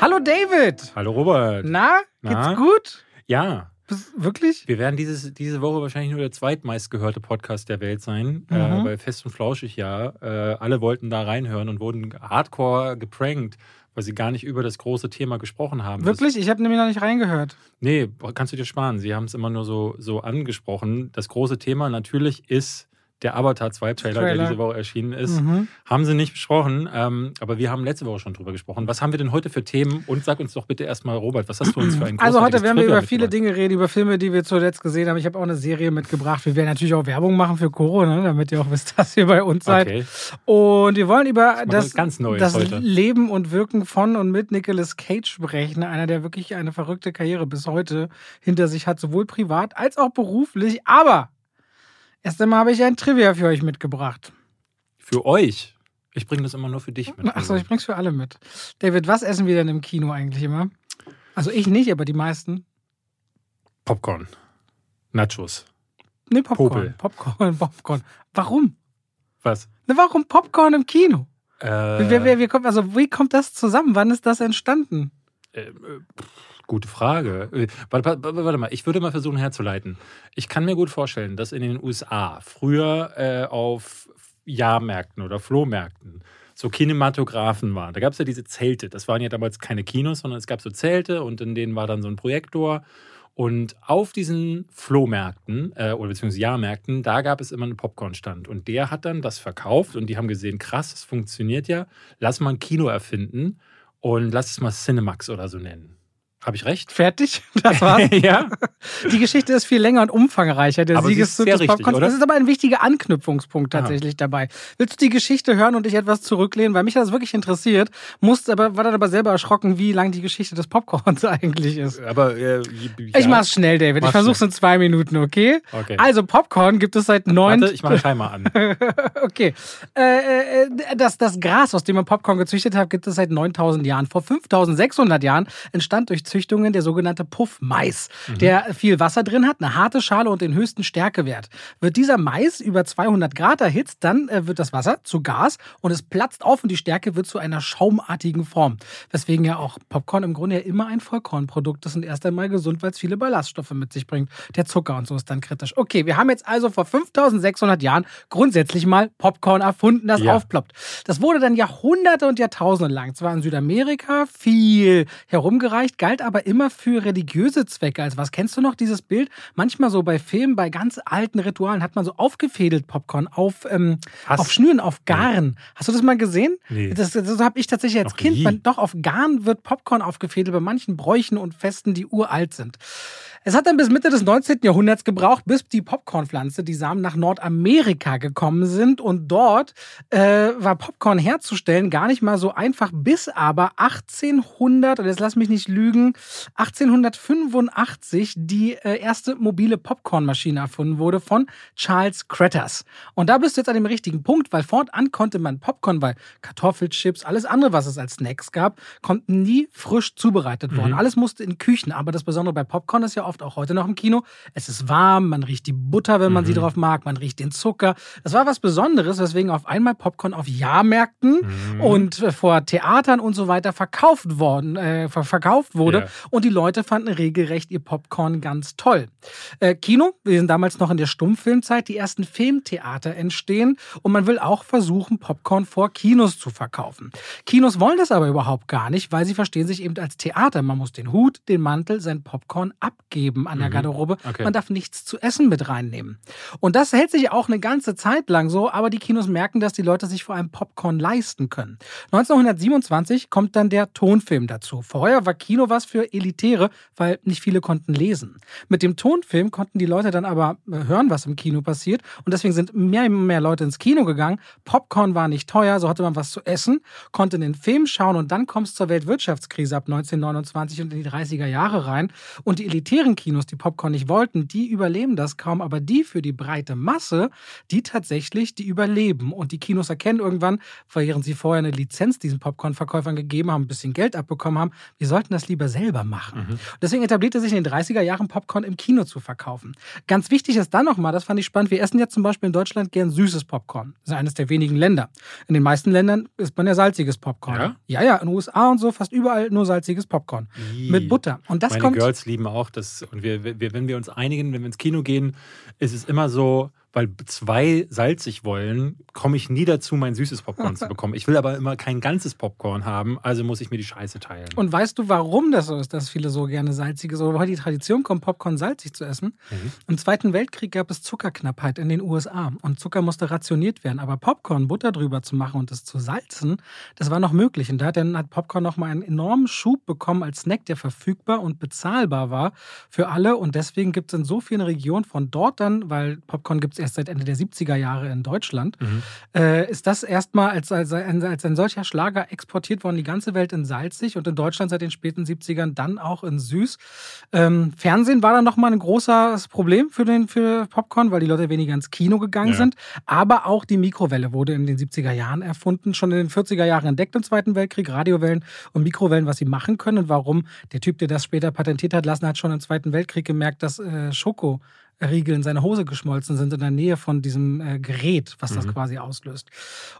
Hallo David. Hallo Robert. Na, geht's Na? gut? Ja, Bist- Wirklich? wir werden dieses, diese Woche wahrscheinlich nur der zweitmeistgehörte Podcast der Welt sein, Mhm. äh, weil Fest und Flauschig ja, äh, alle wollten da reinhören und wurden hardcore geprankt, weil sie gar nicht über das große Thema gesprochen haben. Wirklich? Ich habe nämlich noch nicht reingehört. Das, nee, kannst du dir sparen. Sie haben es immer nur so, so angesprochen. Das große Thema natürlich ist der Avatar 2-Trailer, der Trailer. diese Woche erschienen ist. Mhm. Haben sie nicht besprochen, ähm, aber wir haben letzte Woche schon drüber gesprochen. Was haben wir denn heute für Themen? Und sag uns doch bitte erstmal, Robert, was hast du uns für ein Also heute werden wir über viele? Dinge reden, über Filme, die wir zuletzt gesehen haben. Ich habe auch eine Serie mitgebracht. Wir werden natürlich auch Werbung machen für Corona, ne, damit ihr auch wisst, dass ihr bei uns seid. Okay. Und wir wollen über das, ganz Neues das heute. Leben und Wirken von und mit Nicolas Cage sprechen. Einer, der wirklich eine verrückte Karriere bis heute hinter sich hat, sowohl privat als auch beruflich. Aber erst einmal habe ich ein Trivia für euch mitgebracht. Für euch. Ich bringe das immer nur für dich mit. Achso, ich bring's für alle mit. David, was essen wir denn im Kino eigentlich immer? Also ich nicht, aber die meisten. Popcorn. Nachos. Nee, Popcorn. Popel. Popcorn, Popcorn. Warum? Was? Ne, warum Popcorn im Kino? Äh, Wer, wer, wie, kommt, also, wie kommt das zusammen? Wann ist das entstanden? äh, äh, gute Frage. Äh, Warte, warte, mal, ich würde mal versuchen herzuleiten. Ich kann mir gut vorstellen, dass in den USA früher äh, auf Jahrmärkten oder Flohmärkten so Kinematographen waren. Da gab es ja diese Zelte. Das waren ja damals keine Kinos, sondern es gab so Zelte und in denen war dann so ein Projektor. Und auf diesen Flohmärkten äh, oder beziehungsweise Jahrmärkten, da gab es immer einen Popcornstand. Und der hat dann das verkauft und die haben gesehen, krass, das funktioniert ja. Lass mal ein Kino erfinden und lass es mal Cinemax oder so nennen. Habe ich recht? Fertig? Das war's. ja. Die Geschichte ist viel länger und umfangreicher. Der Siegeszug des Popcorns. Das ist aber ein wichtiger Anknüpfungspunkt Aha. tatsächlich dabei. Willst du die Geschichte hören und dich etwas zurücklehnen? Weil mich das wirklich interessiert. Musst aber, war dann aber selber erschrocken, wie lang die Geschichte des Popcorns eigentlich ist. Aber äh, Ich mach's schnell, David. Ich Mach's versuch's in zwei Minuten, okay? Okay. Also Popcorn gibt es seit neun. Warte, ich mache Timer an. Okay. Äh, äh, das, das Gras, aus dem man Popcorn gezüchtet hat, gibt es seit 9000 Jahren. Vor 5600 Jahren entstand durch Züchtungen der sogenannte Puffmais, der viel Wasser drin hat, eine harte Schale und den höchsten Stärkewert. Wird dieser Mais über 200 Grad erhitzt, dann äh, wird das Wasser zu Gas und es platzt auf und die Stärke wird zu einer schaumartigen Form. Weswegen ja auch Popcorn im Grunde ja immer ein Vollkornprodukt ist und erst einmal gesund, weil es viele Ballaststoffe mit sich bringt. Der Zucker und so ist dann kritisch. Okay, wir haben jetzt also vor 5600 Jahren grundsätzlich mal Popcorn erfunden, das Ja. aufploppt. Das wurde dann Jahrhunderte und Jahrtausende lang, zwar in Südamerika viel herumgereicht, galt aber immer für religiöse Zwecke. Also was kennst du noch dieses Bild? Manchmal so bei Filmen, bei ganz alten Ritualen hat man so aufgefädelt Popcorn auf, ähm, auf Schnüren, auf Garn. Hast du das mal gesehen? Nee. Das, das, so habe ich tatsächlich als Noch Kind. Man, doch, auf Garn wird Popcorn aufgefädelt bei manchen Bräuchen und Festen, die uralt sind. Es hat dann bis Mitte des 19. Jahrhunderts gebraucht, bis die Popcornpflanze, die Samen nach Nordamerika gekommen sind. Und dort äh, war Popcorn herzustellen gar nicht mal so einfach, bis aber 1800, und jetzt lass mich nicht lügen, 1885 die äh, erste mobile Popcornmaschine erfunden wurde von Charles Creters. Und da bist du jetzt an dem richtigen Punkt, weil fortan konnte man Popcorn, weil Kartoffelchips, alles andere, was es als Snacks gab, konnten nie frisch zubereitet worden. Alles musste in Küchen. Aber das Besondere bei Popcorn ist ja oft auch heute noch im Kino. Es ist warm, man riecht die Butter, wenn man sie drauf mag, man riecht den Zucker. Das war was Besonderes, weswegen auf einmal Popcorn auf Jahrmärkten und äh, vor Theatern und so weiter verkauft worden, äh, ver- verkauft wurde. Ja. Und die Leute fanden regelrecht ihr Popcorn ganz toll. Äh, Kino, wir sind damals noch in der Stummfilmzeit, die ersten Filmtheater entstehen und man will auch versuchen, Popcorn vor Kinos zu verkaufen. Kinos wollen das aber überhaupt gar nicht, weil sie verstehen sich eben als Theater. Man muss den Hut, den Mantel, sein Popcorn abgeben an der Garderobe. Okay. Man darf nichts zu essen mit reinnehmen. Und das hält sich auch eine ganze Zeit lang so, aber die Kinos merken, dass die Leute sich vor allem Popcorn leisten können. 1927 kommt dann der Tonfilm dazu. Vorher war Kino was für Elitäre, weil nicht viele konnten lesen. Mit dem Tonfilm konnten die Leute dann aber äh, hören, was im Kino passiert. Und deswegen sind mehr und mehr Leute ins Kino gegangen. Popcorn war nicht teuer, so hatte man was zu essen, konnte den Film schauen und dann kommt es zur Weltwirtschaftskrise ab 1929 und in die 30er Jahre rein. Und die elitären kleineren Kinos, die Popcorn nicht wollten, die überleben das kaum, aber die für die breite Masse, die tatsächlich, die überleben. Und die Kinos erkennen irgendwann, während sie vorher eine Lizenz diesen Popcorn-Verkäufern gegeben haben, ein bisschen Geld abbekommen haben, wir sollten das lieber selber machen. Mhm. Deswegen etablierte sich in den 30er Jahren Popcorn im Kino zu verkaufen. Ganz wichtig ist dann nochmal, das fand ich spannend, wir essen ja zum Beispiel in Deutschland gern süßes Popcorn. Das ist eines der wenigen Länder. In den meisten Ländern isst man ja salziges Popcorn. Ja, ja, ja in den USA und so fast überall nur salziges Popcorn. Mit Butter. Und das Meine kommt. Girls lieben auch das. Und wir, wir, wenn wir uns einigen, wenn wir ins Kino gehen, ist es immer so, weil zwei salzig wollen, komme ich nie dazu, mein süßes Popcorn zu bekommen. Ich will aber immer kein ganzes Popcorn haben, also muss ich mir die Scheiße teilen. Und weißt du, warum das so ist, dass viele so gerne salziges oder woher die Tradition kommt, Popcorn salzig zu essen? Mhm. Im Zweiten Weltkrieg gab es Zuckerknappheit in den USA und Zucker musste rationiert werden. Aber Popcorn, Butter drüber zu machen und das zu salzen, das war noch möglich. Und da hat, dann, hat Popcorn nochmal einen enormen Schub bekommen als Snack, der verfügbar und bezahlbar war für alle. Und deswegen gibt es in so vielen Regionen von dort dann, weil Popcorn gibt es erst seit Ende der 70er Jahre in Deutschland, mhm. äh, ist das erstmal als, als, ein, als ein solcher Schlager exportiert worden, die ganze Welt in salzig und in Deutschland seit den späten 70ern dann auch in süß. Ähm, Fernsehen war dann nochmal ein großes Problem für, den, für Popcorn, weil die Leute weniger ins Kino gegangen ja. sind. Aber auch die Mikrowelle wurde in den 70er Jahren erfunden, schon in den 40er Jahren entdeckt im Zweiten Weltkrieg, Radiowellen und Mikrowellen, was sie machen können und warum. Der Typ, der das später patentiert hat lassen, hat schon im Zweiten Weltkrieg gemerkt, dass äh, Schoko Riegel in seine Hose geschmolzen sind in der Nähe von diesem äh, Gerät, was das mhm. quasi auslöst.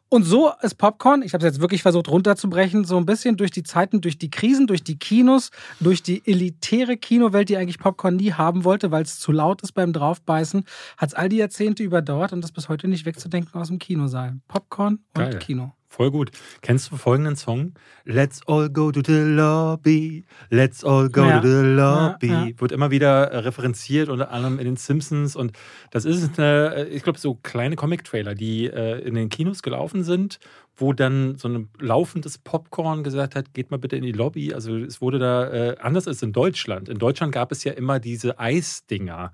Und so ist Popcorn, ich habe es jetzt wirklich versucht runterzubrechen, so ein bisschen durch die Zeiten, durch die Krisen, durch die Kinos, durch die elitäre Kinowelt, die eigentlich Popcorn nie haben wollte, weil es zu laut ist beim Draufbeißen, hat es all die Jahrzehnte überdauert und das bis heute nicht wegzudenken aus dem Kinosaal. Popcorn und Geil. Kino. Voll gut. Kennst du folgenden Song? Let's all go to the lobby. Let's all go ja. to the lobby. Ja, ja. Wird immer wieder äh, referenziert, unter anderem in den Simpsons. Und das ist, eine, äh, ich glaube, so kleine Comic-Trailer, die äh, in den Kinos gelaufen sind, wo dann so ein laufendes Popcorn gesagt hat, geht mal bitte in die Lobby. Also es wurde da, anders als in Deutschland. In Deutschland gab es ja immer diese Eisdinger.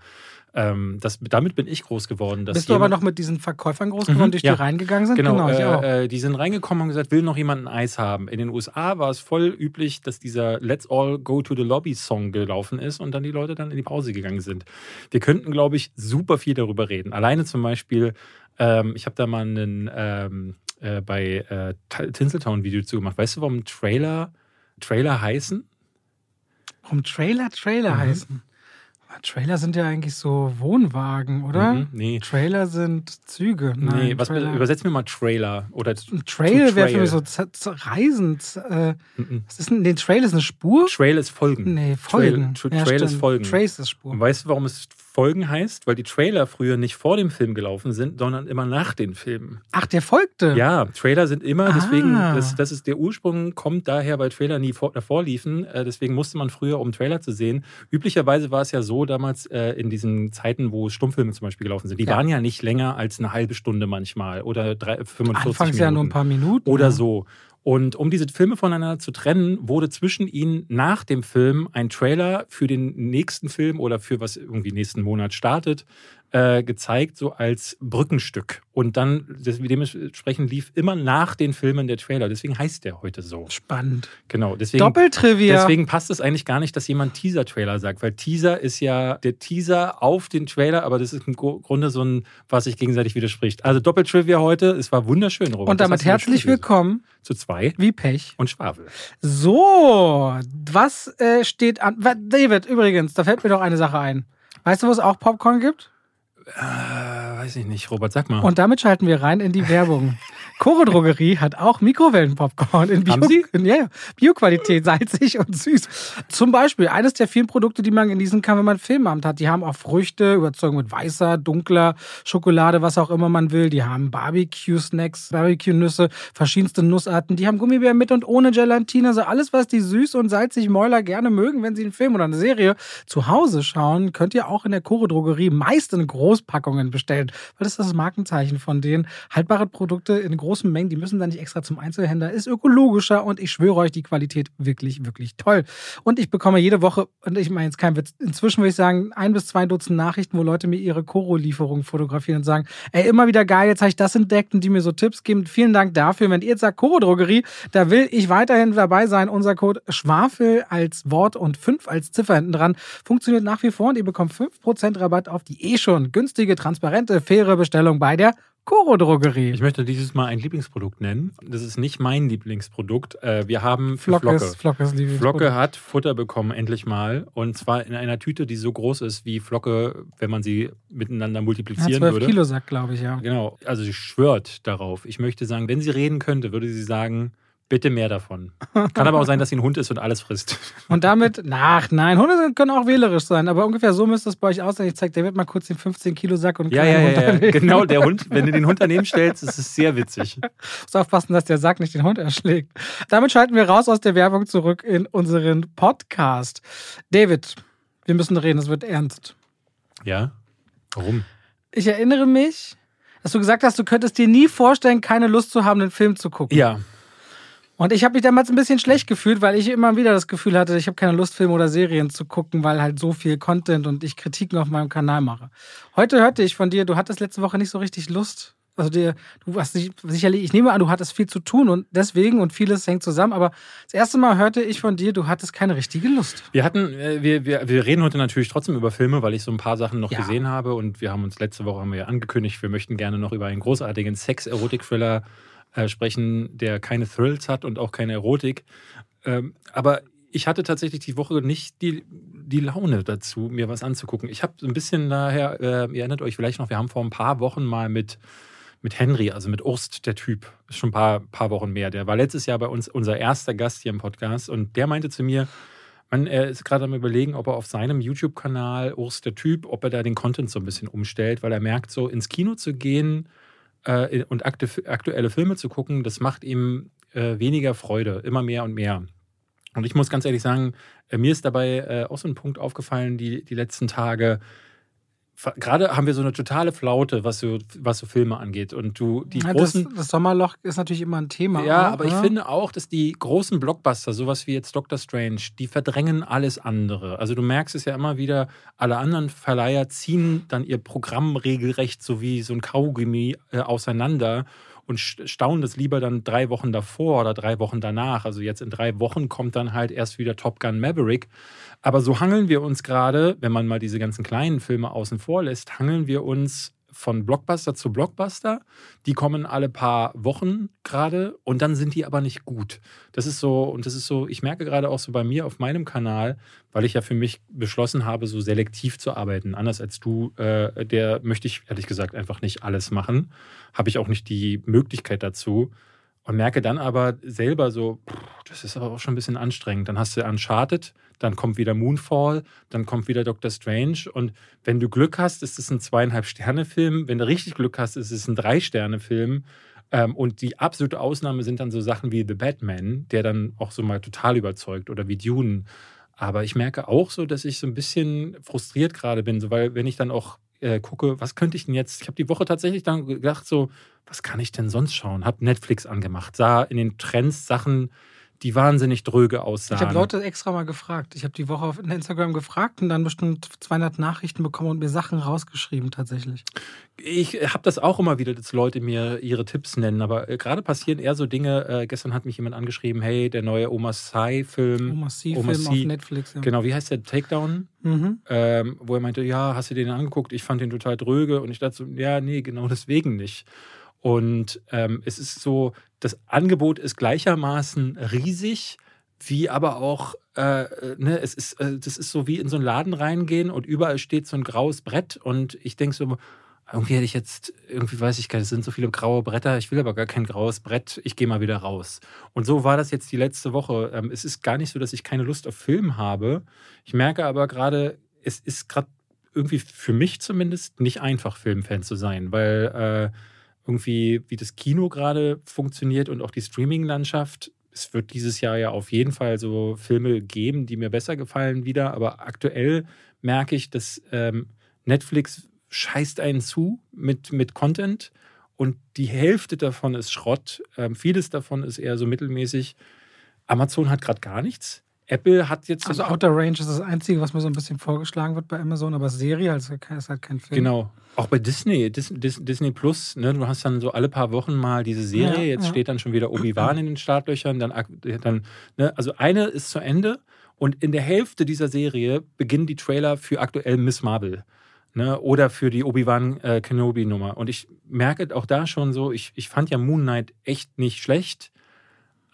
Ähm, das, damit bin ich groß geworden. Bist du aber noch mit diesen Verkäufern groß geworden, mhm, die ja. reingegangen sind? Genau, genau äh, äh, die sind reingekommen und gesagt, will noch jemand ein Eis haben. In den USA war es voll üblich, dass dieser Let's All Go to the Lobby Song gelaufen ist und dann die Leute dann in die Pause gegangen sind. Wir könnten, glaube ich, super viel darüber reden. Alleine zum Beispiel, ähm, ich habe da mal einen ähm, äh, bei äh, Tinseltown Video zugemacht. Weißt du, warum Trailer Trailer heißen? Warum Trailer Trailer mhm. heißen? Trailer sind ja eigentlich so Wohnwagen, oder? Mhm, nee. Trailer sind Züge. Nein, nee, was, übersetzt mir mal Trailer. Oder ein Trail wäre für mich so reisend. Äh, mhm. Was ist denn, nee, Trail ist eine Spur? Trail ist Folgen. Nee, Folgen. Trail, Trail, Trail ist Folgen. Trace ist Spur. Und weißt du, warum es Folgen heißt, weil die Trailer früher nicht vor dem Film gelaufen sind, sondern immer nach den Filmen. Ach, der folgte? Ja, Trailer sind immer, deswegen, ah. das, das ist der Ursprung, kommt daher, weil Trailer nie vor, davor liefen. Äh, deswegen musste man früher, um Trailer zu sehen. Üblicherweise war es ja so damals äh, in diesen Zeiten, wo Stummfilme zum Beispiel gelaufen sind. Die ja. waren ja nicht länger als eine halbe Stunde manchmal oder drei, 45 Anfangs Minuten. ja nur ein paar Minuten. Oder so. Und um diese Filme voneinander zu trennen, wurde zwischen ihnen nach dem Film ein Trailer für den nächsten Film oder für was irgendwie nächsten Monat startet, äh, gezeigt, so als Brückenstück. Und dann, dementsprechend lief immer nach den Filmen der Trailer. Deswegen heißt der heute so. Spannend. Genau. Deswegen, Doppeltrivia. Deswegen passt es eigentlich gar nicht, dass jemand Teaser-Trailer sagt, weil Teaser ist ja der Teaser auf den Trailer, aber das ist im Grunde so ein, was sich gegenseitig widerspricht. Also Doppeltrivia heute. Es war wunderschön, Robert. Und damit herzlich willkommen zu zwei. Wie Pech. Und Schwafel. So, was äh, steht an. David, übrigens, da fällt mir doch eine Sache ein. Weißt du, wo es auch Popcorn gibt? Äh, weiß ich nicht, Robert, sag mal. Und damit schalten wir rein in die Werbung. Choro Drogerie hat auch Mikrowellenpopcorn in Bio, ja, Bioqualität, salzig und süß. Zum Beispiel eines der vielen Produkte, die man kann, wenn man Filmabend hat. Die haben auch Früchte, überzogen mit weißer, dunkler Schokolade, was auch immer man will. Die haben Barbecue-Snacks, Barbecue-Nüsse, verschiedenste Nussarten. Die haben Gummibären mit und ohne Gelatine. Also alles, was die süß und salzig Mäuler gerne mögen, wenn sie einen Film oder eine Serie zu Hause schauen, könnt ihr auch in der Choro Drogerie meist in Großpackungen bestellen. Weil das ist das Markenzeichen von denen. Haltbare Produkte in großen Mengen, die müssen dann nicht extra zum Einzelhändler, ist ökologischer und ich schwöre euch, die Qualität wirklich, wirklich toll. Und ich bekomme jede Woche, und ich meine jetzt kein Witz, inzwischen würde ich sagen, ein bis zwei Dutzend Nachrichten, wo Leute mir ihre Koro-Lieferungen fotografieren und sagen, ey, immer wieder geil, jetzt habe ich das entdeckt und die mir so Tipps geben. Vielen Dank dafür. Wenn ihr jetzt sagt Koro-Drogerie, da will ich weiterhin dabei sein. Unser Code Schwafel als Wort und 5 als Ziffer hinten dran funktioniert nach wie vor und ihr bekommt 5% Rabatt auf die eh schon günstige, transparente, faire Bestellung bei der Koro Drogerie. Ich möchte dieses Mal ein Lieblingsprodukt nennen. Das ist nicht mein Lieblingsprodukt. Äh, wir haben Flocke. Flocke. Flockes Flocke hat Futter bekommen, endlich mal. Und zwar in einer Tüte, die so groß ist wie Flocke, wenn man sie miteinander multiplizieren ja, 12 würde. Kilo Sack, glaube ich, ja. Genau. Also sie schwört darauf. Ich möchte sagen, wenn sie reden könnte, würde sie sagen, bitte mehr davon. Kann aber auch sein, dass sie ein Hund ist und alles frisst. Und damit, ach nein, Hunde können auch wählerisch sein, aber ungefähr so müsste es bei euch aussehen. Ich zeig David mal kurz den 15 Kilo Sack und Ja, ja, ja, ja. Genau, der Hund, wenn du den Hund daneben stellst, ist es sehr witzig. Muss aufpassen, dass der Sack nicht den Hund erschlägt. Damit schalten wir raus aus der Werbung zurück in unseren Podcast. David, wir müssen reden, es wird ernst. Ja? Warum? Ich erinnere mich, dass du gesagt hast, du könntest dir nie vorstellen, keine Lust zu haben, einen Film zu gucken. Ja. Und ich habe mich damals ein bisschen schlecht gefühlt, weil ich immer wieder das Gefühl hatte, ich habe keine Lust, Filme oder Serien zu gucken, weil halt so viel Content und ich Kritiken auf meinem Kanal mache. Heute hörte ich von dir, du hattest letzte Woche nicht so richtig Lust. Also dir, du hast dich sicherlich, ich nehme an, du hattest viel zu tun und deswegen und vieles hängt zusammen, aber das erste Mal hörte ich von dir, du hattest keine richtige Lust. Wir hatten, äh, wir, wir, wir reden heute natürlich trotzdem über Filme, weil ich so ein paar Sachen noch Ja. gesehen habe und wir haben uns letzte Woche haben wir ja angekündigt, wir möchten gerne noch über einen großartigen Sex-Erotik-Thriller äh, sprechen, der keine Thrills hat und auch keine Erotik. Ähm, aber ich hatte tatsächlich die Woche nicht die, die Laune dazu, mir was anzugucken. Ich habe so ein bisschen daher, äh, ihr erinnert euch vielleicht noch, wir haben vor ein paar Wochen mal mit, mit Henry, also mit Urst, der Typ, ist schon ein paar, paar Wochen mehr, der war letztes Jahr bei uns unser erster Gast hier im Podcast und der meinte zu mir, man, er ist gerade am überlegen, ob er auf seinem YouTube-Kanal Urs der Typ, ob er da den Content so ein bisschen umstellt, weil er merkt, so ins Kino zu gehen äh, und aktu aktuelle Filme zu gucken, das macht ihm äh, weniger Freude, immer mehr und mehr. Und ich muss ganz ehrlich sagen, äh, mir ist dabei äh, auch so ein Punkt aufgefallen, die, die letzten Tage. Gerade haben wir so eine totale Flaute, was so, was so Filme angeht. Und du, die Ja, das, großen. das Sommerloch ist natürlich immer ein Thema. Ja, auch, aber ich ne? finde auch, dass die großen Blockbuster, sowas wie jetzt Doctor Strange, die verdrängen alles andere. Also du merkst es ja immer wieder, alle anderen Verleiher ziehen dann ihr Programm regelrecht so wie so ein Kaugummi äh, auseinander und st- staunen das lieber dann drei Wochen davor oder drei Wochen danach. Also jetzt in drei Wochen kommt dann halt erst wieder Top Gun Maverick. Aber so hangeln wir uns gerade, wenn man mal diese ganzen kleinen Filme außen vor lässt, hangeln wir uns von Blockbuster zu Blockbuster. Die kommen alle paar Wochen gerade und dann sind die aber nicht gut. Das ist so, und das ist so, ich merke gerade auch so bei mir auf meinem Kanal, weil ich ja für mich beschlossen habe, so selektiv zu arbeiten. Anders als du, äh, der möchte ich ehrlich gesagt einfach nicht alles machen. Habe ich auch nicht die Möglichkeit dazu. Und merke dann aber selber so, das ist aber auch schon ein bisschen anstrengend. Dann hast du Uncharted, dann kommt wieder Moonfall, dann kommt wieder Doctor Strange. Und wenn du Glück hast, ist es ein zweieinhalb Sterne-Film. Wenn du richtig Glück hast, ist es ein Drei-Sterne-Film. Ähm, und die absolute Ausnahme sind dann so Sachen wie The Batman, der dann auch so mal total überzeugt oder wie Dune. Aber ich merke auch so, dass ich so ein bisschen frustriert gerade bin, so, weil wenn ich dann auch äh, gucke, was könnte ich denn jetzt? Ich habe die Woche tatsächlich dann gedacht, so, was kann ich denn sonst schauen? Hab Netflix angemacht, sah in den Trends Sachen, die wahnsinnig dröge aussahen. Ich habe Leute extra mal gefragt. Ich habe die Woche auf Instagram gefragt und dann bestimmt 200 Nachrichten bekommen und mir Sachen rausgeschrieben tatsächlich. Ich habe das auch immer wieder, dass Leute mir ihre Tipps nennen, aber äh, gerade passieren eher so Dinge. Äh, gestern hat mich jemand angeschrieben, hey, der neue Oma Sai-Film. Oma Oma auf. Netflix. Ja. Genau, wie heißt der? Takedown? Mhm. ähm, wo er meinte, ja, hast du den angeguckt? Ich fand den total dröge und ich dachte so, ja, nee, genau deswegen nicht. Und ähm, es ist so, das Angebot ist gleichermaßen riesig, wie aber auch, äh, ne, es ist, äh, das ist so wie in so einen Laden reingehen und überall steht so ein graues Brett und ich denke so, irgendwie hätte ich jetzt, irgendwie weiß ich gar nicht, es sind so viele graue Bretter, ich will aber gar kein graues Brett, ich gehe mal wieder raus. Und so war das jetzt die letzte Woche. Ähm, es ist gar nicht so, dass ich keine Lust auf Film habe. Ich merke aber gerade, es ist gerade irgendwie für mich zumindest nicht einfach, Filmfan zu sein, weil äh, irgendwie, wie das Kino gerade funktioniert und auch die Streaming-Landschaft, es wird dieses Jahr ja auf jeden Fall so Filme geben, die mir besser gefallen wieder, aber aktuell merke ich, dass ähm, Netflix scheißt einen zu mit, mit Content und die Hälfte davon ist Schrott. Ähm, vieles davon ist eher so mittelmäßig. Amazon hat gerade gar nichts. Apple hat jetzt. Also Outer Range ist das Einzige, was mir so ein bisschen vorgeschlagen wird bei Amazon, aber Serie also ist halt kein Film. Genau. Auch bei Disney, Disney Plus, ne, du hast dann so alle paar Wochen mal diese Serie, ja, jetzt ja. steht dann schon wieder Obi-Wan in den Startlöchern, dann, dann ne, also eine ist zu Ende und in der Hälfte dieser Serie beginnen die Trailer für aktuell Miss Marvel. Ne, oder für die Obi-Wan äh, Kenobi-Nummer. Und ich merke auch da schon so, ich, ich fand ja Moon Knight echt nicht schlecht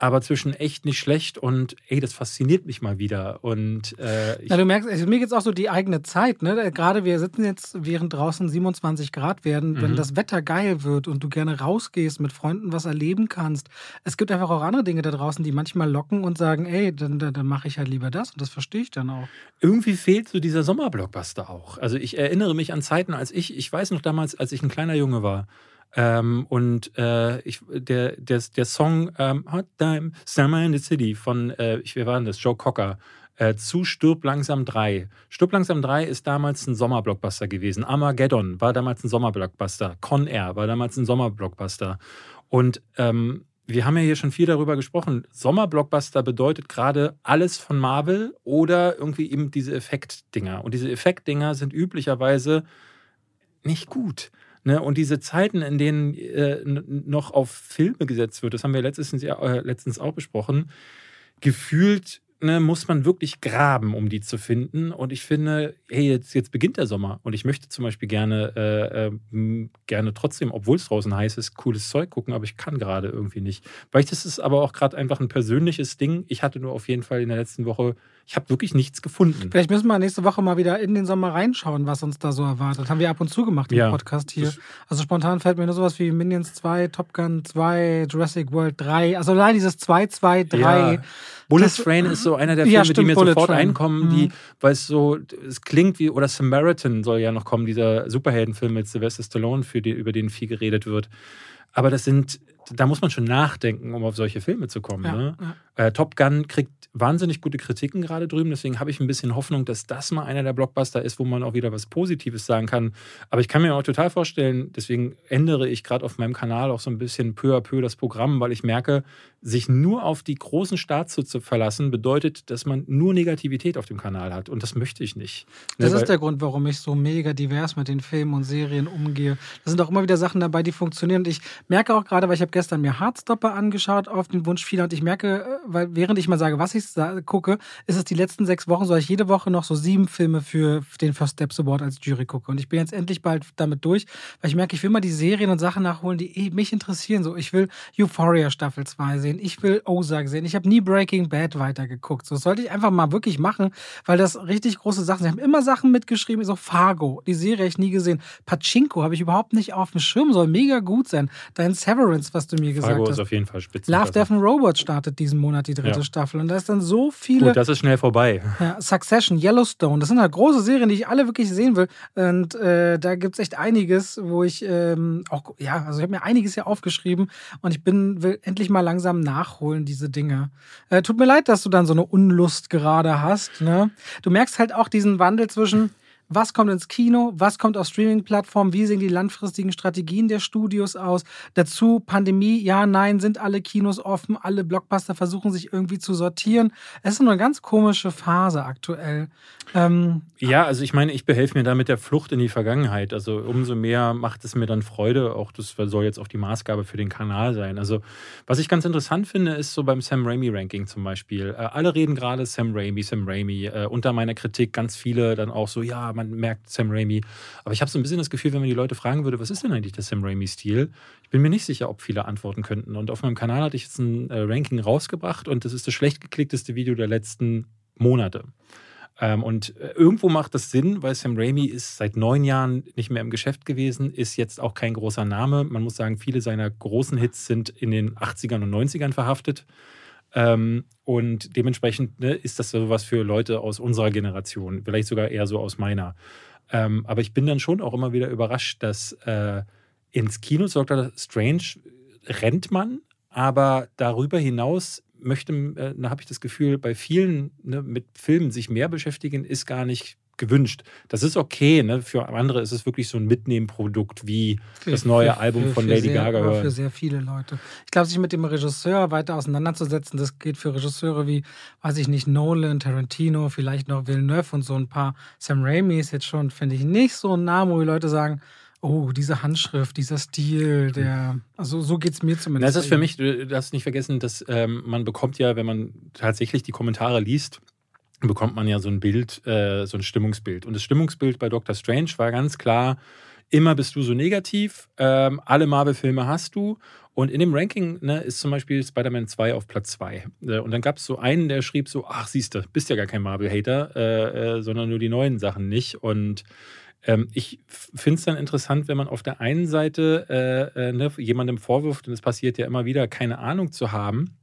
aber zwischen echt nicht schlecht und ey, das fasziniert mich mal wieder. Und äh, Na, du merkst, also mir geht es auch so die eigene Zeit, ne? Gerade wir sitzen jetzt, während draußen 27 Grad werden, wenn mhm. das Wetter geil wird und du gerne rausgehst, mit Freunden was erleben kannst. Es gibt einfach auch andere Dinge da draußen, die manchmal locken und sagen, ey, dann, dann, dann mache ich halt lieber das und das verstehe ich dann auch. Irgendwie fehlt so dieser Sommerblockbuster auch. Also ich erinnere mich an Zeiten, als ich, ich weiß noch damals, als ich ein kleiner Junge war, ähm, und äh, ich, der, der, der Song ähm, Hot Time, Summer in the City von, äh, ich, wer war denn das? Joe Cocker. Äh, zu Stirb langsam 3. Stirb langsam 3 ist damals ein Sommerblockbuster gewesen. Armageddon war damals ein Sommerblockbuster. Con Air war damals ein Sommerblockbuster. Und ähm, wir haben ja hier schon viel darüber gesprochen. Sommerblockbuster bedeutet gerade alles von Marvel oder irgendwie eben diese Effektdinger. Und diese Effektdinger sind üblicherweise nicht gut. Ne? Und diese Zeiten, in denen äh, noch auf Filme gesetzt wird, das haben wir letztens, äh, letztens auch besprochen, gefühlt ne, muss man wirklich graben, um die zu finden. Und ich finde, hey, jetzt, jetzt beginnt der Sommer und ich möchte zum Beispiel gerne, äh, äh, gerne trotzdem, obwohl es draußen heiß ist, cooles Zeug gucken, aber ich kann gerade irgendwie nicht. Vielleicht ist es aber auch gerade einfach ein persönliches Ding. Ich hatte nur auf jeden Fall in der letzten Woche, ich habe wirklich nichts gefunden. Vielleicht müssen wir nächste Woche mal wieder in den Sommer reinschauen, was uns da so erwartet. Haben wir ab und zu gemacht im ja, Podcast hier. Also spontan fällt mir nur sowas wie Minions 2, Top Gun 2, Jurassic World 3. Also allein dieses 2, 2, 3. Ja. Bullet Train ist so einer der Filme, ja, stimmt, die mir Bullet sofort Train. einkommen, die, mhm. weil es so, es klingt wie, oder Samaritan soll ja noch kommen, dieser Superheldenfilm mit Sylvester Stallone, für die, über den viel geredet wird. Aber das sind, da muss man schon nachdenken, um auf solche Filme zu kommen. Ja, ne? ja. Äh, Top Gun kriegt wahnsinnig gute Kritiken gerade drüben, deswegen habe ich ein bisschen Hoffnung, dass das mal einer der Blockbuster ist, wo man auch wieder was Positives sagen kann. Aber ich kann mir auch total vorstellen, deswegen ändere ich gerade auf meinem Kanal auch so ein bisschen peu à peu das Programm, weil ich merke, sich nur auf die großen Starts zu verlassen, bedeutet, dass man nur Negativität auf dem Kanal hat. Und das möchte ich nicht. Ne, das ist der Grund, warum ich so mega divers mit den Filmen und Serien umgehe. Da sind auch immer wieder Sachen dabei, die funktionieren. Und ich merke auch gerade, weil ich habe gestern mir Hardstopper angeschaut auf den Wunsch vieler und ich merke, äh, weil während ich mal sage, was ich gucke, ist es die letzten sechs Wochen, soll ich jede Woche noch so sieben Filme für den First Steps Award als Jury gucke. Und ich bin jetzt endlich bald damit durch, weil ich merke, ich will mal die Serien und Sachen nachholen, die eh mich interessieren. So, ich will Euphoria Staffel 2 sehen, ich will Ozark sehen, ich habe nie Breaking Bad weitergeguckt. So, das sollte ich einfach mal wirklich machen, weil das richtig große Sachen sind. Ich habe immer Sachen mitgeschrieben, so Fargo, die Serie habe ich nie gesehen. Pachinko habe ich überhaupt nicht auf dem Schirm, soll mega gut sein. Dein Severance, was du mir gesagt Fargo hast. Fargo ist auf jeden Fall spitze. Love, Death and Robots startet diesen Monat die dritte ja. Staffel und da ist dann so viele. Gut, das ist schnell vorbei. Ja, Succession, Yellowstone, das sind halt große Serien, die ich alle wirklich sehen will. Und äh, da gibt es echt einiges, wo ich ähm, auch, ja, also ich habe mir einiges hier aufgeschrieben und ich bin, will endlich mal langsam nachholen, diese Dinge. Äh, tut mir leid, dass du dann so eine Unlust gerade hast. Ne? Du merkst halt auch diesen Wandel zwischen was kommt ins Kino, was kommt auf Streaming-Plattformen, wie sehen die langfristigen Strategien der Studios aus. Dazu Pandemie, ja, nein, sind alle Kinos offen, alle Blockbuster versuchen sich irgendwie zu sortieren. Es ist eine ganz komische Phase aktuell. Ähm, ja, also ich meine, ich behelfe mir da mit der Flucht in die Vergangenheit. Also umso mehr macht es mir dann Freude. Auch das soll jetzt auch die Maßgabe für den Kanal sein. Also was ich ganz interessant finde, ist so beim Sam Raimi-Ranking zum Beispiel. Äh, alle reden gerade Sam Raimi, Sam Raimi. Äh, unter meiner Kritik ganz viele dann auch so, ja, man merkt Sam Raimi. Aber ich habe so ein bisschen das Gefühl, wenn man die Leute fragen würde, was ist denn eigentlich der Sam Raimi-Stil? Ich bin mir nicht sicher, ob viele antworten könnten. Und auf meinem Kanal hatte ich jetzt ein äh, Ranking rausgebracht und das ist das schlecht geklickteste Video der letzten Monate. Ähm, und äh, irgendwo macht das Sinn, weil Sam Raimi ist seit neun Jahren nicht mehr im Geschäft gewesen, ist jetzt auch kein großer Name. Man muss sagen, viele seiner großen Hits sind in den 80ern und 90ern verhaftet. Ähm, und dementsprechend ne, ist das so was für Leute aus unserer Generation, vielleicht sogar eher so aus meiner. Ähm, aber ich bin dann schon auch immer wieder überrascht, dass äh, ins Kino Dr. Strange rennt man, aber darüber hinaus möchte, äh, habe ich das Gefühl, bei vielen ne, mit Filmen sich mehr beschäftigen, ist gar nicht gewünscht. Das ist okay, ne? Für andere ist es wirklich so ein Mitnehmprodukt wie Für- das neue für- Album für- von Lady sehr, Gaga hören. Für sehr viele Leute. Ich glaube, sich mit dem Regisseur weiter auseinanderzusetzen, das geht für Regisseure wie, weiß ich nicht, Nolan, Tarantino, vielleicht noch Villeneuve und so ein paar. Sam Raimi ist jetzt schon, finde ich, nicht so ein Name, wo die Leute sagen, oh, diese Handschrift, dieser Stil, der, also so geht es mir zumindest. es ist für mich, du darfst nicht vergessen, dass ähm, man bekommt ja, wenn man tatsächlich die Kommentare liest, bekommt man ja so ein Bild, äh, so ein Stimmungsbild. Und das Stimmungsbild bei Doctor Strange war ganz klar, immer bist du so negativ, ähm, alle Marvel-Filme hast du. Und in dem Ranking ne, ist zum Beispiel Spider-Man 2 auf Platz 2. Äh, und dann gab es so einen, der schrieb so, ach siehste, bist ja gar kein Marvel-Hater, äh, äh, sondern nur die neuen Sachen nicht. Und ähm, ich finde es dann interessant, wenn man auf der einen Seite äh, äh, ne, jemandem vorwirft, und es passiert ja immer wieder, keine Ahnung zu haben,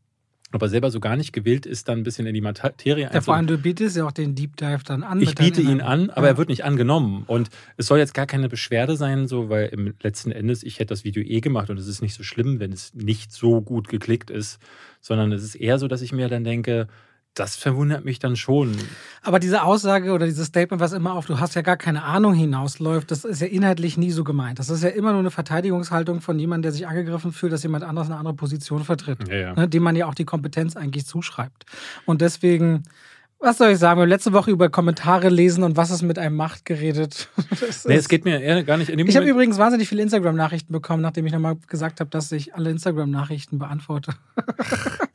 aber selber so gar nicht gewillt ist, dann ein bisschen in die Materie ja, vor allem, du bietest ja auch den Deep Dive dann an. Ich biete ihn an, aber Ja. er wird nicht angenommen. Und es soll jetzt gar keine Beschwerde sein, so, weil im letzten Endes, ich hätte das Video eh gemacht und es ist nicht so schlimm, wenn es nicht so gut geklickt ist, sondern es ist eher so, dass ich mir dann denke, das verwundert mich dann schon. Aber diese Aussage oder dieses Statement, was immer auf, du hast ja gar keine Ahnung hinausläuft, das ist ja inhaltlich nie so gemeint. Das ist ja immer nur eine Verteidigungshaltung von jemandem, der sich angegriffen fühlt, dass jemand anderes eine andere Position vertritt, Ja, ja. ne, dem man ja auch die Kompetenz eigentlich zuschreibt. Und deswegen, was soll ich sagen, wir haben letzte Woche über Kommentare lesen und was es mit einem macht geredet. Nee, es geht mir eher gar nicht in dem ich habe übrigens wahnsinnig viele Instagram-Nachrichten bekommen, nachdem ich nochmal gesagt habe, dass ich alle Instagram-Nachrichten beantworte.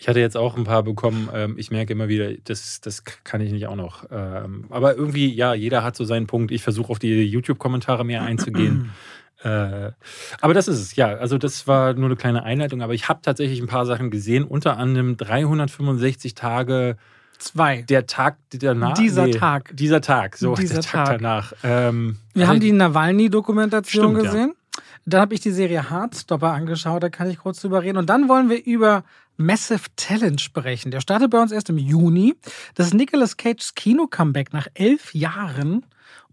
Ich hatte jetzt auch ein paar bekommen. Ähm, ich merke immer wieder, das, das kann ich nicht auch noch. Ähm, aber irgendwie, ja, jeder hat so seinen Punkt. Ich versuche auf die YouTube-Kommentare mehr einzugehen. äh, aber das ist es, ja. Also, das war nur eine kleine Einleitung. Aber ich habe tatsächlich ein paar Sachen gesehen. Unter anderem 365 Tage, Zwei. der Tag danach. Dieser Tag. Dieser Tag, so, Dieser der Tag, Tag. danach. Ähm, Wir also haben die Nawalny-Dokumentation Stimmt, ja. gesehen. Dann habe ich die Serie Hardstopper angeschaut, da kann ich kurz drüber reden. Und dann wollen wir über Massive Talent sprechen. Der startet bei uns erst im Juni. Das ist Nicolas Cages Kino-Comeback nach elf Jahren.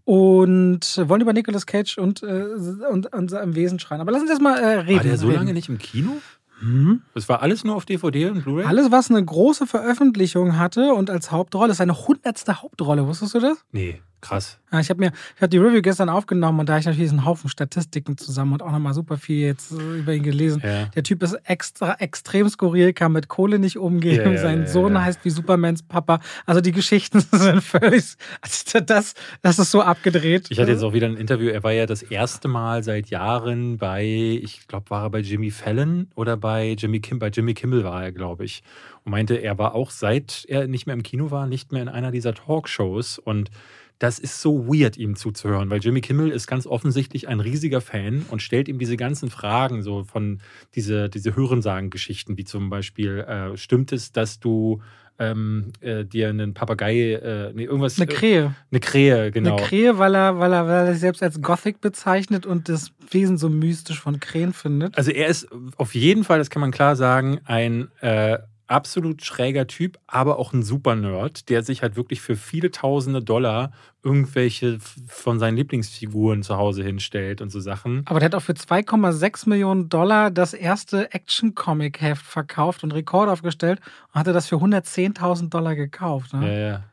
Und wollen über Nicolas Cage und, äh, und, und im Wesen schreien. Aber lass uns erstmal äh, reden. War der so reden. lange nicht im Kino? Hm? Das war alles nur auf DVD und Blu-ray? Alles, was eine große Veröffentlichung hatte und als Hauptrolle, ist seine hundertste Hauptrolle. Wusstest du das? Nee, krass. Ja, ich habe mir, ich habe die Review gestern aufgenommen und da habe ich natürlich einen Haufen Statistiken zusammen und auch nochmal super viel jetzt äh, über ihn gelesen. Ja. Der Typ ist extra, extrem skurril, kann mit Kohle nicht umgehen. Ja, Sein Sohn heißt wie Supermans Papa. Also die Geschichten sind völlig, also das, das ist so abgedreht. Ich hatte jetzt auch wieder ein Interview. Er war ja das erste Mal seit Jahren bei, ich glaube, war er bei Jimmy Fallon oder bei Jimmy Kim, bei Jimmy Kimmel war er, glaube ich. Und meinte, er war auch seit er nicht mehr im Kino war, nicht mehr in einer dieser Talkshows. Und das ist so weird, ihm zuzuhören, weil Jimmy Kimmel ist ganz offensichtlich ein riesiger Fan und stellt ihm diese ganzen Fragen, so von diese, diese Hörensagen-Geschichten, wie zum Beispiel, äh, stimmt es, dass du ähm, äh, dir einen Papagei, äh, nee, irgendwas. Eine Krähe. Eine Krähe, genau. Eine Krähe, weil er, weil, er, weil er sich selbst als Gothic bezeichnet und das Wesen so mystisch von Krähen findet. Also er ist auf jeden Fall, das kann man klar sagen, ein äh, absolut schräger Typ, aber auch ein super Nerd, der sich halt wirklich für viele tausende Dollar irgendwelche von seinen Lieblingsfiguren zu Hause hinstellt und so Sachen. Aber der hat auch für 2,6 Millionen Dollar das erste Action-Comic-Heft verkauft und Rekord aufgestellt und hatte das für 110.000 Dollar gekauft. Ne? Ja, ja.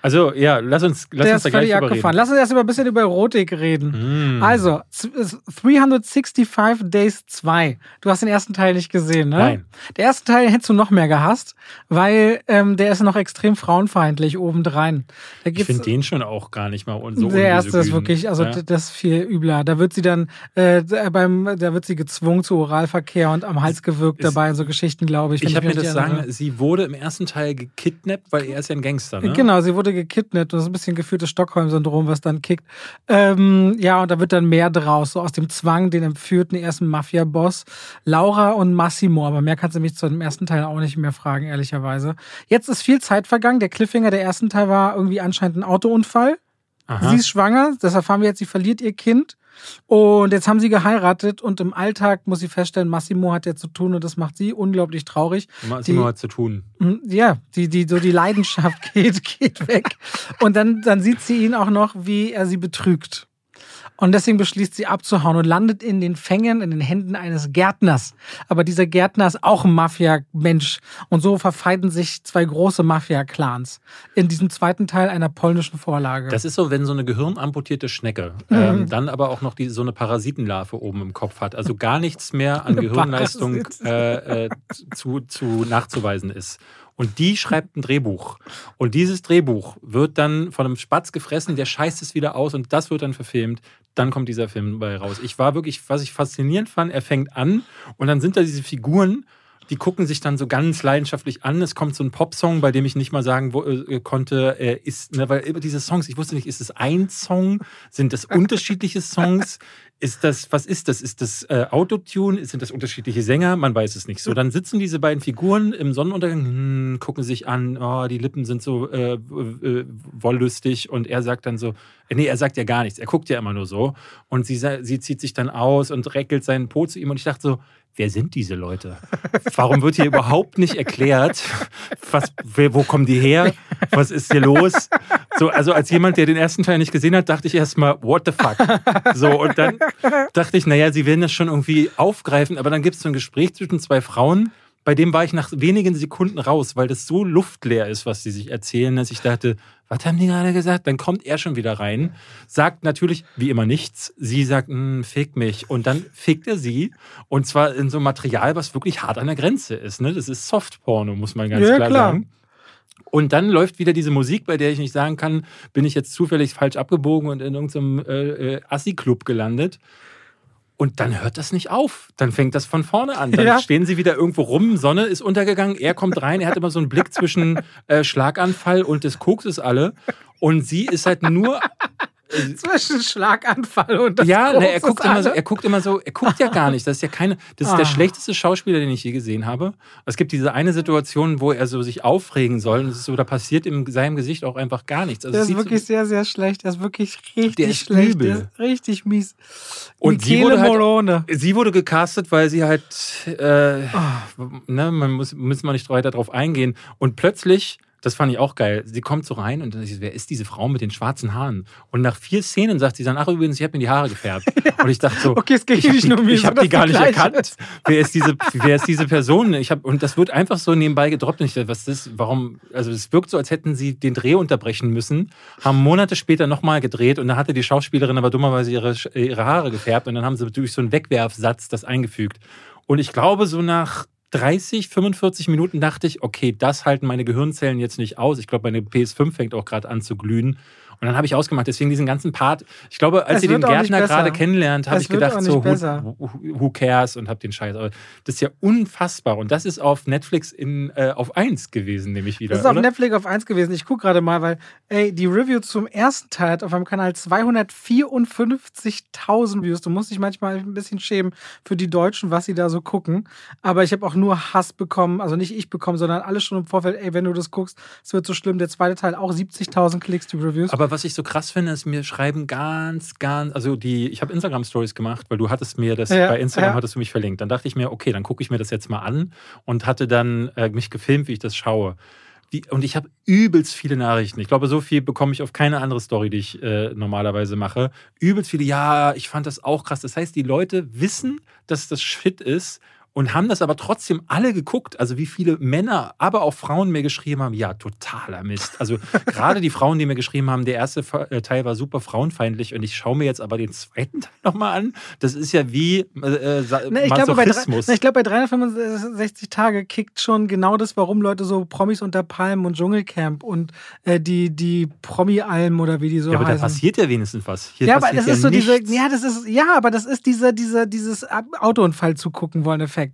Also, ja, lass uns, lass der uns da gleich drüber reden. Lass uns erst mal ein bisschen über Erotik reden. Mm. Also, z- es- 365 Days 2. Du hast den ersten Teil nicht gesehen, ne? Nein. Der erste Teil hättest du noch mehr gehasst, weil ähm, der ist noch extrem frauenfeindlich obendrein. Da ich finde den schon auch gar nicht mal so der erste ist wirklich, also ja. das ist viel übler. Da wird sie dann, äh, beim, da wird sie gezwungen zu Oralverkehr und am Hals gewürgt Ist- dabei und so Geschichten, glaube ich. Ich habe mir das sagen, sie wurde im ersten Teil gekidnappt, weil er ist ja ein Gangster, ne? Genau, sie wurde gekidnappt. Das ist ein bisschen gefühltes Stockholm-Syndrom, was dann kickt. Ähm, ja, und da wird dann mehr draus. So aus dem Zwang, den entführten ersten Mafia-Boss. Laura und Massimo. Aber mehr kannst du mich zu dem ersten Teil auch nicht mehr fragen, ehrlicherweise. Jetzt ist viel Zeit vergangen. Der Cliffhanger der ersten Teil war irgendwie anscheinend ein Autounfall. Aha. Sie ist schwanger, das erfahren wir jetzt, sie verliert ihr Kind. Und jetzt haben sie geheiratet und im Alltag muss sie feststellen, Massimo hat ja zu tun und das macht sie unglaublich traurig. Massimo die- hat zu tun. Mm, Ja, die, die, so die Leidenschaft geht, geht weg. Und dann, dann sieht sie ihn auch noch, wie er sie betrügt. Und deswegen beschließt sie abzuhauen und landet in den Fängen, in den Händen eines Gärtners. Aber dieser Gärtner ist auch ein Mafia-Mensch. Und so verfeinden sich zwei große Mafia-Clans in diesem zweiten Teil einer polnischen Vorlage. Das ist so, wenn so eine gehirnamputierte Schnecke mhm. ähm, dann aber auch noch die, so eine Parasitenlarve oben im Kopf hat. Also gar nichts mehr an Gehirnleistung äh, äh, zu, zu nachzuweisen ist. Und die schreibt ein Drehbuch. Und dieses Drehbuch wird dann von einem Spatz gefressen, der scheißt es wieder aus und das wird dann verfilmt. Dann kommt dieser Film bei raus. Ich war wirklich, was ich faszinierend fand, er fängt an und dann sind da diese Figuren die gucken sich dann so ganz leidenschaftlich an. Es kommt so ein Popsong, bei dem ich nicht mal sagen wo, äh, konnte, äh, ist, ne, weil über diese Songs, ich wusste nicht, ist es ein Song? Sind das unterschiedliche Songs? Ist das, was ist das? Ist das äh, Autotune? Sind das unterschiedliche Sänger? Man weiß es nicht. So, dann sitzen diese beiden Figuren im Sonnenuntergang, hm, gucken sich an, oh, die Lippen sind so äh, äh, wollüstig und er sagt dann so, äh, nee, er sagt ja gar nichts, er guckt ja immer nur so und sie, sie zieht sich dann aus und reckelt seinen Po zu ihm und ich dachte so, wer sind diese Leute? Warum wird hier überhaupt nicht erklärt, was, wo kommen die her? Was ist hier los? So, also als jemand, der den ersten Teil nicht gesehen hat, dachte ich erstmal, what the fuck? So, und dann dachte ich, naja, sie werden das schon irgendwie aufgreifen, aber dann gibt es so ein Gespräch zwischen zwei Frauen, bei dem war ich nach wenigen Sekunden raus, weil das so luftleer ist, was sie sich erzählen, dass ich dachte, was haben die gerade gesagt? Dann kommt er schon wieder rein, sagt natürlich wie immer nichts. Sie sagt, hm, fick mich. Und dann fickt er sie. Und zwar in so Material, was wirklich hart an der Grenze ist. Ne? Das ist Softporno, muss man ganz ja, klar, klar sagen. Und dann läuft wieder diese Musik, bei der ich nicht sagen kann, bin ich jetzt zufällig falsch abgebogen und in irgendeinem äh, äh, Assi-Club gelandet. Und dann hört das nicht auf. Dann fängt das von vorne an. Dann ja. stehen sie wieder irgendwo rum, Sonne ist untergegangen, er kommt rein, er hat immer so einen Blick zwischen äh, Schlaganfall und des Kokses alle. Und sie ist halt nur Zwischen Schlaganfall und das Ja, ne, er guckt immer so, er guckt immer so, er guckt ja gar nicht. Das ist ja keine, das ist ah. der schlechteste Schauspieler, den ich je gesehen habe. Es gibt diese eine Situation, wo er so sich aufregen soll und es ist so, da passiert in seinem Gesicht auch einfach gar nichts. Also der ist wirklich so, sehr, sehr schlecht. Der ist wirklich richtig der ist schlecht. Übel. Der ist richtig mies. Und sie wurde, halt, sie wurde gecastet, weil sie halt, äh, oh. ne, man muss, müssen wir nicht weiter drauf eingehen. Und plötzlich das fand ich auch geil. Sie kommt so rein und dann sagt, wer ist diese Frau mit den schwarzen Haaren? Und nach vier Szenen sagt sie dann, ach übrigens, ich habe mir die Haare gefärbt. Und ich dachte so, okay, es geht ich nicht nur mir, ich habe die gar nicht erkannt. Wer ist diese, wer ist diese Person? Ich hab, und das wird einfach so nebenbei gedroppt. Und ich dachte, was ist das? Warum? Also es wirkt so, als hätten sie den Dreh unterbrechen müssen, haben Monate später nochmal gedreht und da hatte die Schauspielerin aber dummerweise ihre, ihre Haare gefärbt und dann haben sie durch so einen Wegwerfsatz das eingefügt. Und ich glaube, so nach 30, 45 Minuten dachte ich, okay, das halten meine Gehirnzellen jetzt nicht aus. Ich glaube, meine PS5 fängt auch gerade an zu glühen. Und dann habe ich ausgemacht, deswegen diesen ganzen Part. Ich glaube, als ihr den Gärtner gerade kennenlernt, habe ich gedacht, so, who, who, cares und habe den Scheiß. Aber das ist ja unfassbar. Und das ist auf Netflix in, äh, auf 1 gewesen, nämlich wieder. Das ist oder? auf Netflix auf 1 gewesen. Ich gucke gerade mal, weil, ey, die Review zum ersten Teil hat auf meinem Kanal 254.000 Views. Du musst dich manchmal ein bisschen schämen für die Deutschen, was sie da so gucken. Aber ich habe auch nur Hass bekommen, also nicht ich bekommen, sondern alle schon im Vorfeld, ey, wenn du das guckst, es wird so schlimm. Der zweite Teil auch 70.000 Klicks, die Reviews. Aber was ich so krass finde, ist, mir schreiben ganz, ganz, also die, ich habe Instagram-Stories gemacht, weil du hattest mir das, ja, bei Instagram ja. hattest du mich verlinkt. Dann dachte ich mir, okay, dann gucke ich mir das jetzt mal an und hatte dann äh, mich gefilmt, wie ich das schaue. Die, und ich habe übelst viele Nachrichten. Ich glaube, so viel bekomme ich auf keine andere Story, die ich äh, normalerweise mache. Übelst viele, ja, ich fand das auch krass. Das heißt, die Leute wissen, dass das Shit ist und haben das aber trotzdem alle geguckt. Also wie viele Männer, aber auch Frauen mir geschrieben haben, ja, totaler Mist. Also gerade die Frauen, die mir geschrieben haben, der erste äh, Teil war super frauenfeindlich und ich schaue mir jetzt aber den zweiten Teil nochmal an. Das ist ja wie äh, ne, ich glaube, bei, ich glaube, bei 365 Tage kickt schon genau das, warum Leute so Promis unter Palmen und Dschungelcamp und äh, die, die Promi-Alben oder wie die so ja, aber heißen. da passiert ja wenigstens was. Hier ja, aber das ist ja so nichts. diese, ja, das ist, ja, aber das ist dieser, dieser, dieses Autounfall zu gucken wollen Effekt.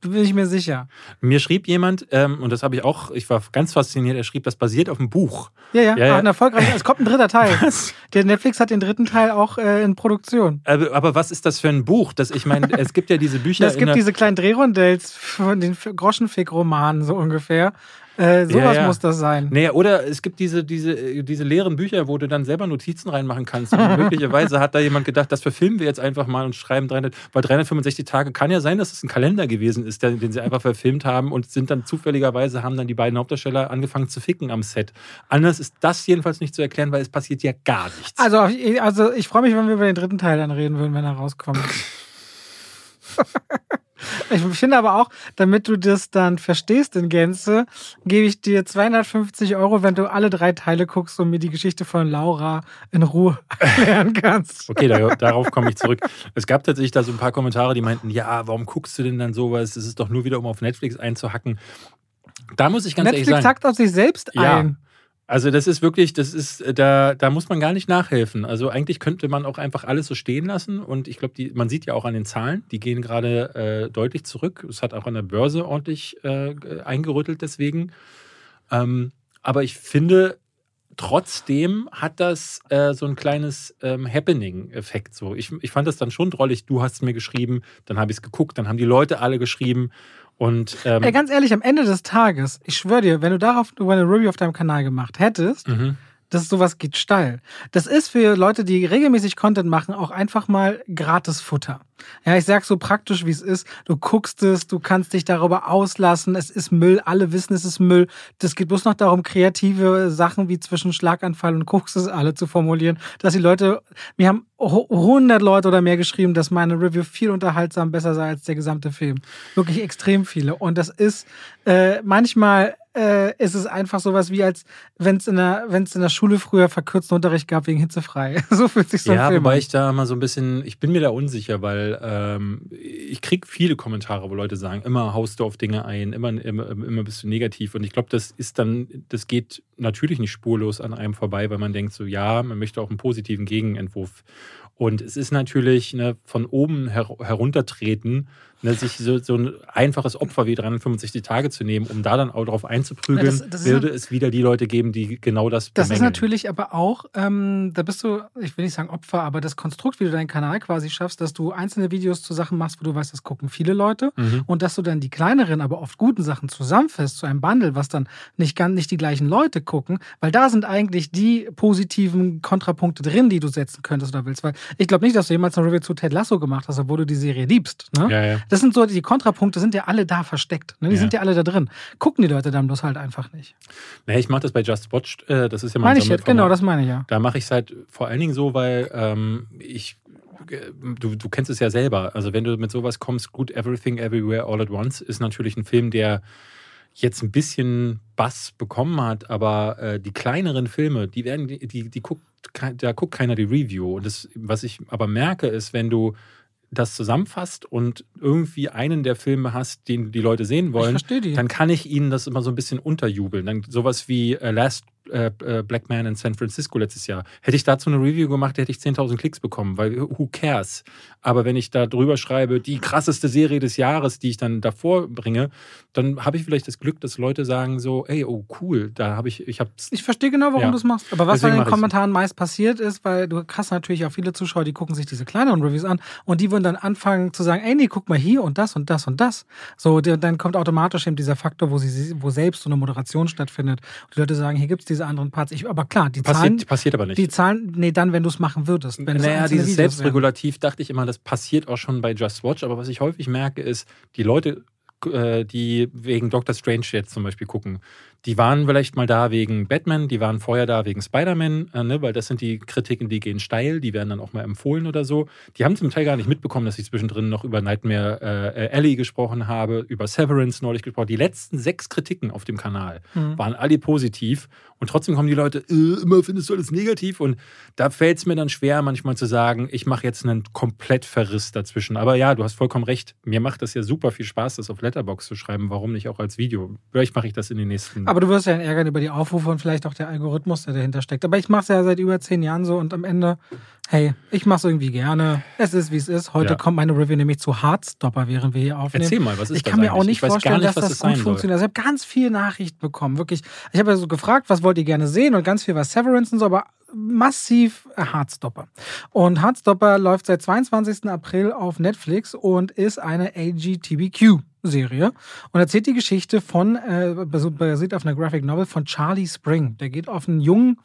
Bin ich mir sicher. Mir schrieb jemand, ähm, und das habe ich auch, ich war ganz fasziniert, er schrieb, das basiert auf einem Buch. Ja, ja, ja, ja. ein erfolgreich. Es kommt ein dritter Teil. Was? Der Netflix hat den dritten Teil auch äh, in Produktion. Aber, aber, was ist das für ein Buch? Das, ich meine, es gibt ja diese Bücher. es gibt diese kleinen Drehrondells von den Groschenfick-Romanen, so ungefähr. Äh, sowas Ja, ja. muss das sein. Naja, oder es gibt diese, diese, äh, diese leeren Bücher, wo du dann selber Notizen reinmachen kannst. Und möglicherweise hat da jemand gedacht, das verfilmen wir jetzt einfach mal und schreiben 300, weil 365 Tage kann ja sein, dass es ein Kalender gewesen ist, der, den sie einfach verfilmt haben und sind dann zufälligerweise, haben dann die beiden Hauptdarsteller angefangen zu ficken am Set. Anders ist das jedenfalls nicht zu erklären, weil es passiert ja gar nichts. Also, ich- also ich freue mich, wenn wir über den dritten Teil dann reden würden, wenn er rauskommt. Ich finde aber auch, damit du das dann verstehst in Gänze, gebe ich dir 250 Euro, wenn du alle drei Teile guckst und mir die Geschichte von Laura in Ruhe erklären kannst. Okay, da, darauf komme ich zurück. Es gab tatsächlich da so ein paar Kommentare, die meinten, ja, warum guckst du denn dann sowas? Das ist doch nur wieder, um auf Netflix einzuhacken. Da muss ich ganz Netflix ehrlich sagen. hackt auf sich selbst Ja. ein. Also das ist wirklich, das ist, äh, da, da muss man gar nicht nachhelfen. Also eigentlich könnte man auch einfach alles so stehen lassen. Und ich glaube, man sieht ja auch an den Zahlen, die gehen gerade äh, deutlich zurück. Es hat auch an der Börse ordentlich äh, eingerüttelt deswegen. Ähm, aber ich finde, trotzdem hat das äh, so ein kleines ähm, Happening-Effekt. So. Ich, ich fand das dann schon drollig. Du hast es mir geschrieben, dann habe ich es geguckt, dann haben die Leute alle geschrieben. Und ähm, Ey, ganz ehrlich, am Ende des Tages, ich schwöre dir, wenn du darauf eine Review auf deinem Kanal gemacht hättest, mhm. Das sowas geht steil. Das ist für Leute, die regelmäßig Content machen, auch einfach mal gratis Futter. Ja, ich sag so praktisch, wie es ist. Du guckst es, du kannst dich darüber auslassen. Es ist Müll. Alle wissen, es ist Müll. Das geht bloß noch darum, kreative Sachen wie zwischen Schlaganfall und Koks es alle zu formulieren, dass die Leute, mir haben hu- 100 Leute oder mehr geschrieben, dass meine Review viel unterhaltsam besser sei als der gesamte Film. Wirklich extrem viele. Und das ist äh, manchmal äh, ist es einfach sowas wie als wenn es in der wenn es in der Schule früher verkürzten Unterricht gab wegen hitzefrei. so fühlt sich so Ja, ein Film wobei an. ich da mal so ein bisschen, ich bin mir da unsicher, weil ähm, ich kriege viele Kommentare, wo Leute sagen, immer haust du auf Dinge ein, immer, immer, immer bist du negativ. Und ich glaube, das ist dann, das geht natürlich nicht spurlos an einem vorbei, weil man denkt so, ja, man möchte auch einen positiven Gegenentwurf. Und es ist natürlich ne, von oben her heruntertreten, ne, sich so, so ein einfaches Opfer wie 365 Tage zu nehmen, um da dann auch drauf einzuprügeln, Ja, das- das ist würde es wieder die Leute geben, die genau das Das ist bemängeln. natürlich aber auch, ähm, da bist du, ich will nicht sagen Opfer, aber das Konstrukt, wie du deinen Kanal quasi schaffst, dass du einzelne Videos zu Sachen machst, wo du weißt, das gucken viele Leute Mhm. und dass du dann die kleineren, aber oft guten Sachen zusammenfasst zu einem Bundle, was dann nicht ganz nicht die gleichen Leute gucken, weil da sind eigentlich die positiven Kontrapunkte drin, die du setzen könntest oder willst. Weil ich glaube nicht, dass du jemals eine Review zu Ted Lasso gemacht hast, obwohl du die Serie liebst. Ne? Ja, ja. Das sind so, die Kontrapunkte sind ja alle da versteckt. Ne? Die Ja. sind ja alle da drin. Gucken die Leute dann bloß halt einfach nicht. Nee, ich mache das bei Just Watched. Äh, das ist ja mein Meine ich jetzt, Sammelformat. genau, das meine ich ja. Da mache ich es halt vor allen Dingen so, weil ähm, ich. Du, du kennst es ja selber. Also, wenn du mit sowas kommst, gut, Everything Everywhere All at Once ist natürlich ein Film, der jetzt ein bisschen Bass bekommen hat, aber äh, die kleineren Filme, die werden, die, die, guckt, da guckt keiner die Review. Und das, was ich aber merke, ist, wenn du das zusammenfasst und irgendwie einen der Filme hast, den die Leute sehen wollen, dann kann ich ihnen das immer so ein bisschen unterjubeln. Dann sowas wie äh, Last äh, äh, Black Man in San Francisco letztes Jahr. Hätte ich dazu eine Review gemacht, hätte ich 10.000 Klicks bekommen, weil who cares? Aber wenn ich da drüber schreibe, die krasseste Serie des Jahres, die ich dann davor bringe, dann habe ich vielleicht das Glück, dass Leute sagen so, ey, oh cool, da habe ich, ich habe Ich verstehe genau, warum Ja. du es machst. Aber was Deswegen in den. Kommentaren meist passiert ist, weil du hast natürlich auch viele Zuschauer, die gucken sich diese kleineren Reviews an und die würden dann anfangen zu sagen, ey, nee, guck mal hier und das und das und das. So, dann kommt automatisch eben dieser Faktor, wo sie, wo selbst so eine Moderation stattfindet. Und die Leute sagen, hier gibt's diese anderen Parts. Ich, aber klar, die Zahlen, passiert, passiert aber nicht. die Zahlen, nee, dann, wenn du es machen würdest. Wenn naja, dieses Videos wären. Selbstregulativ dachte ich immer, das passiert auch schon bei Just Watch, aber was ich häufig merke, ist, die Leute, äh, die wegen Doctor Strange jetzt zum Beispiel gucken, die waren vielleicht mal da wegen Batman, die waren vorher da wegen Spider-Man, äh, ne, weil das sind die Kritiken, die gehen steil, die werden dann auch mal empfohlen oder so. Die haben zum Teil gar nicht mitbekommen, dass ich zwischendrin noch über Nightmare äh, Alley gesprochen habe, über Severance neulich gesprochen. Die letzten sechs Kritiken auf dem Kanal Mhm. waren alle positiv und trotzdem kommen die Leute, äh, immer findest du alles negativ und da fällt es mir dann schwer, manchmal zu sagen, ich mache jetzt einen komplett Verriss dazwischen. Aber ja, du hast vollkommen recht. Mir macht das ja super viel Spaß, das auf Letterbox zu schreiben. Warum nicht auch als Video? Vielleicht mache ich das in den nächsten. Aber du wirst ja ärgern über die Aufrufe und vielleicht auch der Algorithmus, der dahinter steckt. Aber ich mache es ja seit über zehn Jahren so und am Ende, hey, ich mache es irgendwie gerne. Es ist, wie es ist. Heute Ja. kommt meine Review nämlich zu Hardstopper, während wir hier aufnehmen. Erzähl mal, was ist ich das kann mir auch nicht Ich vorstellen, nicht, dass das das gut funktioniert. Also ich habe ganz viele Nachrichten bekommen, wirklich. Ich habe ja so gefragt, was wollt ihr gerne sehen und ganz viel war Severance und so, aber massiv Hardstopper. Und Hardstopper läuft seit 22. April auf Netflix und ist eine AGTBQ. Serie und erzählt die Geschichte von, äh, basiert auf einer Graphic Novel von Charlie Spring. Der geht auf einen jungen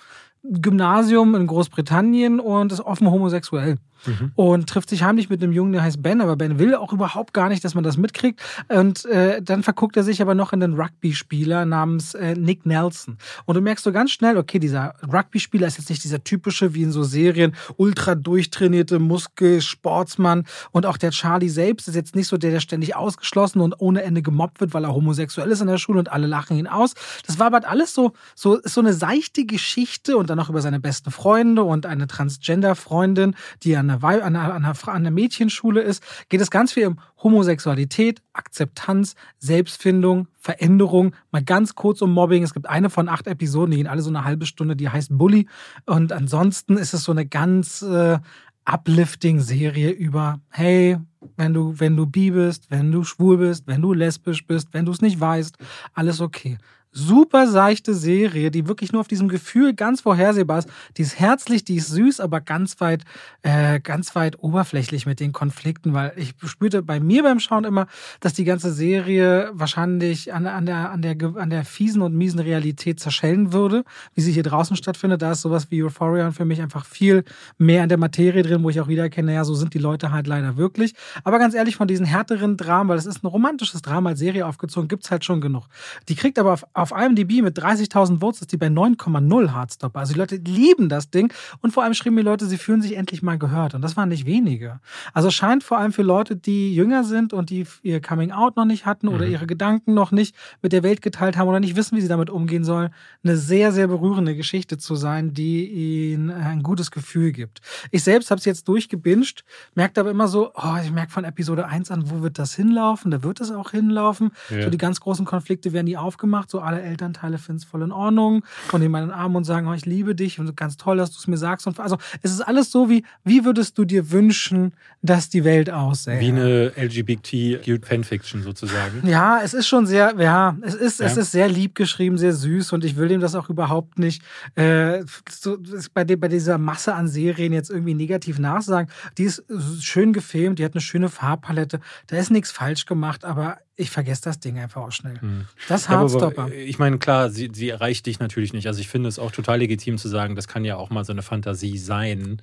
Gymnasium in Großbritannien und ist offen homosexuell mhm. und trifft sich heimlich mit einem Jungen, der heißt Ben, aber Ben will auch überhaupt gar nicht, dass man das mitkriegt. Und äh, dann verguckt er sich aber noch in den Rugby-Spieler namens äh, Nick Nelson. Und du merkst so ganz schnell, okay, dieser Rugby-Spieler ist jetzt nicht dieser typische, wie in so Serien, ultra durchtrainierte Muskelsportsmann. Und auch der Charlie selbst ist jetzt nicht so der, der ständig ausgeschlossen und ohne Ende gemobbt wird, weil er homosexuell ist in der Schule und alle lachen ihn aus. Das war aber alles so, so, so eine seichte Geschichte und dann noch über seine besten Freunde und eine Transgender-Freundin, die an einer, an, einer, an, einer, an einer Mädchenschule ist, geht es ganz viel um Homosexualität, Akzeptanz, Selbstfindung, Veränderung, mal ganz kurz um Mobbing. Es gibt eine von acht Episoden, die gehen alle so eine halbe Stunde, die heißt Bully. Und ansonsten ist es so eine ganz äh, uplifting Serie über, hey, wenn du, wenn du bi bist, wenn du schwul bist, wenn du lesbisch bist, wenn du es nicht weißt, alles okay super seichte Serie, die wirklich nur auf diesem Gefühl ganz vorhersehbar ist. Die ist herzlich, die ist süß, aber ganz weit, äh, ganz weit oberflächlich mit den Konflikten, weil ich spürte bei mir beim Schauen immer, dass die ganze Serie wahrscheinlich an, an, der, an, der, an der fiesen und miesen Realität zerschellen würde, wie sie hier draußen stattfindet. Da ist sowas wie Euphoria für mich einfach viel mehr in der Materie drin, wo ich auch wieder erkenne, ja, so sind die Leute halt leider wirklich. Aber ganz ehrlich, von diesen härteren Dramen, weil es ist ein romantisches Drama als Serie aufgezogen, gibt's halt schon genug. Die kriegt aber auf IMDb mit 30.000 Votes ist die bei 9,0 Hardstopper. Also die Leute lieben das Ding und vor allem schrieben die Leute, sie fühlen sich endlich mal gehört. Und das waren nicht wenige. Also scheint vor allem für Leute, die jünger sind und die ihr Coming Out noch nicht hatten oder mhm. ihre Gedanken noch nicht mit der Welt geteilt haben oder nicht wissen, wie sie damit umgehen sollen, eine sehr, sehr berührende Geschichte zu sein, die ihnen ein gutes Gefühl gibt. Ich selbst habe es jetzt durchgebinged, merke aber immer so, oh, ich merke von Episode 1 an, wo wird das hinlaufen? Da wird es auch hinlaufen. Ja. So die ganz großen Konflikte werden nie aufgemacht, so alle Elternteile finden es voll in Ordnung und nehmen meinen Arm und sagen, oh, ich liebe dich und ganz toll, dass du es mir sagst. Und also es ist alles so wie, wie würdest du dir wünschen, dass die Welt aussähe? Wie eine LGBT-Fanfiction sozusagen. Ja, es ist schon sehr, ja, es ist, ja. es ist sehr lieb geschrieben, sehr süß und ich will dem das auch überhaupt nicht äh, so, bei, de, bei dieser Masse an Serien jetzt irgendwie negativ nachsagen. Die ist schön gefilmt, die hat eine schöne Farbpalette, da ist nichts falsch gemacht, aber ich vergesse das Ding einfach auch schnell. Hm. Das Hardstopper. Ich meine, klar, sie, sie erreicht dich natürlich nicht. Also ich finde es auch total legitim zu sagen, das kann ja auch mal so eine Fantasie sein.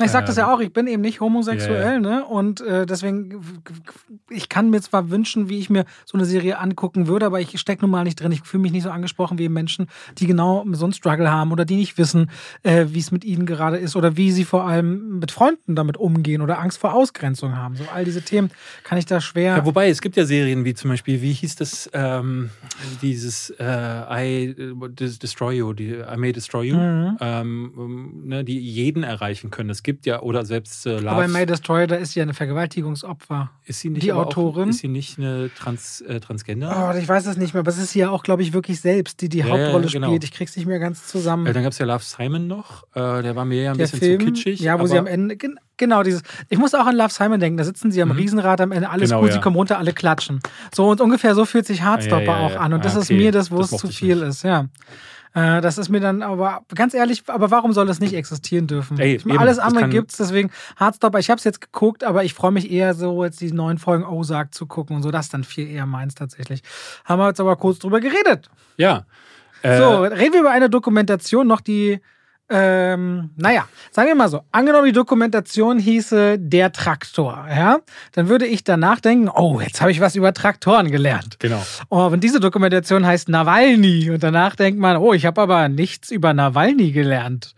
Ich sag das ja ähm, auch, ich bin eben nicht homosexuell, yeah. ne? Und äh, deswegen, ich kann mir zwar wünschen, wie ich mir so eine Serie angucken würde, aber ich stecke nun mal nicht drin. Ich fühle mich nicht so angesprochen wie Menschen, die genau so einen Struggle haben oder die nicht wissen, äh, wie es mit ihnen gerade ist oder wie sie vor allem mit Freunden damit umgehen oder Angst vor Ausgrenzung haben. So all diese Themen kann ich da schwer. Ja, wobei, es gibt ja Serien wie zum Beispiel, wie hieß das, ähm, dieses äh, I Destroy You, die I May Destroy You, mhm. ähm, ne, die jeden erreichen können. Es gibt ja, oder selbst äh, Love. Aber May Destroyer, da ist sie ja eine Vergewaltigungsopfer. Ist sie nicht die Autorin? Auch, ist sie nicht eine Trans, äh, Transgender? Oh, ich weiß das nicht mehr, aber es ist sie ja auch, glaube ich, wirklich selbst, die die ja, Hauptrolle ja, genau. spielt. Ich krieg's nicht mehr ganz zusammen. Äh, dann gab es ja Love Simon noch. Äh, der war mir ja ein der bisschen Film, zu kitschig. Ja, wo sie am Ende. Genau, dieses. Ich muss auch an Love Simon denken. Da sitzen sie am mhm. Riesenrad am Ende, alles genau, gut, ja. sie kommen runter, alle klatschen. So und ungefähr so fühlt sich Hardstopper auch an. Und das okay. ist mir das, wo es zu viel ist, ja. Äh, das ist mir dann aber ganz ehrlich, aber warum soll das nicht existieren dürfen? Ey, eben, alles andere gibt's, deswegen Hardstopper. Ich habe es jetzt geguckt, aber ich freue mich eher so, jetzt die neuen Folgen Ozark zu gucken und so. Das dann viel eher meins tatsächlich. Haben wir jetzt aber kurz drüber geredet. Ja. Äh, so, reden wir über eine Dokumentation noch, die ähm, naja, sagen wir mal so, angenommen die Dokumentation hieße Der Traktor, ja, dann würde ich danach denken, oh, jetzt habe ich was über Traktoren gelernt. Genau. Oh, wenn diese Dokumentation heißt Nawalny und danach denkt man, oh, ich habe aber nichts über Nawalny gelernt.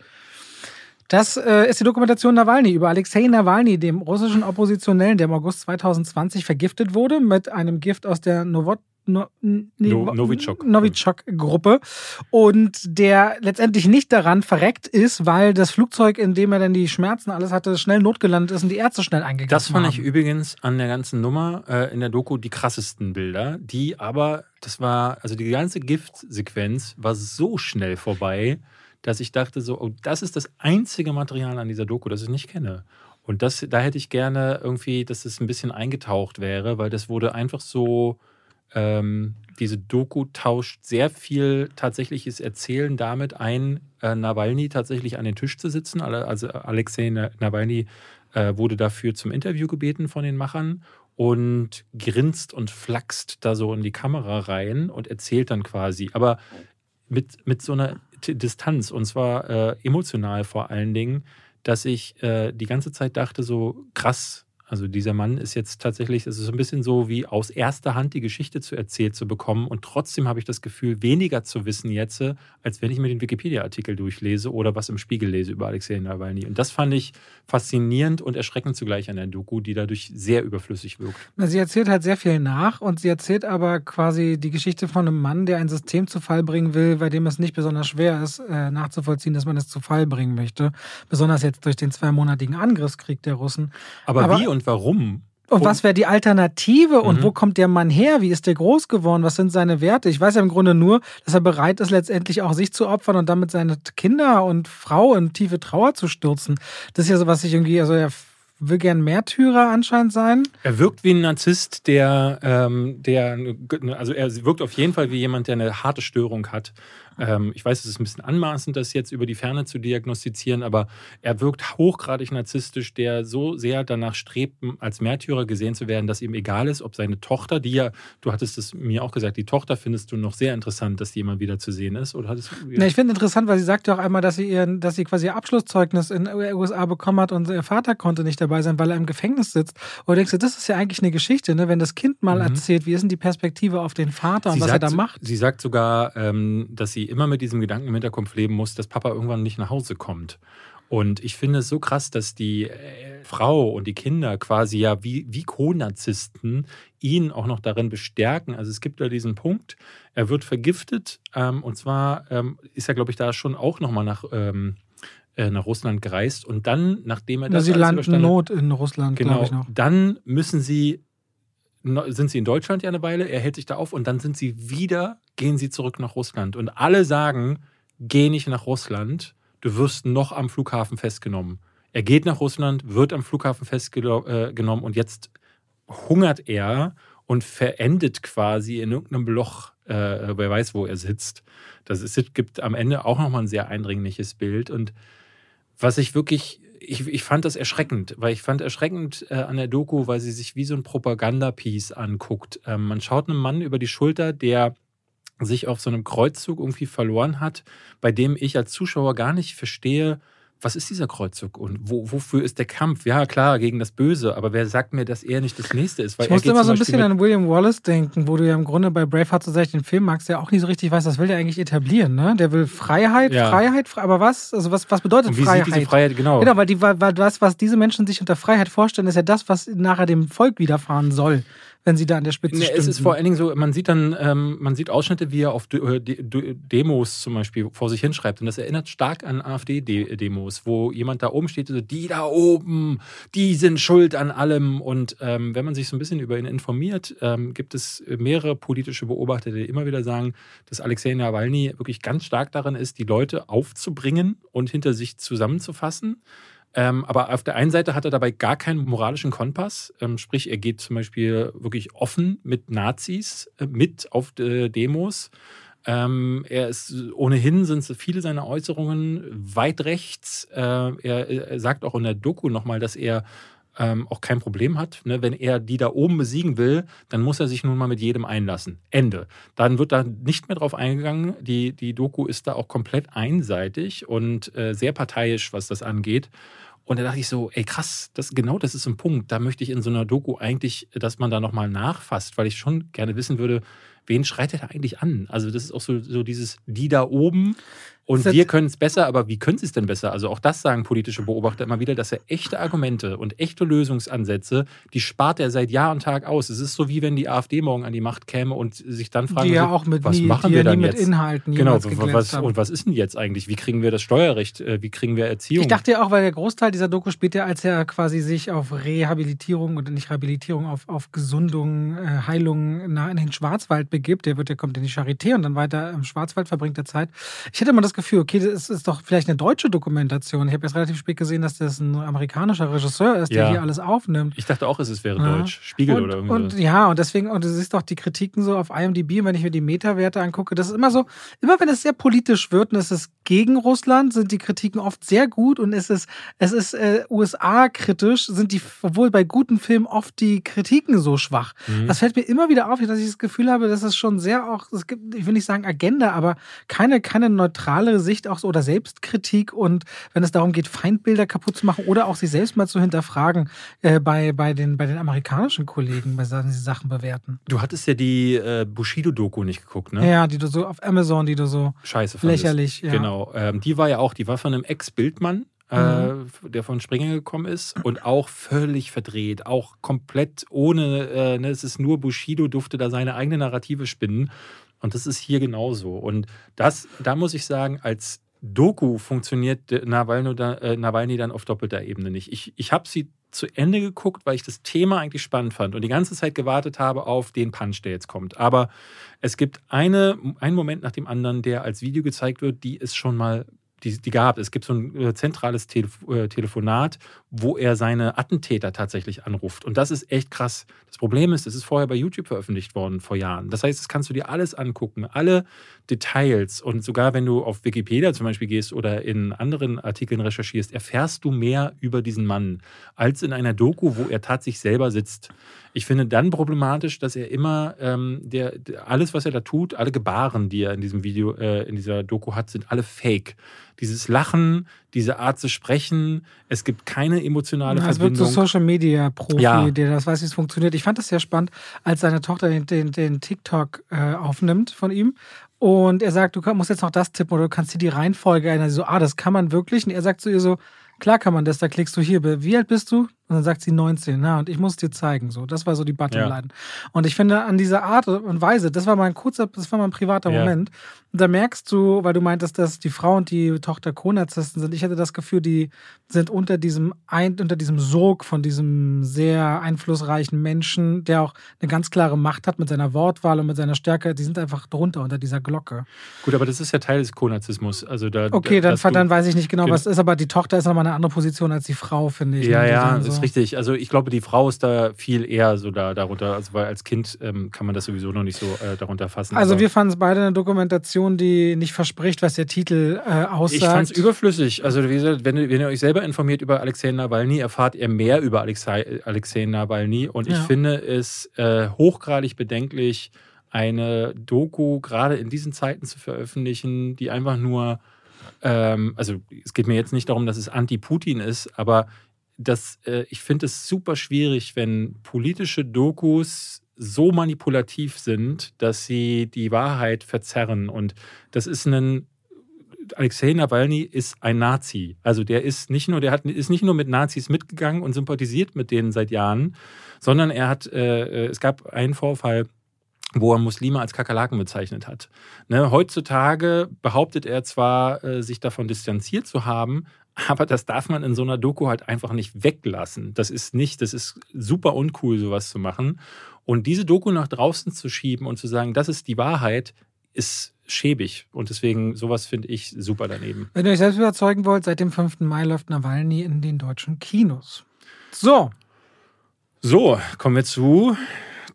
Das äh, ist die Dokumentation Nawalny über Alexei Nawalny, dem russischen Oppositionellen, der im August 2020 vergiftet wurde mit einem Gift aus der Novot no, nee, no, Novichok. Novichok-Gruppe und der letztendlich nicht daran verreckt ist, weil das Flugzeug, in dem er dann die Schmerzen alles hatte, schnell notgelandet ist und die Ärzte schnell eingegriffen Das fand haben. ich übrigens an der ganzen Nummer äh, in der Doku die krassesten Bilder, die aber, das war, also die ganze Giftsequenz war so schnell vorbei, dass ich dachte so, oh, das ist das einzige Material an dieser Doku, das ich nicht kenne. Und das, da hätte ich gerne irgendwie, dass es ein bisschen eingetaucht wäre, weil das wurde einfach so ähm, diese Doku tauscht sehr viel tatsächliches Erzählen damit ein, äh, Nawalny tatsächlich an den Tisch zu sitzen. Also Alexei Nawalny äh, wurde dafür zum Interview gebeten von den Machern und grinst und flaxt da so in die Kamera rein und erzählt dann quasi. Aber mit, mit so einer Distanz und zwar äh, emotional vor allen Dingen, dass ich äh, die ganze Zeit dachte, so krass, also dieser Mann ist jetzt tatsächlich, es ist ein bisschen so wie aus erster Hand die Geschichte zu erzählt zu bekommen und trotzdem habe ich das Gefühl, weniger zu wissen jetzt, als wenn ich mir den Wikipedia-Artikel durchlese oder was im Spiegel lese über Alexei Nawalny. Und das fand ich faszinierend und erschreckend zugleich an der Doku, die dadurch sehr überflüssig wirkt. Sie erzählt halt sehr viel nach und sie erzählt aber quasi die Geschichte von einem Mann, der ein System zu Fall bringen will, bei dem es nicht besonders schwer ist, äh, nachzuvollziehen, dass man es zu Fall bringen möchte. Besonders jetzt durch den zweimonatigen Angriffskrieg der Russen. Aber, aber wie und warum? Und was wäre die Alternative und mhm. wo kommt der Mann her? Wie ist der groß geworden? Was sind seine Werte? Ich weiß ja im Grunde nur, dass er bereit ist, letztendlich auch sich zu opfern und damit seine Kinder und Frau in tiefe Trauer zu stürzen. Das ist ja so, was ich irgendwie, also er will gern Märtyrer anscheinend sein. Er wirkt wie ein Narzisst, der, ähm, der, also er wirkt auf jeden Fall wie jemand, der eine harte Störung hat. Ähm, ich weiß, es ist ein bisschen anmaßend, das jetzt über die Ferne zu diagnostizieren, aber er wirkt hochgradig narzisstisch, der so sehr danach strebt, als Märtyrer gesehen zu werden, dass ihm egal ist, ob seine Tochter, die ja, du hattest es mir auch gesagt, die Tochter findest du noch sehr interessant, dass die immer wieder zu sehen ist. Oder hattest du, nee, ich finde interessant, weil sie sagte auch einmal, dass sie, ihren, dass sie quasi ihr Abschlusszeugnis in den USA bekommen hat und ihr Vater konnte nicht dabei sein, weil er im Gefängnis sitzt. Und du denkst, das ist ja eigentlich eine Geschichte, ne? wenn das Kind mal mhm. erzählt, wie ist denn die Perspektive auf den Vater und sie was sagt, er da macht. Sie sagt sogar, ähm, dass sie immer mit diesem Gedanken im Hinterkopf leben muss, dass Papa irgendwann nicht nach Hause kommt. Und ich finde es so krass, dass die äh, Frau und die Kinder quasi ja wie, wie Co-Narzissten ihn auch noch darin bestärken. Also es gibt da diesen Punkt, er wird vergiftet ähm, und zwar ähm, ist er, glaube ich, da schon auch nochmal nach, ähm, äh, nach Russland gereist und dann, nachdem er das. Ja, sie landen Not in Russland, genau, ich noch. Dann müssen sie sind sie in Deutschland ja eine Weile, er hält sich da auf und dann sind sie wieder, gehen sie zurück nach Russland. Und alle sagen, geh nicht nach Russland, du wirst noch am Flughafen festgenommen. Er geht nach Russland, wird am Flughafen festgenommen und jetzt hungert er und verendet quasi in irgendeinem Loch, äh, wer weiß, wo er sitzt. Das ist, gibt am Ende auch nochmal ein sehr eindringliches Bild. Und was ich wirklich ich, ich fand das erschreckend, weil ich fand erschreckend äh, an der Doku, weil sie sich wie so ein Propagandapiece anguckt. Ähm, man schaut einem Mann über die Schulter, der sich auf so einem Kreuzzug irgendwie verloren hat, bei dem ich als Zuschauer gar nicht verstehe, was ist dieser Kreuzzug und wo, wofür ist der Kampf? Ja, klar, gegen das Böse, aber wer sagt mir, dass er nicht das Nächste ist? ich musste immer so ein bisschen an William Wallace denken, wo du ja im Grunde bei Braveheart so den Film magst, der auch nicht so richtig weiß, was will der eigentlich etablieren, ne? Der will Freiheit, ja. Freiheit, aber was? Also was, was bedeutet und wie Freiheit? Sieht diese Freiheit genau. Genau, weil, die, weil, weil das, was diese Menschen sich unter Freiheit vorstellen, ist ja das, was nachher dem Volk widerfahren soll wenn sie da an der Spitze nee, Es ist vor allen Dingen so, man sieht dann, ähm, man sieht Ausschnitte, wie er auf De De Demos zum Beispiel vor sich hinschreibt. Und das erinnert stark an AfD-Demos, wo jemand da oben steht, so, die da oben, die sind schuld an allem. Und ähm, wenn man sich so ein bisschen über ihn informiert, ähm, gibt es mehrere politische Beobachter, die immer wieder sagen, dass Alexei Nawalny wirklich ganz stark daran ist, die Leute aufzubringen und hinter sich zusammenzufassen. Ähm, aber auf der einen Seite hat er dabei gar keinen moralischen Kompass. Ähm, sprich, er geht zum Beispiel wirklich offen mit Nazis äh, mit auf äh, Demos. Ähm, er ist ohnehin sind viele seiner Äußerungen weit rechts. Äh, er, er, sagt auch in der Doku nochmal, dass er ähm, auch kein Problem hat. Ne? Wenn er die da oben besiegen will, dann muss er sich nun mal mit jedem einlassen. Ende. Dann wird da nicht mehr drauf eingegangen. Die, die Doku ist da auch komplett einseitig und äh, sehr parteiisch, was das angeht. Und da dachte ich so, ey krass, das, genau das ist ein Punkt. Da möchte ich in so einer Doku eigentlich, dass man da nochmal nachfasst, weil ich schon gerne wissen würde, wen schreit er eigentlich an? Also das ist auch so, so dieses, die da oben und wir können es besser, aber wie können sie es denn besser? Also auch das sagen politische Beobachter immer wieder, dass er echte Argumente und echte Lösungsansätze, die spart er seit Jahr und Tag aus. Es ist so wie wenn die AfD morgen an die Macht käme und sich dann fragen, die ja auch mit was nie, machen wir dann mit jetzt? Inhalten genau, was, und was ist denn jetzt eigentlich? Wie kriegen wir das Steuerrecht? Äh, wie kriegen wir Erziehung? Ich dachte ja auch, weil der Großteil dieser Doku spielt ja, als er quasi sich auf Rehabilitierung oder nicht Rehabilitierung, auf, auf Gesundung, äh, Heilung in den Schwarzwald begibt. Der wird, der kommt in die Charité und dann weiter im Schwarzwald verbringt er Zeit. Ich hätte immer das Gefühl, okay, das ist doch vielleicht eine deutsche Dokumentation. Ich habe jetzt relativ spät gesehen, dass das ein amerikanischer Regisseur ist, der Ja. hier alles aufnimmt. Ich dachte auch, es wäre Ja. Deutsch. Spiegel und, oder und irgendwas. ja, und deswegen, und du siehst doch die Kritiken so auf IMDb, und wenn ich mir die Meta-Werte angucke, das ist immer so, immer wenn es sehr politisch wird und es ist gegen Russland, sind die Kritiken oft sehr gut und es ist, es ist äh, USA-kritisch, sind die, obwohl bei guten Filmen oft die Kritiken so schwach. Mhm. Das fällt mir immer wieder auf, dass ich das Gefühl habe, dass es schon sehr auch, es gibt, ich will nicht sagen Agenda, aber keine, keine neutrale Sicht auch so oder Selbstkritik und wenn es darum geht, Feindbilder kaputt zu machen oder auch sich selbst mal zu hinterfragen äh, bei, bei, den, bei den amerikanischen Kollegen, bei Sachen, die Sachen bewerten. Du hattest ja die äh, Bushido-Doku nicht geguckt, ne? Ja, die du so auf Amazon, die du so Scheiße fandest. lächerlich, ja. Genau. Ähm, die war ja auch, die war von einem Ex-Bildmann, äh, der von Springer gekommen ist und auch völlig verdreht, auch komplett ohne, äh, ne, es ist nur Bushido durfte da seine eigene Narrative spinnen. Und das ist hier genauso. Und das, da muss ich sagen, als Doku funktioniert äh, Nawalny dann auf doppelter Ebene nicht. Ich, ich habe sie zu Ende geguckt, weil ich das Thema eigentlich spannend fand und die ganze Zeit gewartet habe auf den Punch, der jetzt kommt. Aber es gibt eine, einen Moment nach dem anderen, der als Video gezeigt wird, die es schon mal, die, die gab. Es gibt so ein äh, zentrales Telef äh, Telefonat, wo er seine Attentäter tatsächlich anruft. Und das ist echt krass. Das Problem ist, es ist vorher bei YouTube veröffentlicht worden vor Jahren. Das heißt, das kannst du dir alles angucken, alle Details. Und sogar wenn du auf Wikipedia zum Beispiel gehst oder in anderen Artikeln recherchierst, erfährst du mehr über diesen Mann als in einer Doku, wo er tatsächlich selber sitzt. Ich finde dann problematisch, dass er immer ähm, der, der alles, was er da tut, alle Gebaren, die er in diesem Video, äh, in dieser Doku hat, sind alle Fake. Dieses Lachen, diese Art zu sprechen, es gibt keine emotionale Es wird so Verbindung. Social Media Profi, Ja. der das weiß, wie es funktioniert. Ich fand das sehr spannend, als seine Tochter den, den, den TikTok äh, aufnimmt von ihm. Und er sagt, du musst jetzt noch das tippen oder du kannst dir die Reihenfolge ändern. Sie so, ah, das kann man wirklich. Und er sagt zu ihr so, klar kann man das, da klickst du hier. Wie alt bist du? Und dann sagt sie 19. Na, und ich muss dir zeigen. So, das war so die Bottomline. Und ich finde, an dieser Art und Weise, das war mal ein kurzer, das war mal ein privater Ja. Moment. Und da merkst du, weil du meintest, dass die Frau und die Tochter Co-Narzissten sind. Ich hatte das Gefühl, die sind unter diesem, ein, unter diesem Sog von diesem sehr einflussreichen Menschen, der auch eine ganz klare Macht hat mit seiner Wortwahl und mit seiner Stärke. Die sind einfach drunter unter dieser Glocke. Gut, aber das ist ja Teil des Konarzismus. Also da, Okay, dann, dann weiß ich nicht genau, Gen- was ist, aber die Tochter ist nochmal eine andere Position als die Frau, finde ich. Ja, ne? Ja, ist richtig. Also ich glaube, die Frau ist da viel eher so da darunter, also weil als Kind ähm, kann man das sowieso noch nicht so äh, darunter fassen. Also wir fanden es beide eine Dokumentation, die nicht verspricht, was der Titel äh, aussagt. ich fand es überflüssig. Also wie gesagt, wenn, ihr- wenn ihr euch selber informiert über Alexei Nawalny, erfahrt ihr mehr über Alexei, Alexei Nawalny. Und ich Ja. finde es äh, hochgradig bedenklich, eine Doku gerade in diesen Zeiten zu veröffentlichen, die einfach nur, ähm, also es geht mir jetzt nicht darum, dass es anti-Putin ist, aber das, äh, ich finde es super schwierig, wenn politische Dokus so manipulativ sind, dass sie die Wahrheit verzerren. Und das ist ein Alexei Nawalny ist ein Nazi. Also der ist nicht nur, der hat, ist nicht nur mit Nazis mitgegangen und sympathisiert mit denen seit Jahren, sondern er hat, äh, es gab einen Vorfall, wo er Muslime als Kakerlaken bezeichnet hat. Ne, heutzutage behauptet er zwar, äh, sich davon distanziert zu haben, aber das darf man in so einer Doku halt einfach nicht weglassen. Das ist nicht, das ist super uncool, sowas zu machen. Und diese Doku nach draußen zu schieben und zu sagen, das ist die Wahrheit, ist schäbig. Und deswegen, sowas finde ich super daneben. Wenn ihr euch selbst überzeugen wollt, seit dem 5. Mai läuft Nawalny in den deutschen Kinos. So, So, kommen wir zu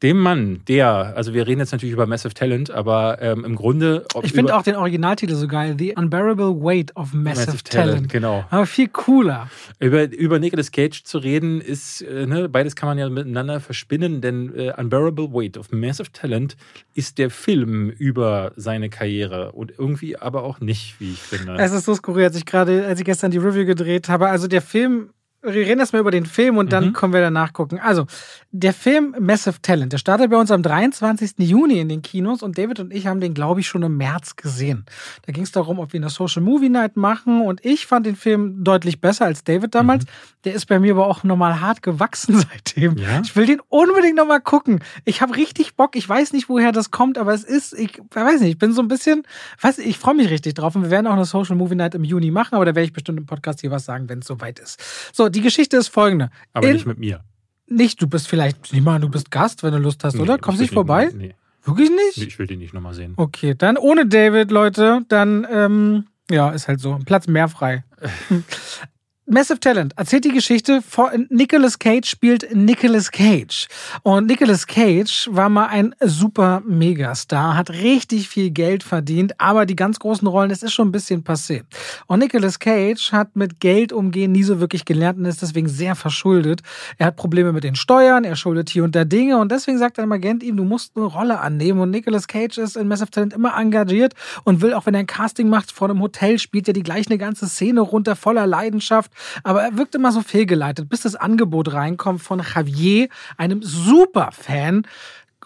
dem Mann, der, also wir reden jetzt natürlich über Massive Talent, aber ähm, im Grunde. ich finde auch den Originaltitel so geil. The Unbearable Weight of Massive, Talent. Genau. Aber viel cooler. Über, über Nicolas Cage zu reden, ist, äh, ne, beides kann man ja miteinander verspinnen, denn äh, Unbearable Weight of Massive Talent ist der Film über seine Karriere und irgendwie aber auch nicht, wie ich finde. Es ist so skurril, als ich gerade, als ich gestern die Review gedreht habe. Also der Film, wir reden erstmal über den Film und dann Mhm. können wir danach gucken. Also, der Film Massive Talent, der startet bei uns am 23. Juni in den Kinos und David und ich haben den, glaube ich, schon im März gesehen. Da ging es darum, ob wir eine Social Movie Night machen und ich fand den Film deutlich besser als David damals. Der ist bei mir aber auch nochmal hart gewachsen seitdem. Ja? Ich will den unbedingt nochmal gucken. Ich habe richtig Bock. Ich weiß nicht, woher das kommt, aber es ist, ich weiß nicht, ich bin so ein bisschen, weiß nicht, ich freue mich richtig drauf. Und wir werden auch eine Social Movie Night im Juni machen, aber da werde ich bestimmt im Podcast hier was sagen, wenn es soweit ist. So, die Geschichte ist folgende. aber In- nicht mit mir. Nicht, du bist vielleicht, niemand, du bist Gast, wenn du Lust hast, oder? Nee, Kommst muss nicht vorbei? Nee. Wirklich nicht? Ich will den nicht nochmal sehen. Okay, dann ohne David, Leute, dann, ähm, ja, ist halt so. Platz mehr frei. Massive Talent erzählt die Geschichte von Nicolas Cage spielt Nicolas Cage. Und Nicolas Cage war mal ein super Megastar, hat richtig viel Geld verdient, aber die ganz großen Rollen, es ist schon ein bisschen passé. Und Nicolas Cage hat mit Geld umgehen nie so wirklich gelernt und ist deswegen sehr verschuldet. Er hat Probleme mit den Steuern, er schuldet hier und da Dinge und deswegen sagt ein Agent ihm, du musst eine Rolle annehmen. Und Nicolas Cage ist in Massive Talent immer engagiert und will auch, wenn er ein Casting macht vor einem Hotel, spielt er die gleich eine ganze Szene runter voller Leidenschaft aber er wirkt immer so fehlgeleitet, bis das Angebot reinkommt von Javier, einem Superfan,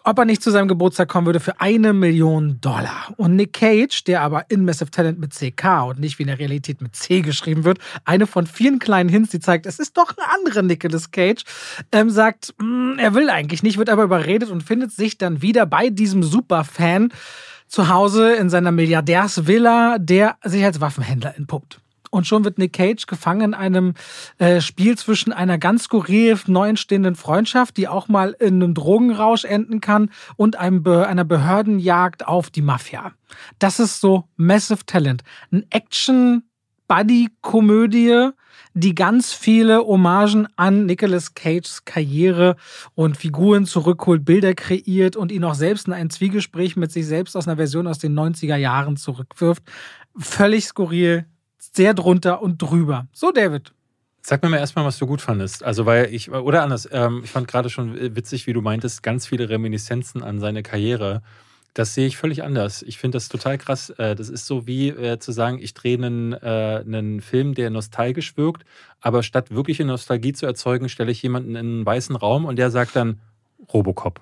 ob er nicht zu seinem Geburtstag kommen würde für eine Million Dollar. Und Nick Cage, der aber in Massive Talent mit CK und nicht wie in der Realität mit C geschrieben wird, eine von vielen kleinen Hints, die zeigt, es ist doch ein anderer Nicolas Cage, ähm, sagt, mh, mm, er will eigentlich nicht, wird aber überredet und findet sich dann wieder bei diesem Superfan zu Hause in seiner Milliardärsvilla, der sich als Waffenhändler entpuppt. Und schon wird Nick Cage gefangen in einem äh, Spiel zwischen einer ganz skurril neu entstehenden Freundschaft, die auch mal in einem Drogenrausch enden kann, und einem Be einer Behördenjagd auf die Mafia. Das ist so Massive Talent. Ein Action-Buddy-Komödie, die ganz viele Hommagen an Nicolas Cages Karriere und Figuren zurückholt, Bilder kreiert und ihn auch selbst in ein Zwiegespräch mit sich selbst aus einer Version aus den 90er Jahren zurückwirft. Völlig skurril, sehr drunter und drüber. So, David. Sag mir mal erstmal, was du gut fandest. Also, weil ich, oder anders, ähm, ich fand gerade schon witzig, wie du meintest, ganz viele Reminiszenzen an seine Karriere. Das sehe ich völlig anders. Ich finde das total krass. Äh, das ist so wie äh, zu sagen, ich drehe einen, äh, einen Film, der nostalgisch wirkt, aber statt wirkliche Nostalgie zu erzeugen, stelle ich jemanden in einen weißen Raum und der sagt dann Robocop.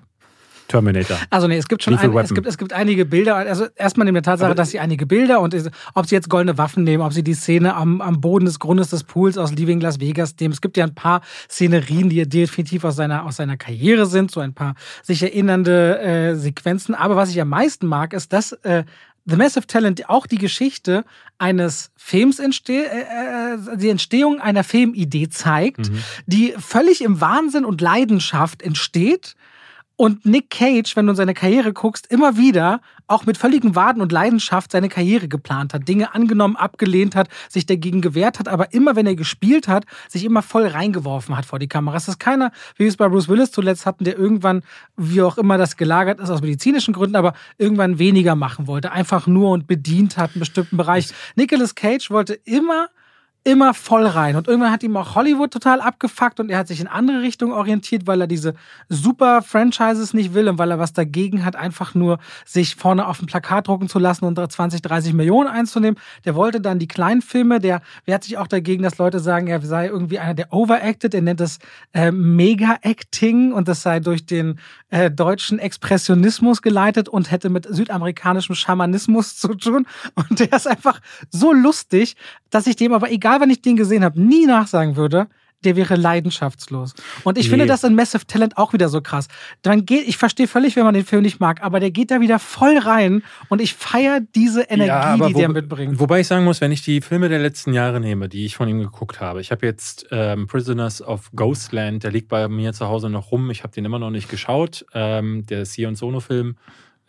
Terminator. Also nee, es gibt schon ein, es, gibt, es gibt einige Bilder. Also erstmal neben der Tatsache, Aber dass sie einige Bilder und ob sie jetzt goldene Waffen nehmen, ob sie die Szene am, am Boden des Grundes des Pools aus Leaving Las Vegas nehmen. Es gibt ja ein paar Szenerien, die definitiv aus seiner, aus seiner Karriere sind, so ein paar sich erinnernde äh, Sequenzen. Aber was ich am meisten mag, ist, dass äh, The Massive Talent auch die Geschichte eines Films entsteht, äh, äh, die Entstehung einer Filmidee zeigt, mhm. die völlig im Wahnsinn und Leidenschaft entsteht und Nick Cage, wenn du in seine Karriere guckst, immer wieder auch mit völligem Waden und Leidenschaft seine Karriere geplant hat, Dinge angenommen, abgelehnt hat, sich dagegen gewehrt hat, aber immer, wenn er gespielt hat, sich immer voll reingeworfen hat vor die Kamera. Es ist keiner, wie wir es bei Bruce Willis zuletzt hatten, der irgendwann, wie auch immer das gelagert ist, aus medizinischen Gründen, aber irgendwann weniger machen wollte, einfach nur und bedient hat, einen bestimmten Bereich. Nicolas Cage wollte immer immer voll rein. Und irgendwann hat ihm auch Hollywood total abgefuckt und er hat sich in andere Richtungen orientiert, weil er diese super Franchises nicht will und weil er was dagegen hat, einfach nur sich vorne auf dem Plakat drucken zu lassen und 20, 30 Millionen einzunehmen. Der wollte dann die kleinen Filme, der wehrt sich auch dagegen, dass Leute sagen, er sei irgendwie einer, der overacted. Er nennt das äh, Mega-Acting und das sei durch den äh, deutschen Expressionismus geleitet und hätte mit südamerikanischem Schamanismus zu tun. Und der ist einfach so lustig, dass ich dem aber egal, wann ich den gesehen habe, nie nachsagen würde, der wäre leidenschaftslos. Und ich nee. finde das in Massive Talent auch wieder so krass. Dann geht, ich verstehe völlig, wenn man den Film nicht mag, aber der geht da wieder voll rein und ich feiere diese Energie, ja, die wo, der mitbringt. Wobei ich sagen muss, wenn ich die Filme der letzten Jahre nehme, die ich von ihm geguckt habe, ich habe jetzt ähm, Prisoners of Ghostland, der liegt bei mir zu Hause noch rum, ich habe den immer noch nicht geschaut, ähm, der Sion Sono-Film,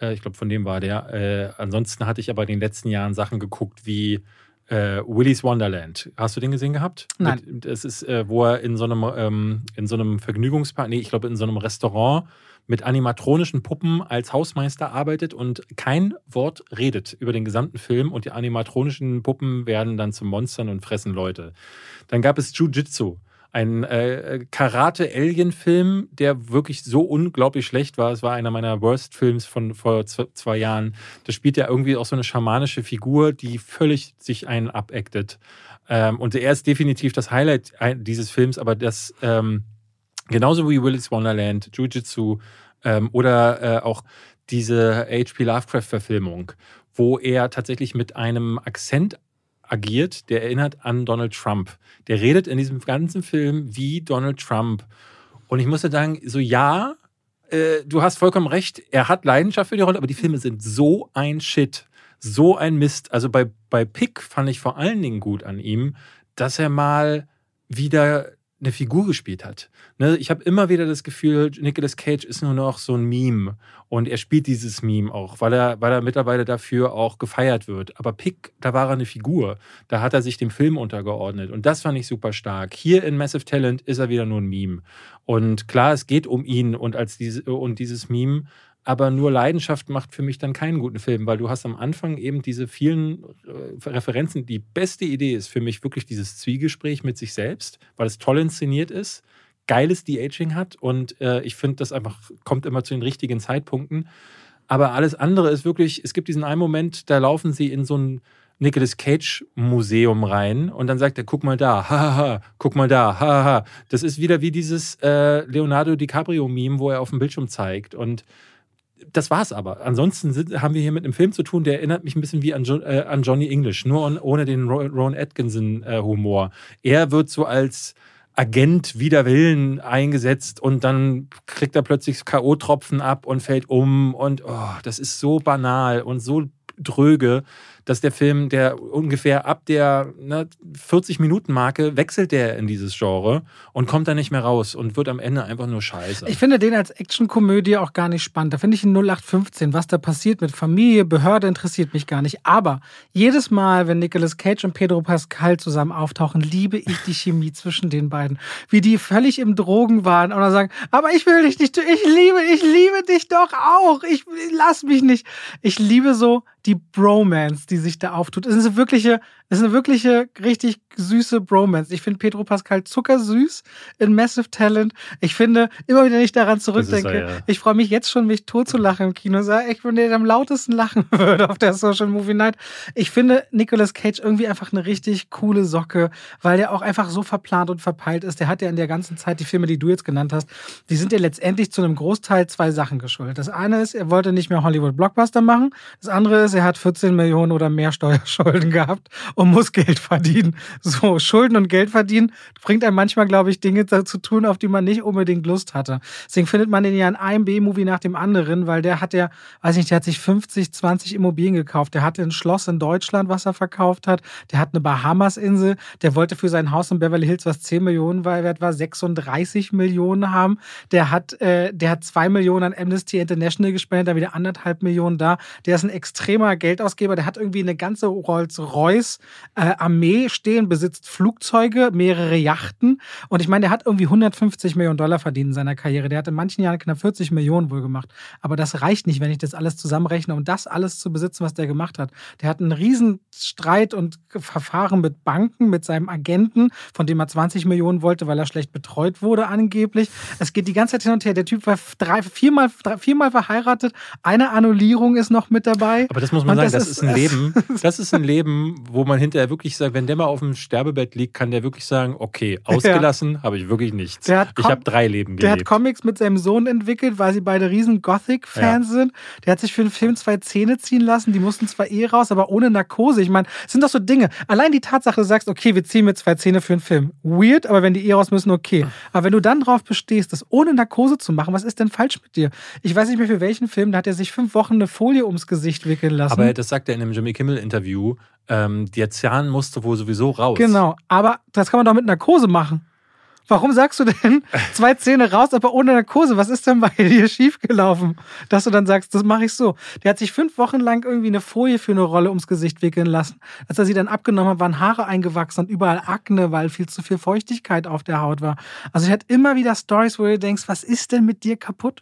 äh, ich glaube, von dem war der. Äh, ansonsten hatte ich aber in den letzten Jahren Sachen geguckt wie äh, Willy's Wonderland. Hast du den gesehen gehabt? Nein. Das ist, äh, wo er in so einem, ähm, in so einem Vergnügungspark, nee, ich glaube in so einem Restaurant mit animatronischen Puppen als Hausmeister arbeitet und kein Wort redet über den gesamten Film und die animatronischen Puppen werden dann zu Monstern und fressen Leute. Dann gab es Jiu-Jitsu ein äh, Karate-Alien-Film, der wirklich so unglaublich schlecht war. Es war einer meiner Worst-Films von vor zwei Jahren. Da spielt ja irgendwie auch so eine schamanische Figur, die völlig sich einen abactet. Ähm, und er ist definitiv das Highlight dieses Films, aber das ähm, genauso wie Willis Wonderland, Jiu-Jitsu ähm, oder äh, auch diese H.P. Lovecraft-Verfilmung, wo er tatsächlich mit einem Akzent agiert, der erinnert an Donald Trump. Der redet in diesem ganzen Film wie Donald Trump. Und ich muss ja sagen, so ja, äh, du hast vollkommen recht, er hat Leidenschaft für die Rolle, aber die Filme sind so ein Shit, so ein Mist. Also bei, bei Pick fand ich vor allen Dingen gut an ihm, dass er mal wieder eine Figur gespielt hat. Ne, ich habe immer wieder das Gefühl, Nicolas Cage ist nur noch so ein Meme und er spielt dieses Meme auch, weil er, weil er mittlerweile dafür auch gefeiert wird. Aber Pick, da war er eine Figur. Da hat er sich dem Film untergeordnet und das fand ich super stark. Hier in Massive Talent ist er wieder nur ein Meme. Und klar, es geht um ihn und, als diese, und dieses Meme aber nur Leidenschaft macht für mich dann keinen guten Film, weil du hast am Anfang eben diese vielen äh, Referenzen. Die beste Idee ist für mich wirklich dieses Zwiegespräch mit sich selbst, weil es toll inszeniert ist, geiles De-Aging hat und äh, ich finde, das einfach kommt immer zu den richtigen Zeitpunkten. Aber alles andere ist wirklich, es gibt diesen einen Moment, da laufen sie in so ein Nicolas Cage Museum rein und dann sagt er, guck mal da, hahaha, guck mal da, hahaha. Das ist wieder wie dieses äh, Leonardo DiCaprio Meme, wo er auf dem Bildschirm zeigt und das war's aber. Ansonsten sind, haben wir hier mit einem Film zu tun, der erinnert mich ein bisschen wie an, jo äh, an Johnny English, nur on, ohne den Ron Atkinson-Humor. Äh, er wird so als Agent wider Willen eingesetzt und dann kriegt er plötzlich K.O.-Tropfen ab und fällt um und oh, das ist so banal und so dröge dass der Film, der ungefähr ab der ne, 40-Minuten-Marke wechselt der in dieses Genre und kommt da nicht mehr raus und wird am Ende einfach nur scheiße. Ich finde den als Actionkomödie auch gar nicht spannend. Da finde ich ein 0815. Was da passiert mit Familie, Behörde interessiert mich gar nicht. Aber jedes Mal, wenn Nicolas Cage und Pedro Pascal zusammen auftauchen, liebe ich die Chemie zwischen den beiden. Wie die völlig im Drogen waren und dann sagen, aber ich will dich nicht, ich liebe, ich liebe dich doch auch. Ich lass mich nicht. Ich liebe so die Bromance, die sich da auftut. Es ist eine wirkliche, es ist eine wirkliche, richtig süße Bromance. Ich finde Pedro Pascal zuckersüß in Massive Talent. Ich finde, immer wieder nicht daran zurückdenke, er, ja. ich freue mich jetzt schon, mich tot zu lachen im Kino. Ich bin der, am lautesten lachen würde auf der Social Movie Night. Ich finde Nicolas Cage irgendwie einfach eine richtig coole Socke, weil der auch einfach so verplant und verpeilt ist. Der hat ja in der ganzen Zeit die Filme, die du jetzt genannt hast, die sind ja letztendlich zu einem Großteil zwei Sachen geschuldet. Das eine ist, er wollte nicht mehr Hollywood Blockbuster machen. Das andere ist, er hat 14 Millionen oder mehr Steuerschulden gehabt und muss Geld verdienen. So, Schulden und Geld verdienen bringt einem manchmal, glaube ich, Dinge zu tun, auf die man nicht unbedingt Lust hatte. Deswegen findet man den ja in einem B-Movie nach dem anderen, weil der hat ja, weiß nicht, der hat sich 50, 20 Immobilien gekauft. Der hatte ein Schloss in Deutschland, was er verkauft hat. Der hat eine Bahamas-Insel. Der wollte für sein Haus in Beverly Hills, was 10 Millionen wert war, 36 Millionen haben. Der hat, äh, der hat 2 Millionen an Amnesty International gespendet, da wieder anderthalb Millionen da. Der ist ein extremer Geldausgeber. Der hat irgendwie eine ganze Rolls-Royce äh, stehen, besitzt Flugzeuge, mehrere Yachten. Und ich meine, der hat irgendwie 150 Millionen Dollar verdient in seiner Karriere. Der hat in manchen Jahren knapp 40 Millionen wohl gemacht. Aber das reicht nicht, wenn ich das alles zusammenrechne, um das alles zu besitzen, was der gemacht hat. Der hat einen riesen Streit und Verfahren mit Banken, mit seinem Agenten, von dem er 20 Millionen wollte, weil er schlecht betreut wurde angeblich. Es geht die ganze Zeit hin und her. Der Typ war drei, viermal, drei, viermal verheiratet. Eine Annullierung ist noch mit dabei. Aber das muss man, man sagen, das, das ist, ist ein Leben. Das ist ein Leben, wo man hinterher wirklich sagt, wenn der mal auf dem Sterbebett liegt, kann der wirklich sagen, okay, ausgelassen ja. habe ich wirklich nichts. ich habe drei Leben gelebt. Der hat Comics mit seinem Sohn entwickelt, weil sie beide riesen Gothic-Fans ja. sind. Der hat sich für den Film zwei Zähne ziehen lassen, die mussten zwar eh raus, aber ohne Narkose. Ich meine, es sind doch so Dinge. Allein die Tatsache, du sagst, okay, wir ziehen mir zwei Zähne für einen Film. Weird, aber wenn die eh raus müssen, okay. Aber wenn du dann drauf bestehst, das ohne Narkose zu machen, was ist denn falsch mit dir? Ich weiß nicht mehr für welchen Film, da hat er sich fünf Wochen eine Folie ums Gesicht wickeln lassen. Aber das sagt er in einem Jimmy Kimmel-Interview. Ähm, der Zahn musste wohl sowieso raus. Genau, aber das kann man doch mit Narkose machen. Warum sagst du denn zwei Zähne raus, aber ohne Narkose? Was ist denn bei dir schiefgelaufen, dass du dann sagst, das mache ich so? Der hat sich fünf Wochen lang irgendwie eine Folie für eine Rolle ums Gesicht wickeln lassen. Als er sie dann abgenommen hat, waren Haare eingewachsen und überall Akne, weil viel zu viel Feuchtigkeit auf der Haut war. Also er hat immer wieder Stories, wo du denkst, was ist denn mit dir kaputt?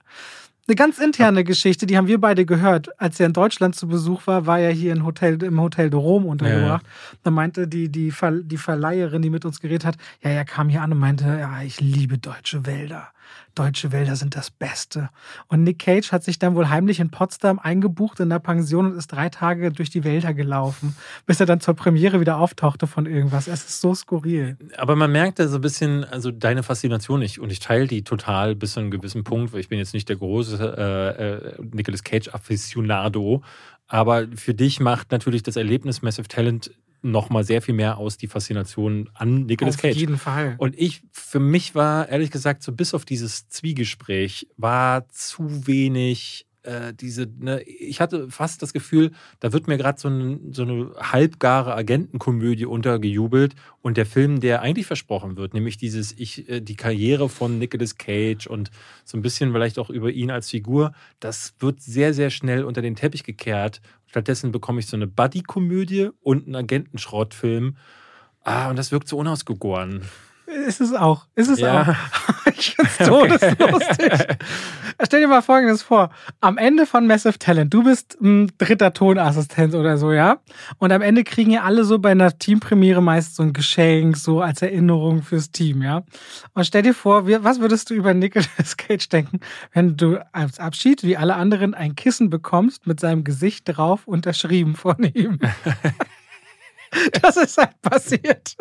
Eine ganz interne Geschichte, die haben wir beide gehört. Als er in Deutschland zu Besuch war, war er hier im Hotel, im Hotel de Rom untergebracht. Ja. Da meinte die, die, Ver, die Verleiherin, die mit uns geredet hat, ja, er kam hier an und meinte, ja, ich liebe deutsche Wälder deutsche Wälder sind das Beste. Und Nick Cage hat sich dann wohl heimlich in Potsdam eingebucht in der Pension und ist drei Tage durch die Wälder gelaufen, bis er dann zur Premiere wieder auftauchte von irgendwas. Es ist so skurril. Aber man merkt da so ein bisschen, also deine Faszination, ich, und ich teile die total bis zu einem gewissen Punkt, weil ich bin jetzt nicht der große äh, äh, Nicolas Cage-Afficionado, aber für dich macht natürlich das Erlebnis Massive Talent nochmal sehr viel mehr aus, die Faszination an Nicolas Cage. Auf jeden Fall. Und ich, für mich war, ehrlich gesagt, so bis auf dieses Zwiegespräch, war zu wenig äh, diese, ne, ich hatte fast das Gefühl, da wird mir gerade so, ein, so eine halbgare Agentenkomödie untergejubelt und der Film, der eigentlich versprochen wird, nämlich dieses, ich, äh, die Karriere von Nicolas Cage und so ein bisschen vielleicht auch über ihn als Figur, das wird sehr, sehr schnell unter den Teppich gekehrt. Stattdessen bekomme ich so eine Buddy-Komödie und einen Agentenschrottfilm. Ah, und das wirkt so unausgegoren. Ist es auch. Ist es ja. auch. ich finde es todeslustig. Stell dir mal Folgendes vor. Am Ende von Massive Talent, du bist ein dritter Tonassistent oder so, ja? Und am Ende kriegen ja alle so bei einer Teampremiere meist so ein Geschenk, so als Erinnerung fürs Team, ja? Und stell dir vor, was würdest du über Nicolas Cage denken, wenn du als Abschied, wie alle anderen, ein Kissen bekommst mit seinem Gesicht drauf, unterschrieben von ihm? das ist halt passiert.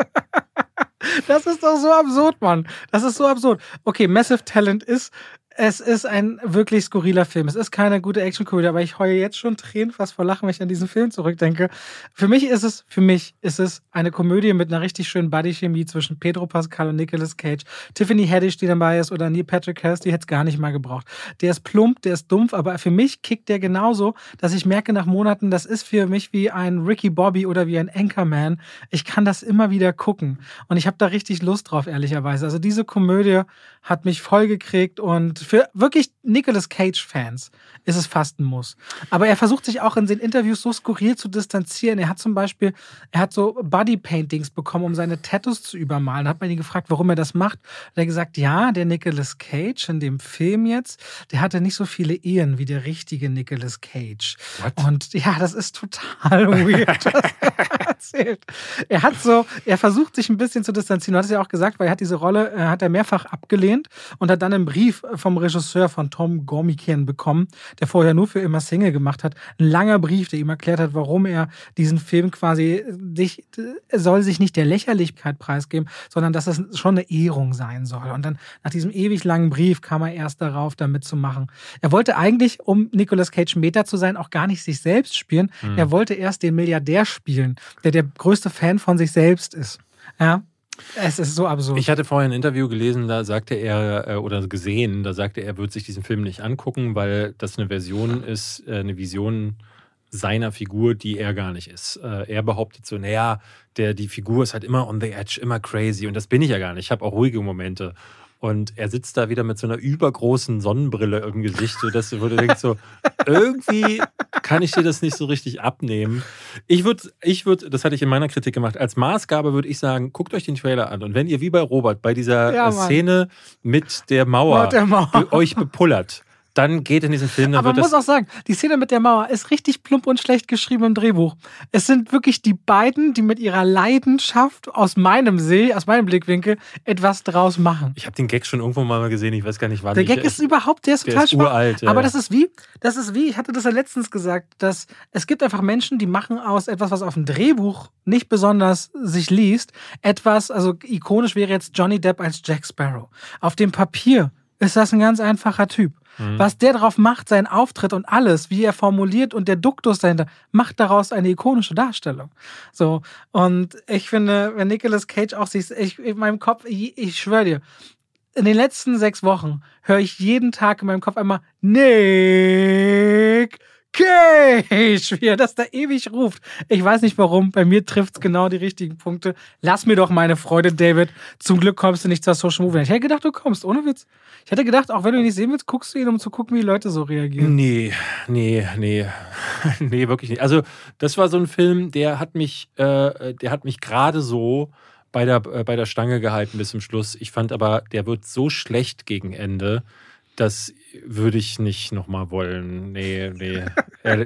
Das ist doch so absurd, Mann. Das ist so absurd. Okay, Massive Talent ist es ist ein wirklich skurriler Film. Es ist keine gute Actionkomödie, aber ich heue jetzt schon Tränen fast vor Lachen, wenn ich an diesen Film zurückdenke. Für mich ist es, für mich ist es eine Komödie mit einer richtig schönen Bodychemie zwischen Pedro Pascal und Nicolas Cage. Tiffany Haddish, die dabei ist, oder Neil Patrick Harris, die hätte es gar nicht mal gebraucht. Der ist plump, der ist dumpf, aber für mich kickt der genauso, dass ich merke nach Monaten, das ist für mich wie ein Ricky Bobby oder wie ein Anchorman. Ich kann das immer wieder gucken. Und ich habe da richtig Lust drauf, ehrlicherweise. Also diese Komödie hat mich voll gekriegt und für wirklich Nicolas Cage-Fans ist es fast ein Muss. Aber er versucht sich auch in den Interviews so skurril zu distanzieren. Er hat zum Beispiel, er hat so Bodypaintings bekommen, um seine Tattoos zu übermalen. Da hat man ihn gefragt, warum er das macht. er hat gesagt, ja, der Nicolas Cage in dem Film jetzt, der hatte nicht so viele Ehen wie der richtige Nicolas Cage. What? Und ja, das ist total weird, was er erzählt. Er hat so, er versucht sich ein bisschen zu distanzieren. Du hast ja auch gesagt, weil er hat diese Rolle, äh, hat er mehrfach abgelehnt und hat dann einen Brief vom Regisseur von Tom Gormican bekommen, der vorher nur für immer Single gemacht hat. Ein langer Brief, der ihm erklärt hat, warum er diesen Film quasi sich, soll sich nicht der Lächerlichkeit preisgeben, sondern dass es schon eine Ehrung sein soll. Und dann nach diesem ewig langen Brief kam er erst darauf, da mitzumachen. Er wollte eigentlich, um Nicolas Cage Meta zu sein, auch gar nicht sich selbst spielen. Mhm. Er wollte erst den Milliardär spielen, der der größte Fan von sich selbst ist. Ja, es ist so absurd. Ich hatte vorher ein Interview gelesen, da sagte er, äh, oder gesehen, da sagte er, er würde sich diesen Film nicht angucken, weil das eine Version ist, äh, eine Vision seiner Figur, die er gar nicht ist. Äh, er behauptet so, naja, der, die Figur ist halt immer on the edge, immer crazy. Und das bin ich ja gar nicht. Ich habe auch ruhige Momente. Und er sitzt da wieder mit so einer übergroßen Sonnenbrille im Gesicht, sodass du, du denkst, so, irgendwie kann ich dir das nicht so richtig abnehmen. Ich würde, ich würde, das hatte ich in meiner Kritik gemacht, als Maßgabe würde ich sagen, guckt euch den Trailer an. Und wenn ihr wie bei Robert bei dieser ja, Szene mit der Mauer, mit der Mauer. euch bepullert, dann geht in diesen Film. Aber man muss auch sagen, die Szene mit der Mauer ist richtig plump und schlecht geschrieben im Drehbuch. Es sind wirklich die beiden, die mit ihrer Leidenschaft aus meinem See, aus meinem Blickwinkel, etwas draus machen. Ich habe den Gag schon irgendwo mal gesehen, ich weiß gar nicht wann. Der Gag ich, ist überhaupt, der ist der total ist uralt. Ja. Aber das ist wie, das ist wie, ich hatte das ja letztens gesagt, dass es gibt einfach Menschen, die machen aus etwas, was auf dem Drehbuch nicht besonders sich liest, etwas, also ikonisch wäre jetzt Johnny Depp als Jack Sparrow. Auf dem Papier ist das ein ganz einfacher Typ. Mhm. Was der drauf macht, sein Auftritt und alles, wie er formuliert und der Duktus dahinter, macht daraus eine ikonische Darstellung. So. Und ich finde, wenn Nicolas Cage auch sich, ich, in meinem Kopf, ich, ich schwöre dir, in den letzten sechs Wochen höre ich jeden Tag in meinem Kopf einmal Nick Cage, wie er das da ewig ruft. Ich weiß nicht warum, bei mir trifft es genau die richtigen Punkte. Lass mir doch meine Freude, David. Zum Glück kommst du nicht zur Social Movie. Ich hätte gedacht, du kommst, ohne Witz. Ich hätte gedacht, auch wenn du ihn nicht sehen willst, guckst du ihn, um zu gucken, wie Leute so reagieren. Nee, nee, nee. nee, wirklich nicht. Also, das war so ein Film, der hat mich, äh, der hat mich gerade so bei der, äh, bei der Stange gehalten bis zum Schluss. Ich fand aber, der wird so schlecht gegen Ende das würde ich nicht nochmal wollen. Nee, nee.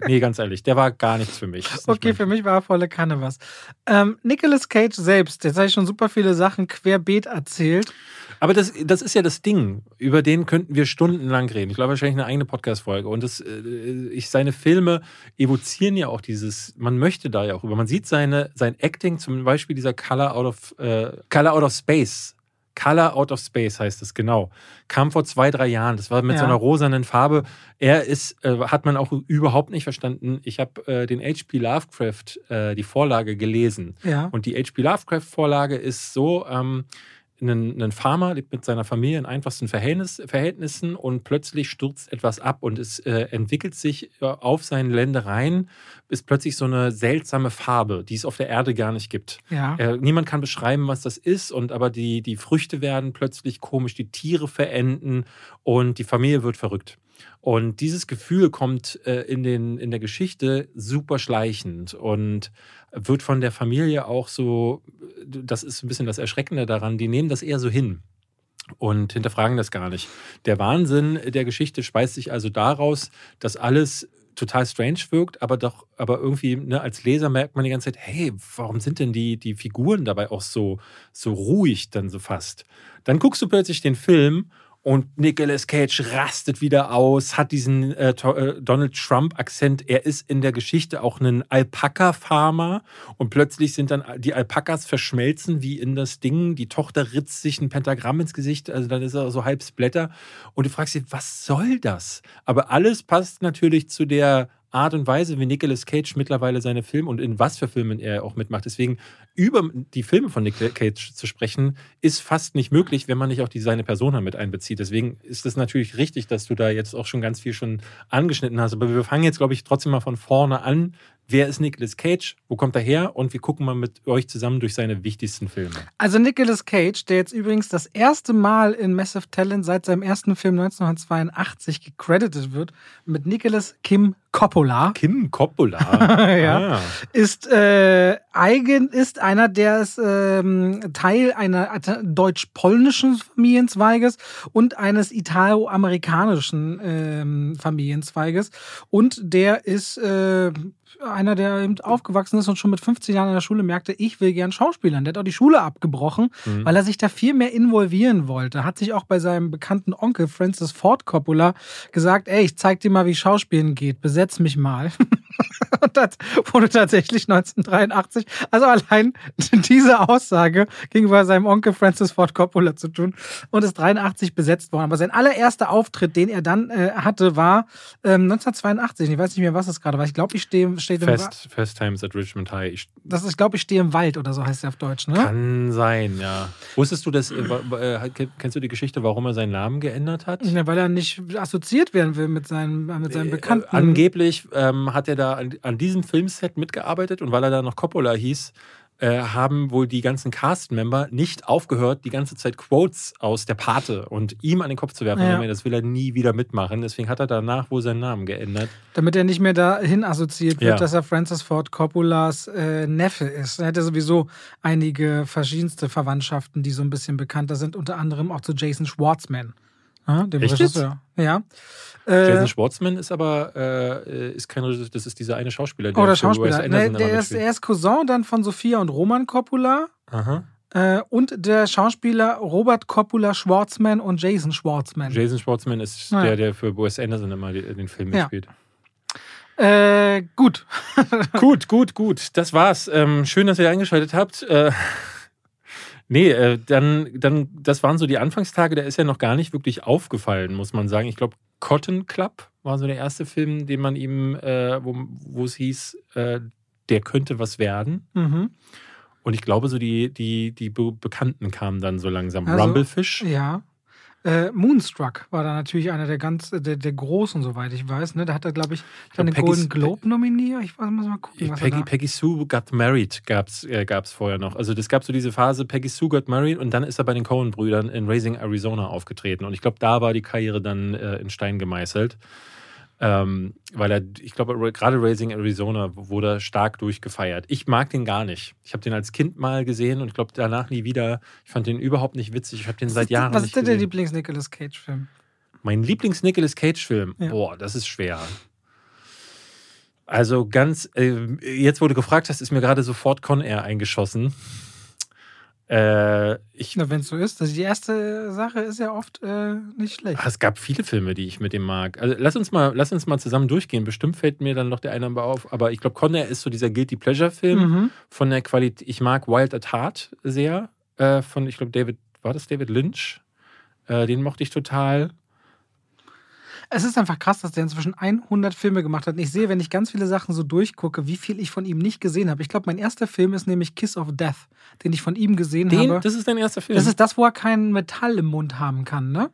nee, ganz ehrlich, der war gar nichts für mich. Okay, für mich war er volle Kanne was. Ähm, Nicolas Cage selbst, jetzt habe ich schon super viele Sachen querbeet erzählt. Aber das, das ist ja das Ding. Über den könnten wir stundenlang reden. Ich glaube, wahrscheinlich eine eigene Podcast-Folge. Und das, äh, ich, seine Filme evozieren ja auch dieses, man möchte da ja auch über. Man sieht seine, sein Acting, zum Beispiel dieser Color Out of, äh, Color Out of Space Color Out of Space heißt es, genau. Kam vor zwei, drei Jahren. Das war mit ja. so einer rosanen Farbe. Er ist, äh, hat man auch überhaupt nicht verstanden. Ich habe äh, den H.P. Lovecraft, äh, die Vorlage gelesen. Ja. Und die H.P. Lovecraft-Vorlage ist so, ähm, ein, ein Farmer lebt mit seiner Familie in einfachsten Verhältnis, Verhältnissen und plötzlich stürzt etwas ab und es äh, entwickelt sich äh, auf seinen Ländereien, ist plötzlich so eine seltsame Farbe, die es auf der Erde gar nicht gibt. Ja. Äh, niemand kann beschreiben, was das ist, und aber die, die Früchte werden plötzlich komisch, die Tiere verenden und die Familie wird verrückt. Und dieses Gefühl kommt äh, in, den, in der Geschichte super schleichend und wird von der Familie auch so, das ist ein bisschen das Erschreckende daran, die nehmen das eher so hin und hinterfragen das gar nicht. Der Wahnsinn der Geschichte speist sich also daraus, dass alles total strange wirkt, aber doch, aber irgendwie ne, als Leser merkt man die ganze Zeit, hey, warum sind denn die, die Figuren dabei auch so, so ruhig dann so fast? Dann guckst du plötzlich den Film und Nicolas Cage rastet wieder aus, hat diesen äh, äh, Donald Trump-Akzent. Er ist in der Geschichte auch ein Alpaka-Farmer. Und plötzlich sind dann die Alpakas verschmelzen wie in das Ding. Die Tochter ritzt sich ein Pentagramm ins Gesicht. Also dann ist er so halb Splatter. Und du fragst dich, was soll das? Aber alles passt natürlich zu der Art und Weise, wie Nicolas Cage mittlerweile seine Filme und in was für Filmen er auch mitmacht. Deswegen über die Filme von Nicolas Cage zu sprechen, ist fast nicht möglich, wenn man nicht auch die seine Persona mit einbezieht. Deswegen ist es natürlich richtig, dass du da jetzt auch schon ganz viel schon angeschnitten hast. Aber wir fangen jetzt, glaube ich, trotzdem mal von vorne an, wer ist Nicolas Cage, wo kommt er her und wir gucken mal mit euch zusammen durch seine wichtigsten Filme. Also Nicolas Cage, der jetzt übrigens das erste Mal in Massive Talent seit seinem ersten Film 1982 gecredited wird, mit Nicolas Kim Coppola. Kim Coppola? ja. Ah. Ist, äh, eigen, ist einer, der ist ähm, Teil einer deutsch-polnischen Familienzweiges und eines italo-amerikanischen ähm, Familienzweiges. Und der ist äh, einer, der eben aufgewachsen ist und schon mit 15 Jahren in der Schule merkte, ich will gern Schauspielern. Der hat auch die Schule abgebrochen, mhm. weil er sich da viel mehr involvieren wollte. Hat sich auch bei seinem bekannten Onkel Francis Ford Coppola gesagt, ey, ich zeig dir mal, wie Schauspielen geht, besetz mich mal. und das wurde tatsächlich 1983. Also allein diese Aussage gegenüber seinem Onkel Francis Ford Coppola zu tun und ist 83 besetzt worden. Aber sein allererster Auftritt, den er dann äh, hatte, war ähm, 1982. Ich weiß nicht mehr, was es gerade war. Ich glaube, ich stehe steht Fest, Fest Times at Richmond High. Ich, das ist, glaube ich, stehe im Wald oder so heißt er auf Deutsch, ne? Kann sein, ja. Wusstest du das? Äh, äh kennst du die Geschichte, warum er seinen Namen geändert hat? Ja, weil er nicht assoziiert werden will mit seinen, mit seinen äh, Bekannten. Äh, angeblich ähm, hat er da an, an diesem Filmset mitgearbeitet und weil er da noch Coppola hieß, äh, haben wohl die ganzen Cast-Member nicht aufgehört, die ganze Zeit Quotes aus der Pate und ihm an den Kopf zu werfen. Ja. Das will er nie wieder mitmachen. Deswegen hat er danach wohl seinen Namen geändert. Damit er nicht mehr dahin assoziiert wird, ja. dass er Francis Ford Coppolas äh, Neffe ist. Er hat ja sowieso einige verschiedenste Verwandtschaften, die so ein bisschen bekannter sind, unter anderem auch zu Jason Schwartzman. Ja, dem Echt Regisseur. Ja. Äh, Jason Schwartzman ist aber äh, ist kein Regisseur, das ist dieser eine Schauspieler. Der oh, der Schauspieler. Nee, der ist, er ist Cousin dann von Sophia und Roman Coppola. Aha. Äh, und der Schauspieler Robert Coppola Schwartzman und Jason Schwartzman. Jason Schwartzman ist naja. der, der für Wes Anderson immer den Film ja. mitspielt. Äh, gut. gut, gut, gut. Das war's. Ähm, schön, dass ihr eingeschaltet habt. Äh, Nee, äh, dann, dann, das waren so die Anfangstage, der ist ja noch gar nicht wirklich aufgefallen, muss man sagen. Ich glaube, Cotton Club war so der erste Film, den man ihm, äh, wo, es hieß, äh, der könnte was werden. Mhm. Und ich glaube, so die, die, die Bekannten kamen dann so langsam. Also, Rumblefish. Ja. Äh, Moonstruck war da natürlich einer der ganz, der, der großen, soweit ich weiß. Ne? Da hat er, glaube ich, dann den Golden Globe nominiert. Ich muss mal gucken. Was Peggy, Peggy Sue Got Married gab es äh, vorher noch. Also das gab so diese Phase, Peggy Sue Got Married und dann ist er bei den Coen-Brüdern in Raising Arizona aufgetreten. Und ich glaube, da war die Karriere dann äh, in Stein gemeißelt. Ähm, weil er, ich glaube, gerade Raising Arizona wurde stark durchgefeiert. Ich mag den gar nicht. Ich habe den als Kind mal gesehen und ich glaube danach nie wieder. Ich fand den überhaupt nicht witzig. Ich habe den was seit Jahren Was ist denn der Lieblings-Nicolas Cage-Film? Mein Lieblings-Nicolas Cage-Film? Ja. Boah, das ist schwer. Also ganz, äh, jetzt wo du gefragt hast, ist mir gerade sofort Con Air eingeschossen. Äh, ich, Na, wenn es so ist. Also die erste Sache ist ja oft äh, nicht schlecht. Es gab viele Filme, die ich mit dem mag. Also lass uns mal, lass uns mal zusammen durchgehen. Bestimmt fällt mir dann noch der eine auf. Aber ich glaube, Conner ist so dieser Guilty Pleasure-Film mhm. von der Qualität. Ich mag Wild at Heart sehr. Äh, von, ich glaube, David, war das David Lynch? Äh, den mochte ich total. Es ist einfach krass, dass der inzwischen 100 Filme gemacht hat. Und ich sehe, wenn ich ganz viele Sachen so durchgucke, wie viel ich von ihm nicht gesehen habe. Ich glaube, mein erster Film ist nämlich Kiss of Death, den ich von ihm gesehen Den, habe. das ist dein erster Film. Das ist das, wo er kein Metall im Mund haben kann, ne?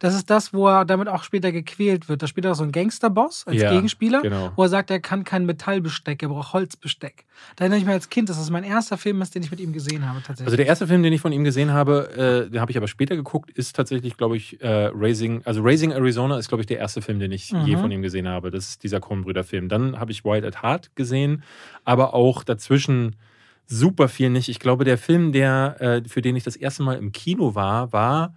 Das ist das, wo er damit auch später gequält wird. Da spielt er auch so einen Gangsterboss als Ja, Gegenspieler, genau. wo er sagt, er kann kein Metallbesteck, er braucht Holzbesteck. Da erinnere ich mich als Kind, dass das mein erster Film ist, den ich mit ihm gesehen habe, tatsächlich. Also der erste Film, den ich von ihm gesehen habe, äh, den habe ich aber später geguckt, ist tatsächlich, glaube ich, äh, Raising, also Raising Arizona ist, glaube ich, der erste Film, den ich je Mhm. von ihm gesehen habe. Das ist dieser Coen-Brüder-Film. Dann habe ich Wild at Heart gesehen, aber auch dazwischen super viel nicht. Ich glaube, der Film, der, äh, für den ich das erste Mal im Kino war, war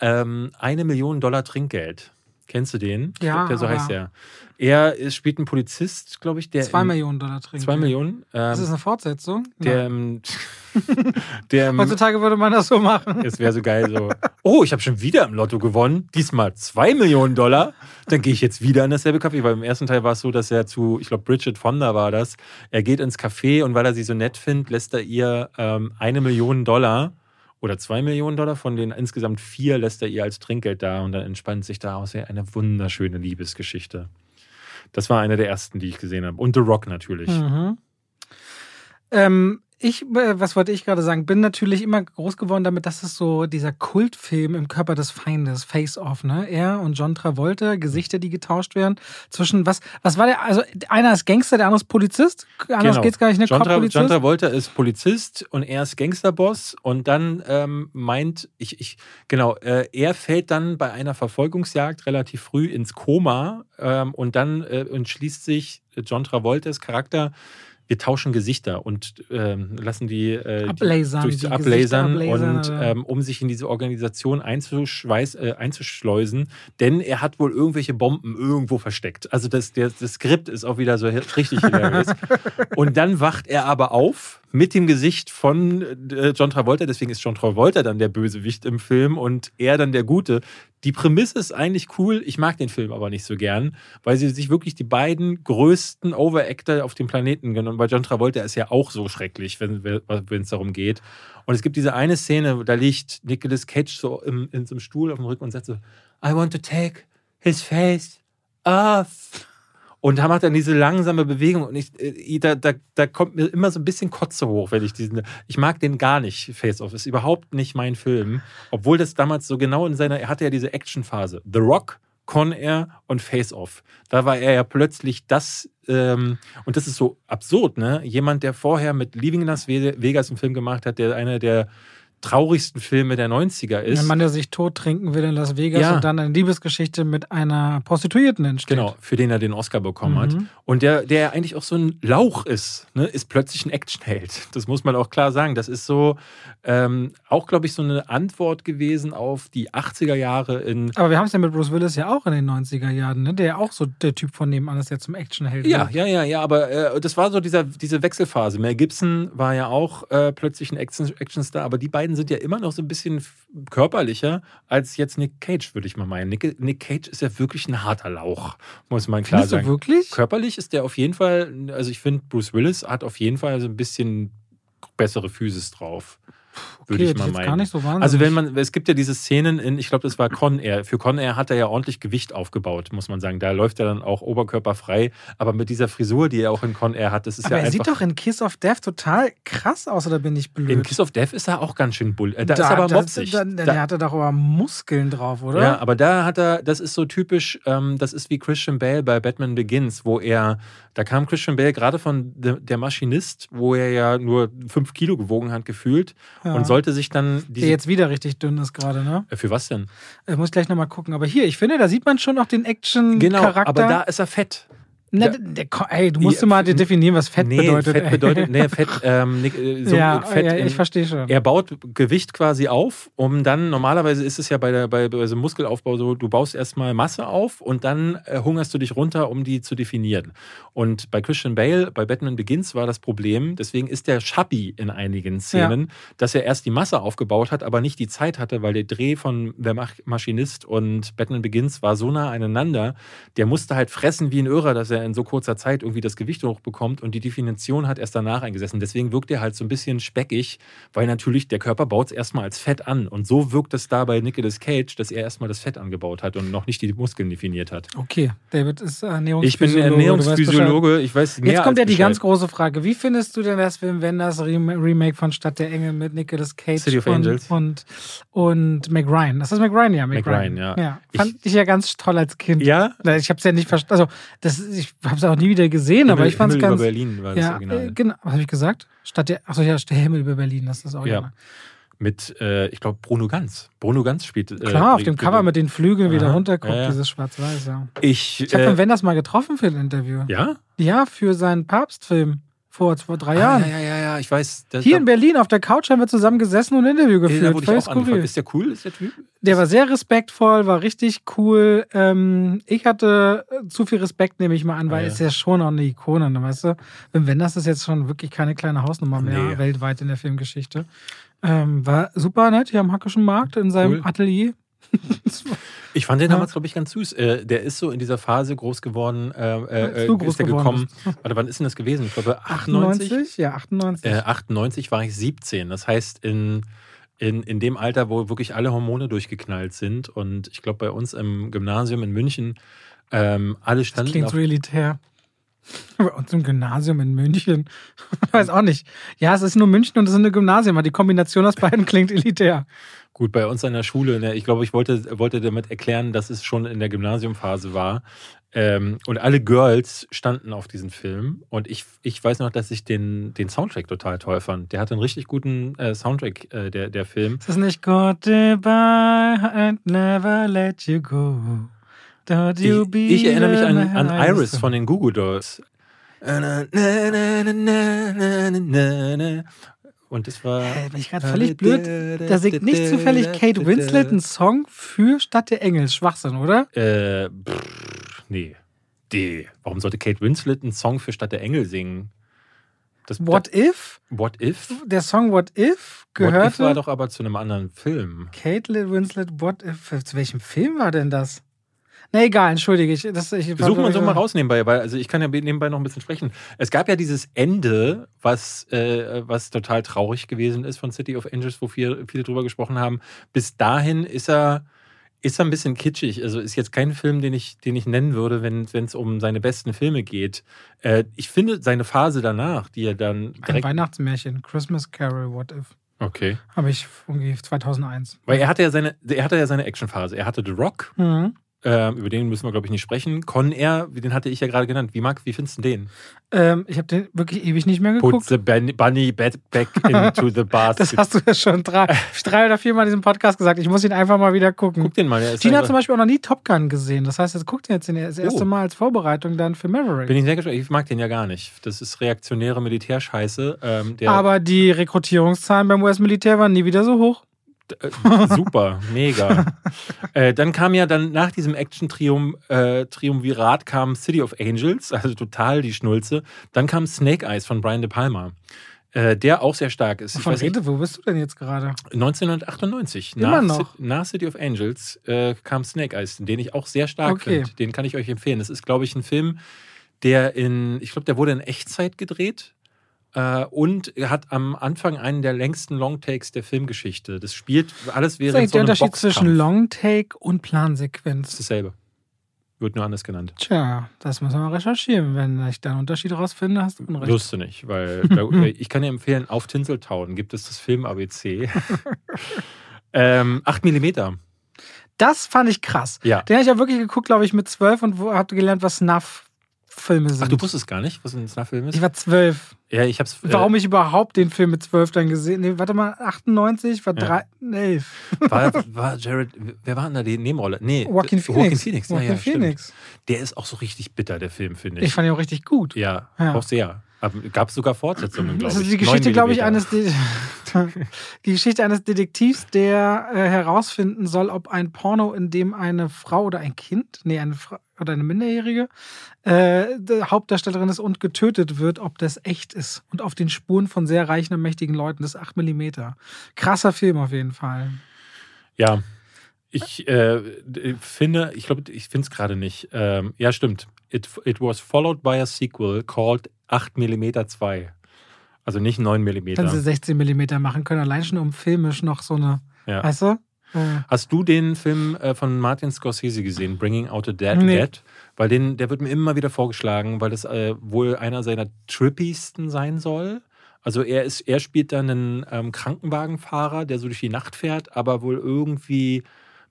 ähm, eine Million Dollar Trinkgeld. Kennst du den? Ja, der so heißt der. Er ist, spielt einen Polizist, glaube ich, der. Zwei Millionen Dollar trinken. Zwei Millionen. Ähm, Das ist eine Fortsetzung? der, der, Heutzutage würde man das so machen. es wäre so geil, so, oh, ich habe schon wieder im Lotto gewonnen, diesmal 2 Millionen Dollar. Dann gehe ich jetzt wieder in dasselbe Café, weil im ersten Teil war es so, dass er zu, ich glaube, Bridget Fonda war das, er geht ins Café und weil er sie so nett findet, lässt er ihr ähm, eine Million Dollar oder zwei Millionen Dollar von den insgesamt vier lässt er ihr als Trinkgeld da und dann entspannt sich daraus eine wunderschöne Liebesgeschichte. Das war einer der ersten, die ich gesehen habe. Und The Rock natürlich. Mhm. Ähm, ich, äh, was wollte ich gerade sagen, bin natürlich immer groß geworden damit, dass es so dieser Kultfilm im Körper des Feindes, Face Off, ne? Er und John Travolta, Gesichter, die getauscht werden. Zwischen was, was war der, also einer ist Gangster, der andere ist Polizist. Anders Genau. geht's gar nicht, ne? John, Tra. John Travolta ist Polizist und er ist Gangsterboss und dann ähm, meint, ich, ich genau, äh, er fällt dann bei einer Verfolgungsjagd relativ früh ins Koma ähm, und dann äh, entschließt sich John Travoltas Charakter, wir tauschen Gesichter und ähm, lassen die, äh, Ablasern, durch die ablasern ablasern, und ähm, um sich in diese Organisation einzuschweiß, äh, einzuschleusen, denn er hat wohl irgendwelche Bomben irgendwo versteckt. Also das, der, das Skript ist auch wieder so richtig hilarious. Und dann wacht er aber auf mit dem Gesicht von äh, John Travolta. Deswegen ist John Travolta dann der Bösewicht im Film und er dann der Gute. Die Prämisse ist eigentlich cool. Ich mag den Film aber nicht so gern, weil sie sich wirklich die beiden größten Overactor auf dem Planeten genommen. Bei John Travolta ist ja auch so schrecklich, wenn es darum geht. Und es gibt diese eine Szene, da liegt Nicolas Cage so im, in so einem Stuhl auf dem Rücken und sagt so, I want to take his face off. Und da macht er diese langsame Bewegung und ich, äh, da, da, da kommt mir immer so ein bisschen Kotze hoch, wenn ich diesen. Ich mag den gar nicht, Face Off. Ist überhaupt nicht mein Film. Obwohl das damals so genau in seiner. Er hatte ja diese Actionphase. The Rock, Con Air und Face Off. Da war er ja plötzlich das. Ähm, und das ist so absurd, ne? Jemand, der vorher mit Leaving Las Vegas einen Film gemacht hat, der einer der traurigsten Filme der 90er ist. Ein Mann, der sich tot trinken will in Las Vegas Ja. und dann eine Liebesgeschichte mit einer Prostituierten entsteht. Genau, für den er den Oscar bekommen Mhm. hat. Und der, der eigentlich auch so ein Lauch ist, ne, ist plötzlich ein Actionheld. Das muss man auch klar sagen. Das ist so ähm, auch, glaube ich, so eine Antwort gewesen auf die 80er Jahre in. Aber wir haben es ja mit Bruce Willis ja auch in den 90er Jahren, ne? der ja auch so der Typ von nebenan ist, der zum Actionheld Ja, wird. ja, ja, ja, aber äh, das war so dieser, diese Wechselphase. Mel Gibson war ja auch äh, plötzlich ein Action- Actionstar, aber die beiden sind ja immer noch so ein bisschen körperlicher als jetzt Nick Cage, würde ich mal meinen. Nick, Nick Cage ist ja wirklich ein harter Lauch, muss man klar Findest du sagen. wirklich? Körperlich ist der auf jeden Fall, also ich finde, Bruce Willis hat auf jeden Fall so ein bisschen bessere Physis drauf. Würde Okay, ich mal jetzt gar meinen. nicht so wahnsinnig. Also wenn man, es gibt ja diese Szenen in, ich glaube, das war Con Air. Für Con Air hat er ja ordentlich Gewicht aufgebaut, muss man sagen. Da läuft er dann auch oberkörperfrei. Aber mit dieser Frisur, die er auch in Con Air hat, das ist Aber ja er einfach. sieht doch in Kiss of Death total krass aus, oder bin ich blöd? in Kiss of Death ist er auch ganz schön bull. Äh, Da, ist er aber da- mopsig. Da, Da- der hatte doch aber Muskeln drauf, oder? Ja, aber da hat er, das ist so typisch, ähm, das ist wie Christian Bale bei Batman Begins, wo er, da kam Christian Bale gerade von de, der Maschinist, wo er ja nur fünf Kilo gewogen hat, gefühlt, Ja. und sollte sich dann Der jetzt wieder richtig dünn ist gerade, ne? Äh, Für was denn? Ich muss gleich nochmal gucken. Aber hier, ich finde, da sieht man schon noch den Genau, Action-Charakter. aber da ist er fett. Na, da- der, ey, du musst Ja, mal definieren, was Fett nee, bedeutet. Fett ey. bedeutet, nee, Fett, ähm, äh, so ja, Fett ja, ich verstehe schon. Er baut Gewicht quasi auf, um dann, normalerweise ist es ja bei, der, bei, bei so Muskelaufbau so, du baust erstmal Masse auf und dann äh, hungerst du dich runter, um die zu definieren. Und bei Christian Bale, bei Batman Begins war das Problem, deswegen ist der Chubby in einigen Szenen, dass er erst die Masse aufgebaut hat, aber nicht die Zeit hatte, weil der Dreh von Der Maschinist und Batman Begins war so nah aneinander, der musste halt fressen wie ein Irrer, dass er er in so kurzer Zeit irgendwie das Gewicht hochbekommt und die Definition hat erst danach eingesessen. Deswegen wirkt er halt so ein bisschen speckig, weil natürlich der Körper baut es erstmal als Fett an. Und so wirkt es da bei Nicolas Cage, dass er erstmal das Fett angebaut hat und noch nicht die Muskeln definiert hat. Okay, David ist Ich bin Ernährungsphysiologe, ich weiß mehr Jetzt kommt ja die ganz große Frage. Wie findest du denn das Film, wenn das Remake von Stadt der Engel mit Nicolas Cage City of und, Angels. und, und Mac Ryan? Das ist Mac Ryan, ja. Mac, Mac Ryan, ja. ja. Fand ich, ja ganz toll als Kind. Ja? Ich habe es ja nicht verstanden. Also, das, ich habe es auch nie wieder gesehen, Himmel, aber ich fand es ganz. über Berlin war das ja, Original. äh, genau. Was habe ich gesagt? Stadt der, achso, ja, der Himmel über Berlin, das ist das Original. Ja. Mit, äh, ich glaube, Bruno Ganz. Bruno Ganz spielt. Äh, Klar, auf dem Cover mit den Flügeln wieder Aha, runterguckt, ja, ja. dieses Schwarz-Weiß, ja. Ich, Ich habe äh, den Wenders mal getroffen für ein Interview. ja? Ja, für seinen Papstfilm vor, vor drei Ah, Jahren. ja, ja, ja, ja, ich weiß. Das, Hier in Berlin auf der Couch haben wir zusammen gesessen und ein Interview da geführt. wurde ich auch skurril. Ist der cool? Ist der Typ? Der war sehr respektvoll, war richtig cool. Ähm, ich hatte äh, zu viel Respekt, nehme ich mal an, weil ja. er ist ja schon auch eine Ikone, ne, weißt du? Wim Wenders ist jetzt schon wirklich keine kleine Hausnummer mehr Nee. weltweit in der Filmgeschichte. Ähm, war super nett hier am Hackischen Markt in seinem Cool. Atelier. Ich fand den damals, glaube ich, ganz süß. Äh, der ist so in dieser Phase groß geworden. Äh, äh, äh, groß ist der geworden gekommen. Warte, wann ist denn das gewesen? Ich glaube, 98. 98? Ja, 98. Äh, 98 war ich 17. Das heißt, in, in, in dem Alter, wo wirklich alle Hormone durchgeknallt sind. Und ich glaube, bei uns im Gymnasium in München, ähm, alle das standen klingt auf, so elitär. Bei uns im Gymnasium in München. Weiß auch nicht. Ja, es ist nur München und es ist eine Gymnasium, aber die Kombination aus beiden klingt elitär. Gut, bei uns an der Schule, ne, ich glaube, ich wollte, wollte damit erklären, dass es schon in der Gymnasiumphase war. Ähm, und alle Girls standen auf diesen Film. Und ich, ich weiß noch, dass ich den, den Soundtrack total toll fand. Der hatte einen richtig guten äh, Soundtrack, äh, der, der Film. Ist das nicht Goodbye and never let you go? You Ich, ich erinnere mich an, an Iris von den Google Dolls. Und das war. Äh, bin ich gerade völlig blöd. Da singt nicht zufällig Kate Winslet einen Song für Stadt der Engel. Schwachsinn, oder? Äh, pff, nee. Die. Warum sollte Kate Winslet einen Song für Stadt der Engel singen? Das, What If? What If? Der Song What If What If war doch aber zu einem anderen Film. Kate Winslet What If. Zu welchem Film war denn das? Na egal, entschuldige. Ich, das, ich Suchen wir uns doch mal raus nebenbei, weil also ich kann ja nebenbei noch ein bisschen sprechen. Es gab ja dieses Ende, was, äh, was total traurig gewesen ist von City of Angels, wo viele, viele drüber gesprochen haben. Bis dahin ist er, ist ein bisschen kitschig. Also ist jetzt kein Film, den ich, den ich nennen würde, wenn es um seine besten Filme geht. Äh, ich finde seine Phase danach, die er dann Ein. Weihnachtsmärchen. Christmas Carol What If. Okay. Habe ich irgendwie 2001. Weil er hatte ja seine, er hatte ja seine Actionphase. Er hatte The Rock, Mhm. Äh, über den müssen wir, glaube ich, nicht sprechen. Con Air, den hatte ich ja gerade genannt. Wie Marc, wie findest du den? Ähm, ich habe den wirklich ewig nicht mehr Put geguckt. the bunny, back into the basket. Das hast du ja schon drei, drei oder viermal in diesem Podcast gesagt. Ich muss ihn einfach mal wieder gucken. Guck den mal. Der ist Gina hat zum Beispiel auch noch nie Top Gun gesehen. Das heißt, jetzt guckt ihr jetzt das erste Oh. Mal als Vorbereitung dann für Maverick. bin ich sehr gespannt. Ich mag den ja gar nicht. Das ist reaktionäre Militärscheiße. Ähm, Aber die Rekrutierungszahlen beim US-Militär waren nie wieder so hoch. Äh, super, mega. äh, dann kam ja dann nach diesem Action-Triumvirat äh, Triumvirat kam City of Angels, also total die Schnulze. Dann kam Snake Eyes von Brian De Palma. Äh, der auch sehr stark ist. Ich Von Rede, wo bist du denn jetzt gerade? 1998, Immer nach, noch? Ci- nach City of Angels, äh, kam Snake Eyes, den ich auch sehr stark Okay. finde. Den kann ich euch empfehlen. Das ist, glaube ich, ein Film, der in, ich glaube, der wurde in Echtzeit gedreht äh, und er hat am Anfang einen der längsten Longtakes der Filmgeschichte. Das spielt alles Das ist während so der Unterschied Boxkampf. zwischen Longtake und Das ist Plansequenz. dasselbe. Wird nur anders genannt. Tja, das müssen wir mal recherchieren. Wenn ich da einen Unterschied rausfinde, hast du Unrecht. Wirst du nicht, weil ich kann dir empfehlen, auf Tinseltown gibt es das Film ABC. ähm, 8 mm. Das fand ich krass. Ja. Den habe ich ja wirklich geguckt, glaube ich, mit zwölf und wo habt ihr gelernt, was Snuff-Filme sind. Ach, du wusstest gar nicht, was ein Snuff-Film ist? ich war zwölf. ja, ich hab's. äh, Warum ich überhaupt den Film mit zwölf dann gesehen Nee, warte mal, 98, war Ja. drei, elf. War, war Jared, wer war denn da die Nebenrolle? Nee, Joaquin Phoenix. Joaquin Phoenix, ja, Joaquin ja, stimmt. Phoenix. Der ist auch so richtig bitter, der Film, finde ich. Ich fand ihn auch richtig gut. ja, Ja. auch sehr. Gab es sogar Fortsetzungen, glaube Das ich. ist die Geschichte, 9 glaube ich, eines De die Geschichte eines Detektivs, der äh, herausfinden soll, ob ein Porno, in dem eine Frau oder ein Kind, nee, eine Frau oder eine Minderjährige äh, die Hauptdarstellerin ist und getötet wird, ob das echt ist. Und auf den Spuren von sehr reichen und mächtigen Leuten. Das ist 8 mm. Krasser Film auf jeden Fall. Ja. Ich äh, finde, ich glaube, ich finde es gerade nicht. Ähm, ja, stimmt. It, it was followed by a sequel called 8mm 2. Also nicht 9mm. Wenn sie 16 mm machen können, allein schon um filmisch noch so eine, Ja. weißt du? Hast du den Film äh, von Martin Scorsese gesehen, Bringing Out a Dead Nee. Dead? Weil den, der wird mir immer wieder vorgeschlagen, weil das äh, wohl einer seiner trippiesten sein soll. Also er ist, er spielt dann einen ähm, Krankenwagenfahrer, der so durch die Nacht fährt, aber wohl irgendwie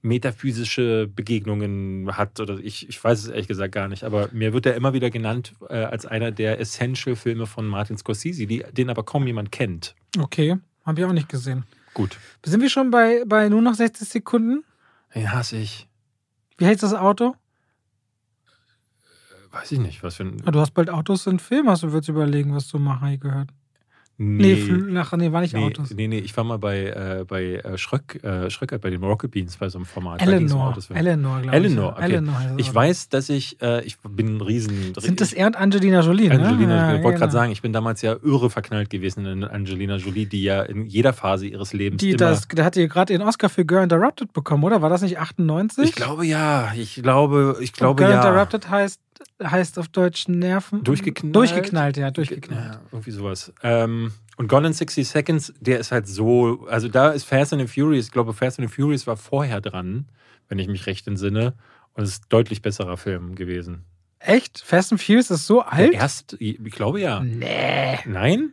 metaphysische Begegnungen hat oder ich, ich weiß es ehrlich gesagt gar nicht, aber mir wird er immer wieder genannt äh, als einer der Essential-Filme von Martin Scorsese, die, den aber kaum jemand kennt. okay, habe ich auch nicht gesehen. Gut, Sind wir schon bei, bei nur noch 60 Sekunden? den hasse ich. Wie heißt das Auto? Weiß ich nicht, was für ein. Ah, Du hast bald Autos in Film, hast du würdest überlegen, was du machen, habe ich gehört. Nee, Fl- nach, nee war nicht Nee, Autos. nee, nee, ich war mal bei, äh, bei äh, Schröck, äh, Schröckert, bei den Rocket Beans bei so einem Format. Ging's um Eleanor. Eleanor, glaube ich. Eleanor, okay. Eleanor heißt Ich weiß, dass ich, äh, ich bin ein riesen... Sind das er und Angelina Jolie, ne? Angelina Ja, Jolie. Ich wollte genau. gerade sagen, ich bin damals ja irre verknallt gewesen in Angelina Jolie, die ja in jeder Phase ihres Lebens Die, immer... das, da hat ihr gerade den Oscar für Girl Interrupted bekommen, oder? War das nicht 98? ich glaube ja, ich glaube, ich glaube Girl ja. Interrupted heißt, heißt auf Deutsch Nerven. Durchgeknallt? Durchgeknallt, ja, durchgeknallt. Ja, irgendwie sowas. Ähm, und Gone in 60 Seconds, der ist halt so, also da ist Fast and the Furious, ich glaube, Fast and the Furious war vorher dran, wenn ich mich recht entsinne. Und es ist ein deutlich besserer Film gewesen. Echt? Fast and Furious ist so alt? Der erste, ich glaube ja. Nee. Nein?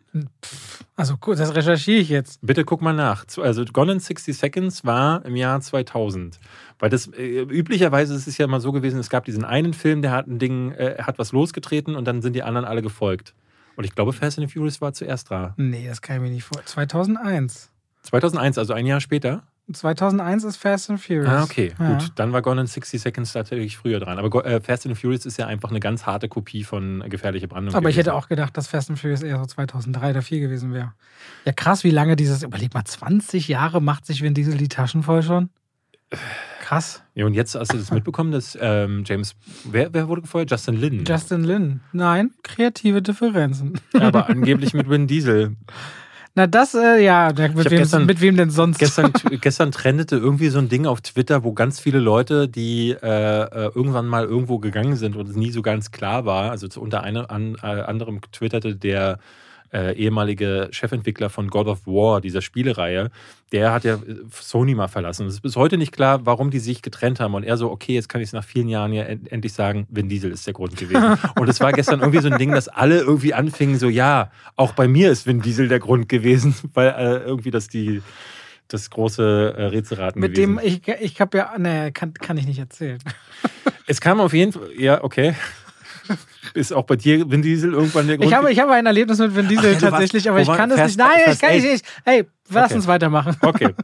Also gut, das recherchiere ich jetzt. Bitte guck mal nach. Also Gone in 60 Seconds war im Jahr 2000. Weil das äh, üblicherweise ist es ja mal so gewesen, es gab diesen einen Film, der hat ein Ding, äh, hat was losgetreten und dann sind die anderen alle gefolgt. Und ich glaube, Fast and the Furious war zuerst da. Nee, das kann ich mir nicht vor. 2001. 2001, also ein Jahr später. 2001 ist Fast and Furious. Ah, okay, Ja. gut. Dann war Gone in 60 Seconds tatsächlich früher dran. Aber äh, Fast and the Furious ist ja einfach eine ganz harte Kopie von äh, Gefährliche Brandung. Aber ich hätte gewesen. auch gedacht, dass Fast and Furious eher so 2003 oder 2004 gewesen wäre. Ja, krass, wie lange dieses, überleg mal, 20 Jahre macht sich Vin Diesel die Taschen voll schon. Krass. Ja, und jetzt hast du das mitbekommen, dass ähm, James. Wer, wer wurde gefeuert? Justin Lin. Justin Lin. Nein, kreative Differenzen. Aber angeblich mit Vin Diesel. Na, das, äh, ja, mit wem, gestern- mit wem denn sonst? Gestern, gestern trendete irgendwie so ein Ding auf Twitter, wo ganz viele Leute, die äh, äh, irgendwann mal irgendwo gegangen sind und es nie so ganz klar war, also zu, unter einem, an, äh, anderem twitterte der äh, ehemalige Chefentwickler von God of War, dieser Spielereihe, der hat ja äh, Sony mal verlassen. Es ist bis heute nicht klar, warum die sich getrennt haben. Und er so, okay, jetzt kann ich es nach vielen Jahren ja end endlich sagen, Vin Diesel ist der Grund gewesen. Und es war gestern irgendwie so ein Ding, dass alle irgendwie anfingen, so, ja, auch bei mir ist Vin Diesel der Grund gewesen, weil äh, irgendwie das die das große äh, Rätselraten mit gewesen. dem, ich, ich habe ja, ne, kann, kann ich nicht erzählen. es kam auf jeden Fall, ja, okay. Ist auch bei dir Vin Diesel irgendwann der Grund? Ich habe, ich habe ein Erlebnis mit Vin Diesel Ach ja, du warst- tatsächlich, aber ich kann es nicht. Nein, ich kann nicht. Hey, lass Okay. uns weitermachen. Okay.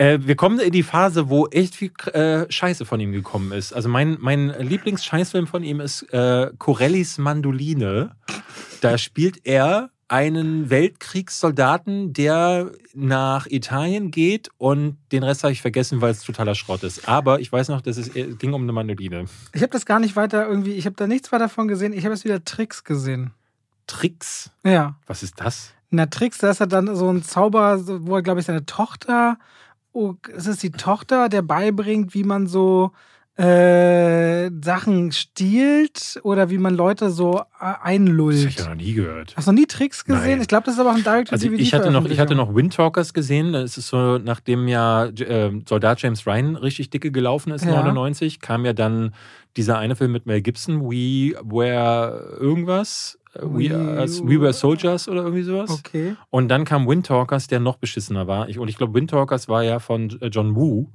Äh, wir kommen in die Phase, wo echt viel äh, Scheiße von ihm gekommen ist. Also mein, mein Lieblings-Scheißfilm von ihm ist äh, Corellis Mandoline. Da spielt er einen Weltkriegssoldaten, der nach Italien geht und den Rest habe ich vergessen, weil es totaler Schrott ist. Aber ich weiß noch, dass es äh, ging um eine Mandoline. Ich habe das gar nicht weiter irgendwie, ich habe da nichts weiter davon gesehen. Ich habe jetzt wieder Tricks gesehen. Tricks. Ja. Was ist das? Na, Tricks, da ist er dann so ein Zauber, wo er, glaube ich, seine Tochter, oh, es ist die Tochter, der beibringt, wie man so äh, Sachen stiehlt oder wie man Leute so äh, Das habe einlullt. ich ja noch nie gehört. Hast du noch nie Tricks gesehen? Nein. Ich glaube, das ist aber auch ein direct Also ich hatte noch, ich hatte noch Windtalkers gesehen. Das ist so, nachdem ja äh, Soldat James Ryan richtig dicke gelaufen ist, Ja. 99, kam ja dann dieser eine Film mit Mel Gibson, We Were irgendwas. äh, We, as, We Were Soldiers oder irgendwie sowas. Okay. Und dann kam Windtalkers, der noch beschissener war. Ich, und ich glaube, Windtalkers war ja von John Woo,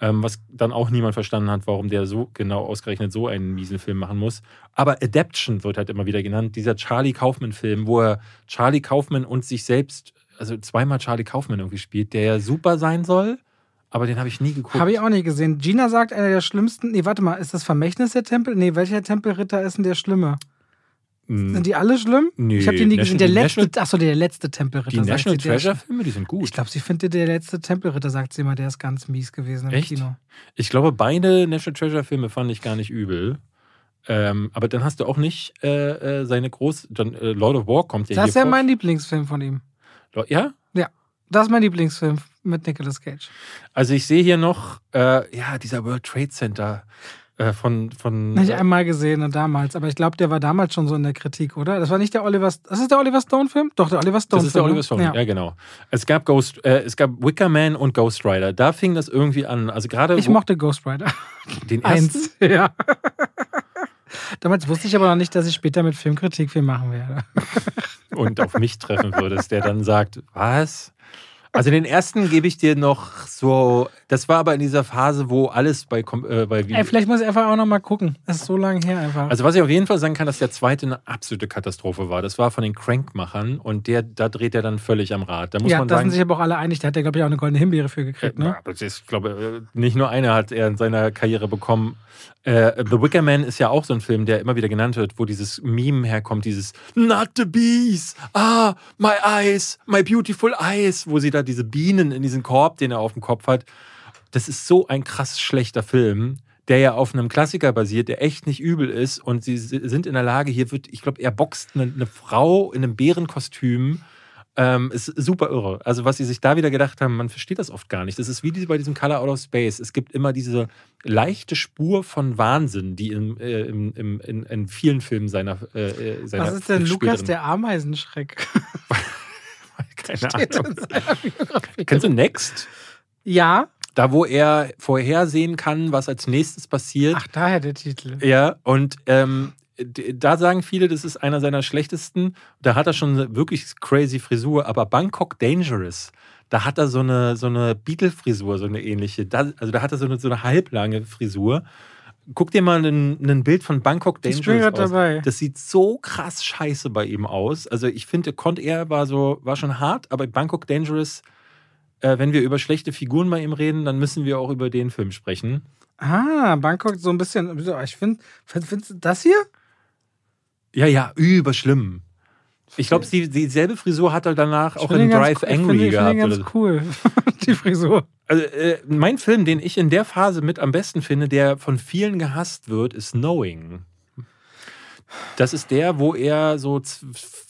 ähm, was dann auch niemand verstanden hat, warum der so genau ausgerechnet so einen miesen Film machen muss. Aber Adaption wird halt immer wieder genannt, dieser Charlie Kaufman-Film, wo er Charlie Kaufman und sich selbst, also zweimal Charlie Kaufman irgendwie spielt, der ja super sein soll, aber den habe ich nie geguckt. Habe ich auch nicht gesehen. Gina sagt, einer der schlimmsten. Nee, warte mal, ist das Vermächtnis der Tempel? Nee, welcher Tempelritter ist denn der Schlimme? Hm, Sind die alle schlimm? Nee, ich habe die nie gesehen. Der National- letzte, achso, der letzte Tempelritter. die National Treasure-Filme, die sind gut. Ich glaube, sie findet der letzte Tempelritter, sagt sie immer, der ist ganz mies gewesen im Echt? Kino. Ich glaube, beide National Treasure-Filme fand ich gar nicht übel. Ähm, aber dann hast du auch nicht äh, äh, seine groß. Dann, äh, Lord of War kommt ja Das ist ja vor. mein Lieblingsfilm von ihm. Lo- Ja? Das ist mein Lieblingsfilm. mit Nicolas Cage. Also ich sehe hier noch, äh, ja, dieser World Trade Center äh, von. von Nicht äh, einmal gesehen ne, damals, aber ich glaube, der war damals schon so in der Kritik, oder? Das war nicht der Oliver. Das ist der Oliver Stone-Film? Doch, der Oliver Stone-Film. das ist der ne? Oliver Stone, ja. Ja. genau. Es gab Ghost, äh, es gab Wicker Man und Ghost Rider. Da fing das irgendwie an. Also gerade Ich mochte Ghost Rider. den ersten. Eins. Ja. Damals wusste ich aber noch nicht, dass ich später mit Filmkritik viel machen werde. und auf mich treffen würdest, der dann sagt, was? Also den ersten gebe ich dir noch so, das war aber in dieser Phase, wo alles bei, äh, bei Ey, vielleicht muss ich einfach auch noch mal gucken. Das ist so lange her einfach. Also was ich auf jeden Fall sagen kann, dass der zweite eine absolute Katastrophe war. Das war von den Crankmachern und der, da dreht er dann völlig am Rad. Da muss ja, man da sagen, sind sich aber auch alle einig. Da hat er, glaube ich, auch eine goldene Himbeere für gekriegt, Ja, ne? ist, ich glaube, äh, nicht nur einer hat er in seiner Karriere bekommen. Äh, The Wicker Man ist ja auch so ein Film, der immer wieder genannt wird, wo dieses Meme herkommt, dieses Not the bees, ah, my eyes, my beautiful eyes, wo sie da diese Bienen in diesen Korb, den er auf dem Kopf hat. Das ist so ein krass schlechter Film, der ja auf einem Klassiker basiert, der echt nicht übel ist. Und sie sind in der Lage, hier wird, ich glaube, er boxt eine, eine Frau in einem Bärenkostüm. Ähm, ist super irre. Also, was sie sich da wieder gedacht haben, man versteht das oft gar nicht. Das ist wie bei diesem Color Out of Space. Es gibt immer diese leichte Spur von Wahnsinn, die in, äh, im, in, in vielen Filmen seiner. Äh, äh, seiner Was ist denn Lukas, der Ameisenschreck? Keine Steht Ahnung. Kennst du Next? Ja. Da, wo er vorhersehen kann, was als nächstes passiert. Ach, daher der Titel. Ja, und ähm, da sagen viele, das ist einer seiner schlechtesten. Da hat er schon eine wirklich crazy Frisur, aber Bangkok Dangerous, da hat er so eine, so eine Beatle-Frisur, so eine ähnliche. Da, also da hat er so eine, so eine halblange Frisur. Guck dir mal ein, Bild von Bangkok Dangerous aus. dabei. Das sieht so krass scheiße bei ihm aus. Also ich finde, Con Air war so, war schon hart, aber Bangkok Dangerous, äh, wenn wir über schlechte Figuren bei ihm reden, dann müssen wir auch über den Film sprechen. Ah, Bangkok so ein bisschen. Ich finde, find, findest du das hier? Ja, ja, überschlimm. Ich glaube, die, dieselbe Frisur hat er danach auch find in Drive cool- ich Angry ich gehabt. ganz so. cool, die Frisur. Also, äh, mein Film, den ich in der Phase mit am besten finde, der von vielen gehasst wird, ist Knowing. Das ist der, wo er so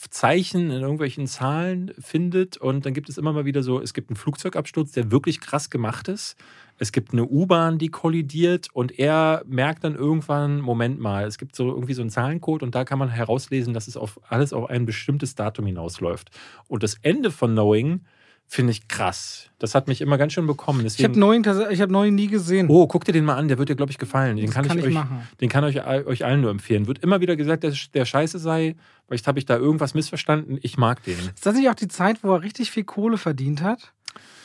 Zeichen in irgendwelchen Zahlen findet und dann gibt es immer mal wieder so, es gibt einen Flugzeugabsturz, der wirklich krass gemacht ist. Es gibt eine U-Bahn, die kollidiert und er merkt dann irgendwann, Moment mal, es gibt so irgendwie so einen Zahlencode und da kann man herauslesen, dass es auf alles auf ein bestimmtes Datum hinausläuft. Und das Ende von Knowing finde ich krass. Das hat mich immer ganz schön bekommen. Ich Deswegen, habe Knowing, ich hab Knowing nie gesehen. Oh, guck dir den mal an, der wird dir, glaube ich, gefallen. Den kann, kann ich, ich euch. Den kann ich euch, euch allen nur empfehlen. Wird immer wieder gesagt, dass der scheiße sei. Vielleicht habe ich da irgendwas missverstanden. Ich mag den. Ist das nicht auch die Zeit, wo er richtig viel Kohle verdient hat?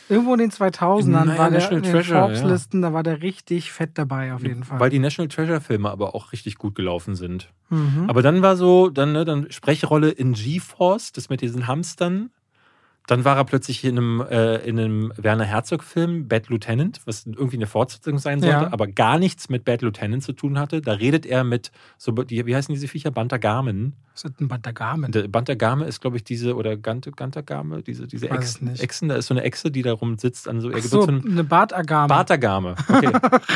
Irgendwo in den 2000ern Naja, war der National in den Forbes-Listen, da war der richtig fett dabei auf jeden Fall. Weil die National Treasure Filme aber auch richtig gut gelaufen sind. mhm. Aber dann war so, dann, ne, dann Sprechrolle in G-Force, das mit diesen Hamstern. Dann war er plötzlich in einem, äh, in einem Werner Herzog-Film, Bad Lieutenant, was irgendwie eine Fortsetzung sein sollte, Ja. aber gar nichts mit Bad Lieutenant zu tun hatte. Da redet er mit, so, die, wie heißen diese Viecher? Bantergamen. Was ist ein Bandagamen? Der Bantergame ist, glaube ich, diese, oder Gante, Gantergame, diese, diese Echsen. Echsen. Da ist so eine Echse, die da rumsitzt. An so, er so, zu einem eine Bartagame. Bartergame. Okay.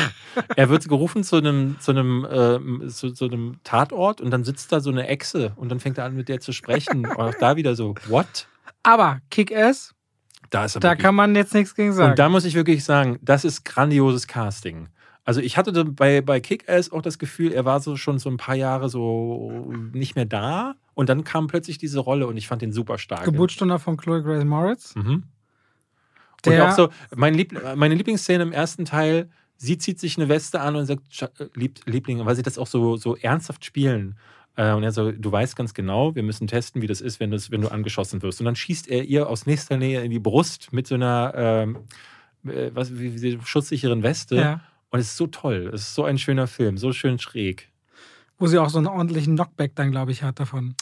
er wird gerufen zu einem, zu, einem, ähm, zu, zu einem Tatort und dann sitzt da so eine Echse und dann fängt er an, mit der zu sprechen. Und auch da wieder so, what? Aber Kick-Ass, Da ist da kann man jetzt nichts gegen sagen. Und da muss ich wirklich sagen, das ist grandioses Casting. Also ich hatte bei, bei Kick-Ass auch das Gefühl, er war so schon so ein paar Jahre so nicht mehr da. Und dann kam plötzlich diese Rolle und ich fand den super stark. Geburtsstunde von Chloe Grace Moritz. Mhm. Der- und auch so, mein Lieb meine Lieblingsszene im ersten Teil, sie zieht sich eine Weste an und sagt, "Scha- äh, Lieb Liebling, weil sie das auch so, so ernsthaft spielen. Äh, Und er so, du weißt ganz genau, wir müssen testen, wie das ist, wenn, das, wenn du angeschossen wirst. Und dann schießt er ihr aus nächster Nähe in die Brust mit so einer ähm, äh, was, wie, wie, schutzsicheren Weste. Ja. Und es ist so toll. Es ist so ein schöner Film, so schön schräg. Wo sie auch so einen ordentlichen Knockback dann, glaube ich, hat davon.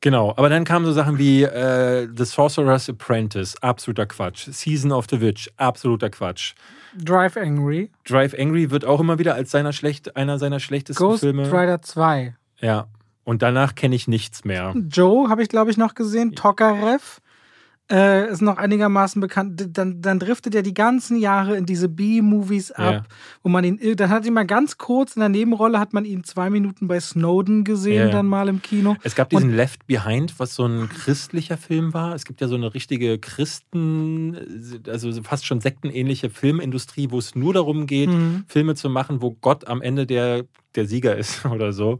Genau, aber dann kamen so Sachen wie äh, The Sorcerer's Apprentice, absoluter Quatsch. Season of the Witch, absoluter Quatsch. Drive Angry. Drive Angry wird auch immer wieder als seiner schlecht, einer seiner schlechtesten Ghost Filme. Rider 2. Ja. Und danach kenne ich nichts mehr. Joe habe ich, glaube ich, noch gesehen. Tokarev. äh, ist noch einigermaßen bekannt. Dann, dann driftet er die ganzen Jahre in diese B-Movies ab, Ja. wo man ihn, dann hat ihn mal ganz kurz in der Nebenrolle, hat man ihn zwei Minuten bei Snowden gesehen, ja. dann mal im Kino. Es gab diesen Left Behind, was so ein christlicher Film war. Es gibt ja so eine richtige Christen, also fast schon sektenähnliche Filmindustrie, wo es nur darum geht, Mhm. Filme zu machen, wo Gott am Ende der, der Sieger ist oder so.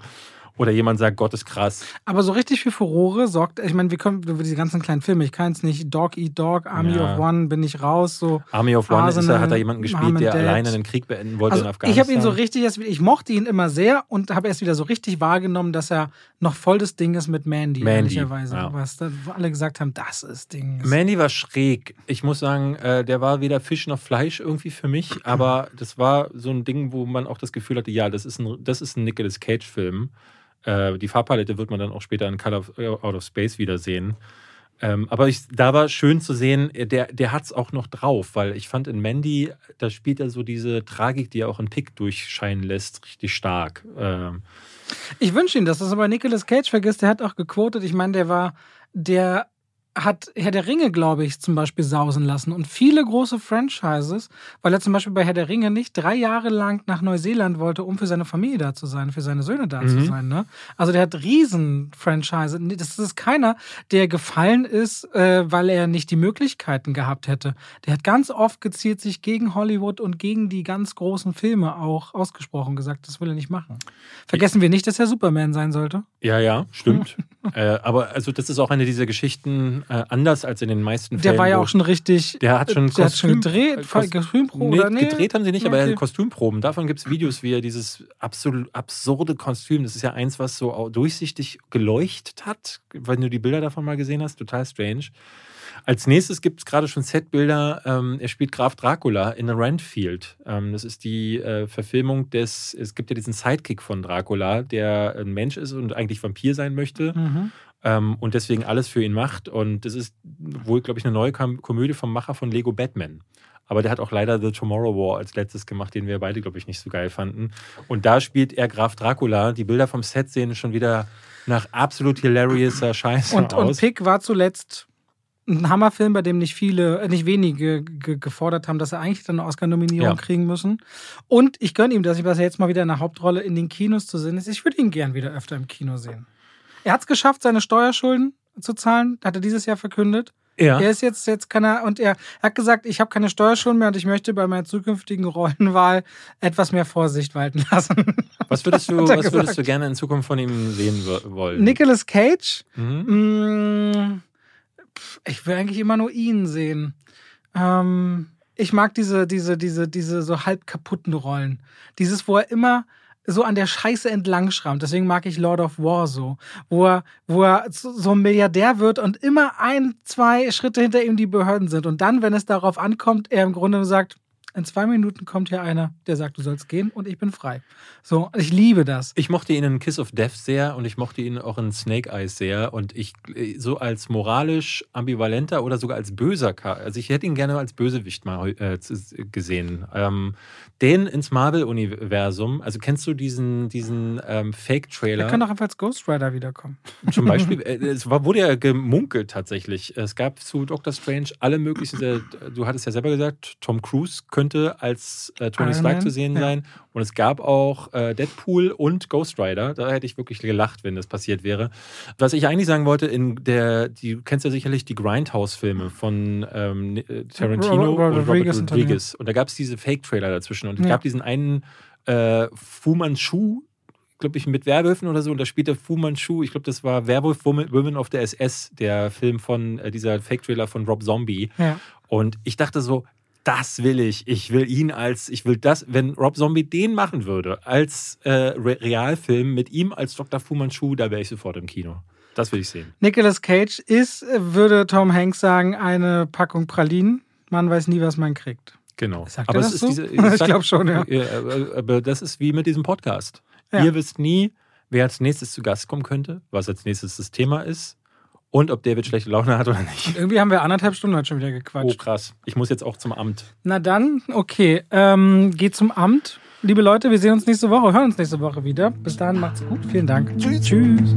Oder jemand sagt, Gott ist krass. Aber so richtig für Furore sorgt, ich meine, wir kommen über diese ganzen kleinen Filme, ich kann es nicht, Dog Eat Dog, Army Ja. of One, bin ich raus, so. Army of One ist Arsenal, er, hat da jemanden gespielt, der Dad. alleine den Krieg beenden wollte Also in ich Afghanistan. habe ihn so richtig, erst- ich mochte ihn immer sehr und habe erst wieder so richtig wahrgenommen, dass er noch voll das Ding ist mit Mandy, Mandy, ehrlicherweise. ja. Was da, wo alle gesagt haben, das ist Ding. Mandy war schräg. Ich muss sagen, äh, der war weder Fisch noch Fleisch irgendwie für mich, aber das war so ein Ding, wo man auch das Gefühl hatte, ja, das ist ein, das ist ein Nicolas Cage-Film. Äh, die Farbpalette wird man dann auch später in Color äh, Out of Space wiedersehen. Ähm, aber ich, da war schön zu sehen, äh, der, der hat es auch noch drauf, weil ich fand in Mandy, da spielt er so diese Tragik, die er auch in Pick durchscheinen lässt, richtig stark. Ähm, Ich wünsche ihm, dass das aber Nicolas Cage vergisst. Der hat auch gequotet. Ich meine, der war, der hat Herr der Ringe, glaube ich, zum Beispiel sausen lassen. Und viele große Franchises, weil er zum Beispiel bei Herr der Ringe nicht drei Jahre lang nach Neuseeland wollte, um für seine Familie da zu sein, für seine Söhne da zu Mhm. sein. Ne? Also der hat riesen Franchise. Das ist keiner, der gefallen ist, äh, weil er nicht die Möglichkeiten gehabt hätte. Der hat ganz oft gezielt sich gegen Hollywood und gegen die ganz großen Filme auch ausgesprochen gesagt, das will er nicht machen. Vergessen wir nicht, dass er Superman sein sollte. Ja, ja, stimmt. äh, aber also das ist auch eine dieser Geschichten, äh, anders als in den meisten Der Fällen. war ja auch schon richtig. Der hat schon, der hat schon gedreht, äh, Kos- Kostümproben Nee, oder nee? gedreht haben sie nicht, aber er Okay. hat Kostümproben. Davon gibt es Videos, wie er dieses absolut absurde Kostüm, das ist ja eins, was so durchsichtig geleuchtet hat, wenn du die Bilder davon mal gesehen hast, total strange. Als nächstes gibt es gerade schon Setbilder. Ähm, er spielt Graf Dracula in Renfield. Ähm, das ist die äh, Verfilmung des. Es gibt ja diesen Sidekick von Dracula, der ein Mensch ist und eigentlich Vampir sein möchte Mhm. Ähm, und deswegen alles für ihn macht. Und das ist wohl, glaube ich, eine neue Kom Komödie vom Macher von Lego Batman. Aber der hat auch leider The Tomorrow War als letztes gemacht, den wir beide, glaube ich, nicht so geil fanden. Und da spielt er Graf Dracula. Die Bilder vom Set sehen schon wieder nach absolut hilariouser Scheiße Und, und aus. Pick war zuletzt ein Hammerfilm, bei dem nicht viele, äh, nicht wenige ge gefordert haben, dass er eigentlich dann eine Oscar-Nominierung Ja. kriegen müssen. Und ich gönne ihm, dass ich was er jetzt mal wieder in der Hauptrolle in den Kinos zu sehen ist. Ich würde ihn gern wieder öfter im Kino sehen. Er hat es geschafft, seine Steuerschulden zu zahlen, hat er dieses Jahr verkündet. ja. Er ist jetzt, jetzt kann er, und er hat gesagt, ich habe keine Steuerschulden mehr und ich möchte bei meiner zukünftigen Rollenwahl etwas mehr Vorsicht walten lassen. Was würdest du, was würdest du gerne in Zukunft von ihm sehen wo- wollen? Nicolas Cage, Mhm. mh, pf, ich will eigentlich immer nur ihn sehen. Ähm, ich mag diese, diese, diese, diese so halb kaputten Rollen. Dieses, wo er immer so an der Scheiße entlang schrammt. Deswegen mag ich Lord of War so. Wo er, wo er so ein Milliardär wird und immer ein, zwei Schritte hinter ihm die Behörden sind. Und dann, wenn es darauf ankommt, er im Grunde sagt, in zwei Minuten kommt hier einer, der sagt, du sollst gehen und ich bin frei. So, ich liebe das. Ich mochte ihn in Kiss of Death sehr und ich mochte ihn auch in Snake Eyes sehr. Und ich äh, so als moralisch ambivalenter oder sogar als böser, also ich hätte ihn gerne als Bösewicht mal äh, gesehen. Ähm, den ins Marvel-Universum, also kennst du diesen, diesen ähm, Er Fake-Trailer? kann doch einfach als Ghost Rider wiederkommen. Zum Beispiel, äh, es wurde ja gemunkelt tatsächlich. Es gab zu Doctor Strange alle möglichen, äh, du hattest ja selber gesagt, Tom Cruise könnte als äh, Tony Iron Stark Man, zu sehen ja. sein. Und es gab auch äh, Deadpool und Ghost Rider. Da hätte ich wirklich gelacht, wenn das passiert wäre. Was ich eigentlich sagen wollte, in der, die, du kennst ja sicherlich die Grindhouse-Filme von ähm, äh, Tarantino Robert und Robert Rodriguez und da gab es diese Fake-Trailer dazwischen. Und es Ja. gab diesen einen äh, Fu Manchu, glaube ich, mit Werwölfen oder so. Und da spielte Fu Manchu, ich glaube, das war Werwolf Women of the SS, der Film von äh, dieser Fake-Trailer von Rob Zombie. Ja. Und ich dachte so, das will ich. Ich will ihn als, ich will das, wenn Rob Zombie den machen würde, als äh, Re Realfilm mit ihm als Dr. Fu Manchu, da wäre ich sofort im Kino. Das will ich sehen. Nicolas Cage ist, äh, würde Tom Hanks sagen, eine Packung Pralinen. Man weiß nie, was man kriegt. Genau. Sagt aber er das ist so? diese, Ich glaub schon, ja. äh, Aber das ist wie mit diesem Podcast. Ja. Ihr wisst nie, wer als nächstes zu Gast kommen könnte, was als nächstes das Thema ist und ob David schlechte Laune hat oder nicht. Irgendwie haben wir anderthalb Stunden heute schon wieder Oh, gequatscht. krass. Ich muss jetzt auch zum Amt. Na dann, okay. Ähm, geht zum Amt. Liebe Leute, wir sehen uns nächste Woche, hören uns nächste Woche wieder. Bis dahin macht's gut. Vielen Dank. Tschüss. Tschüss.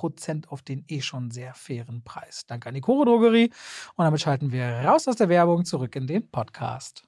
auf den eh schon sehr fairen Preis. Danke an die Koro Drogerie. Und damit schalten wir raus aus der Werbung zurück in den Podcast.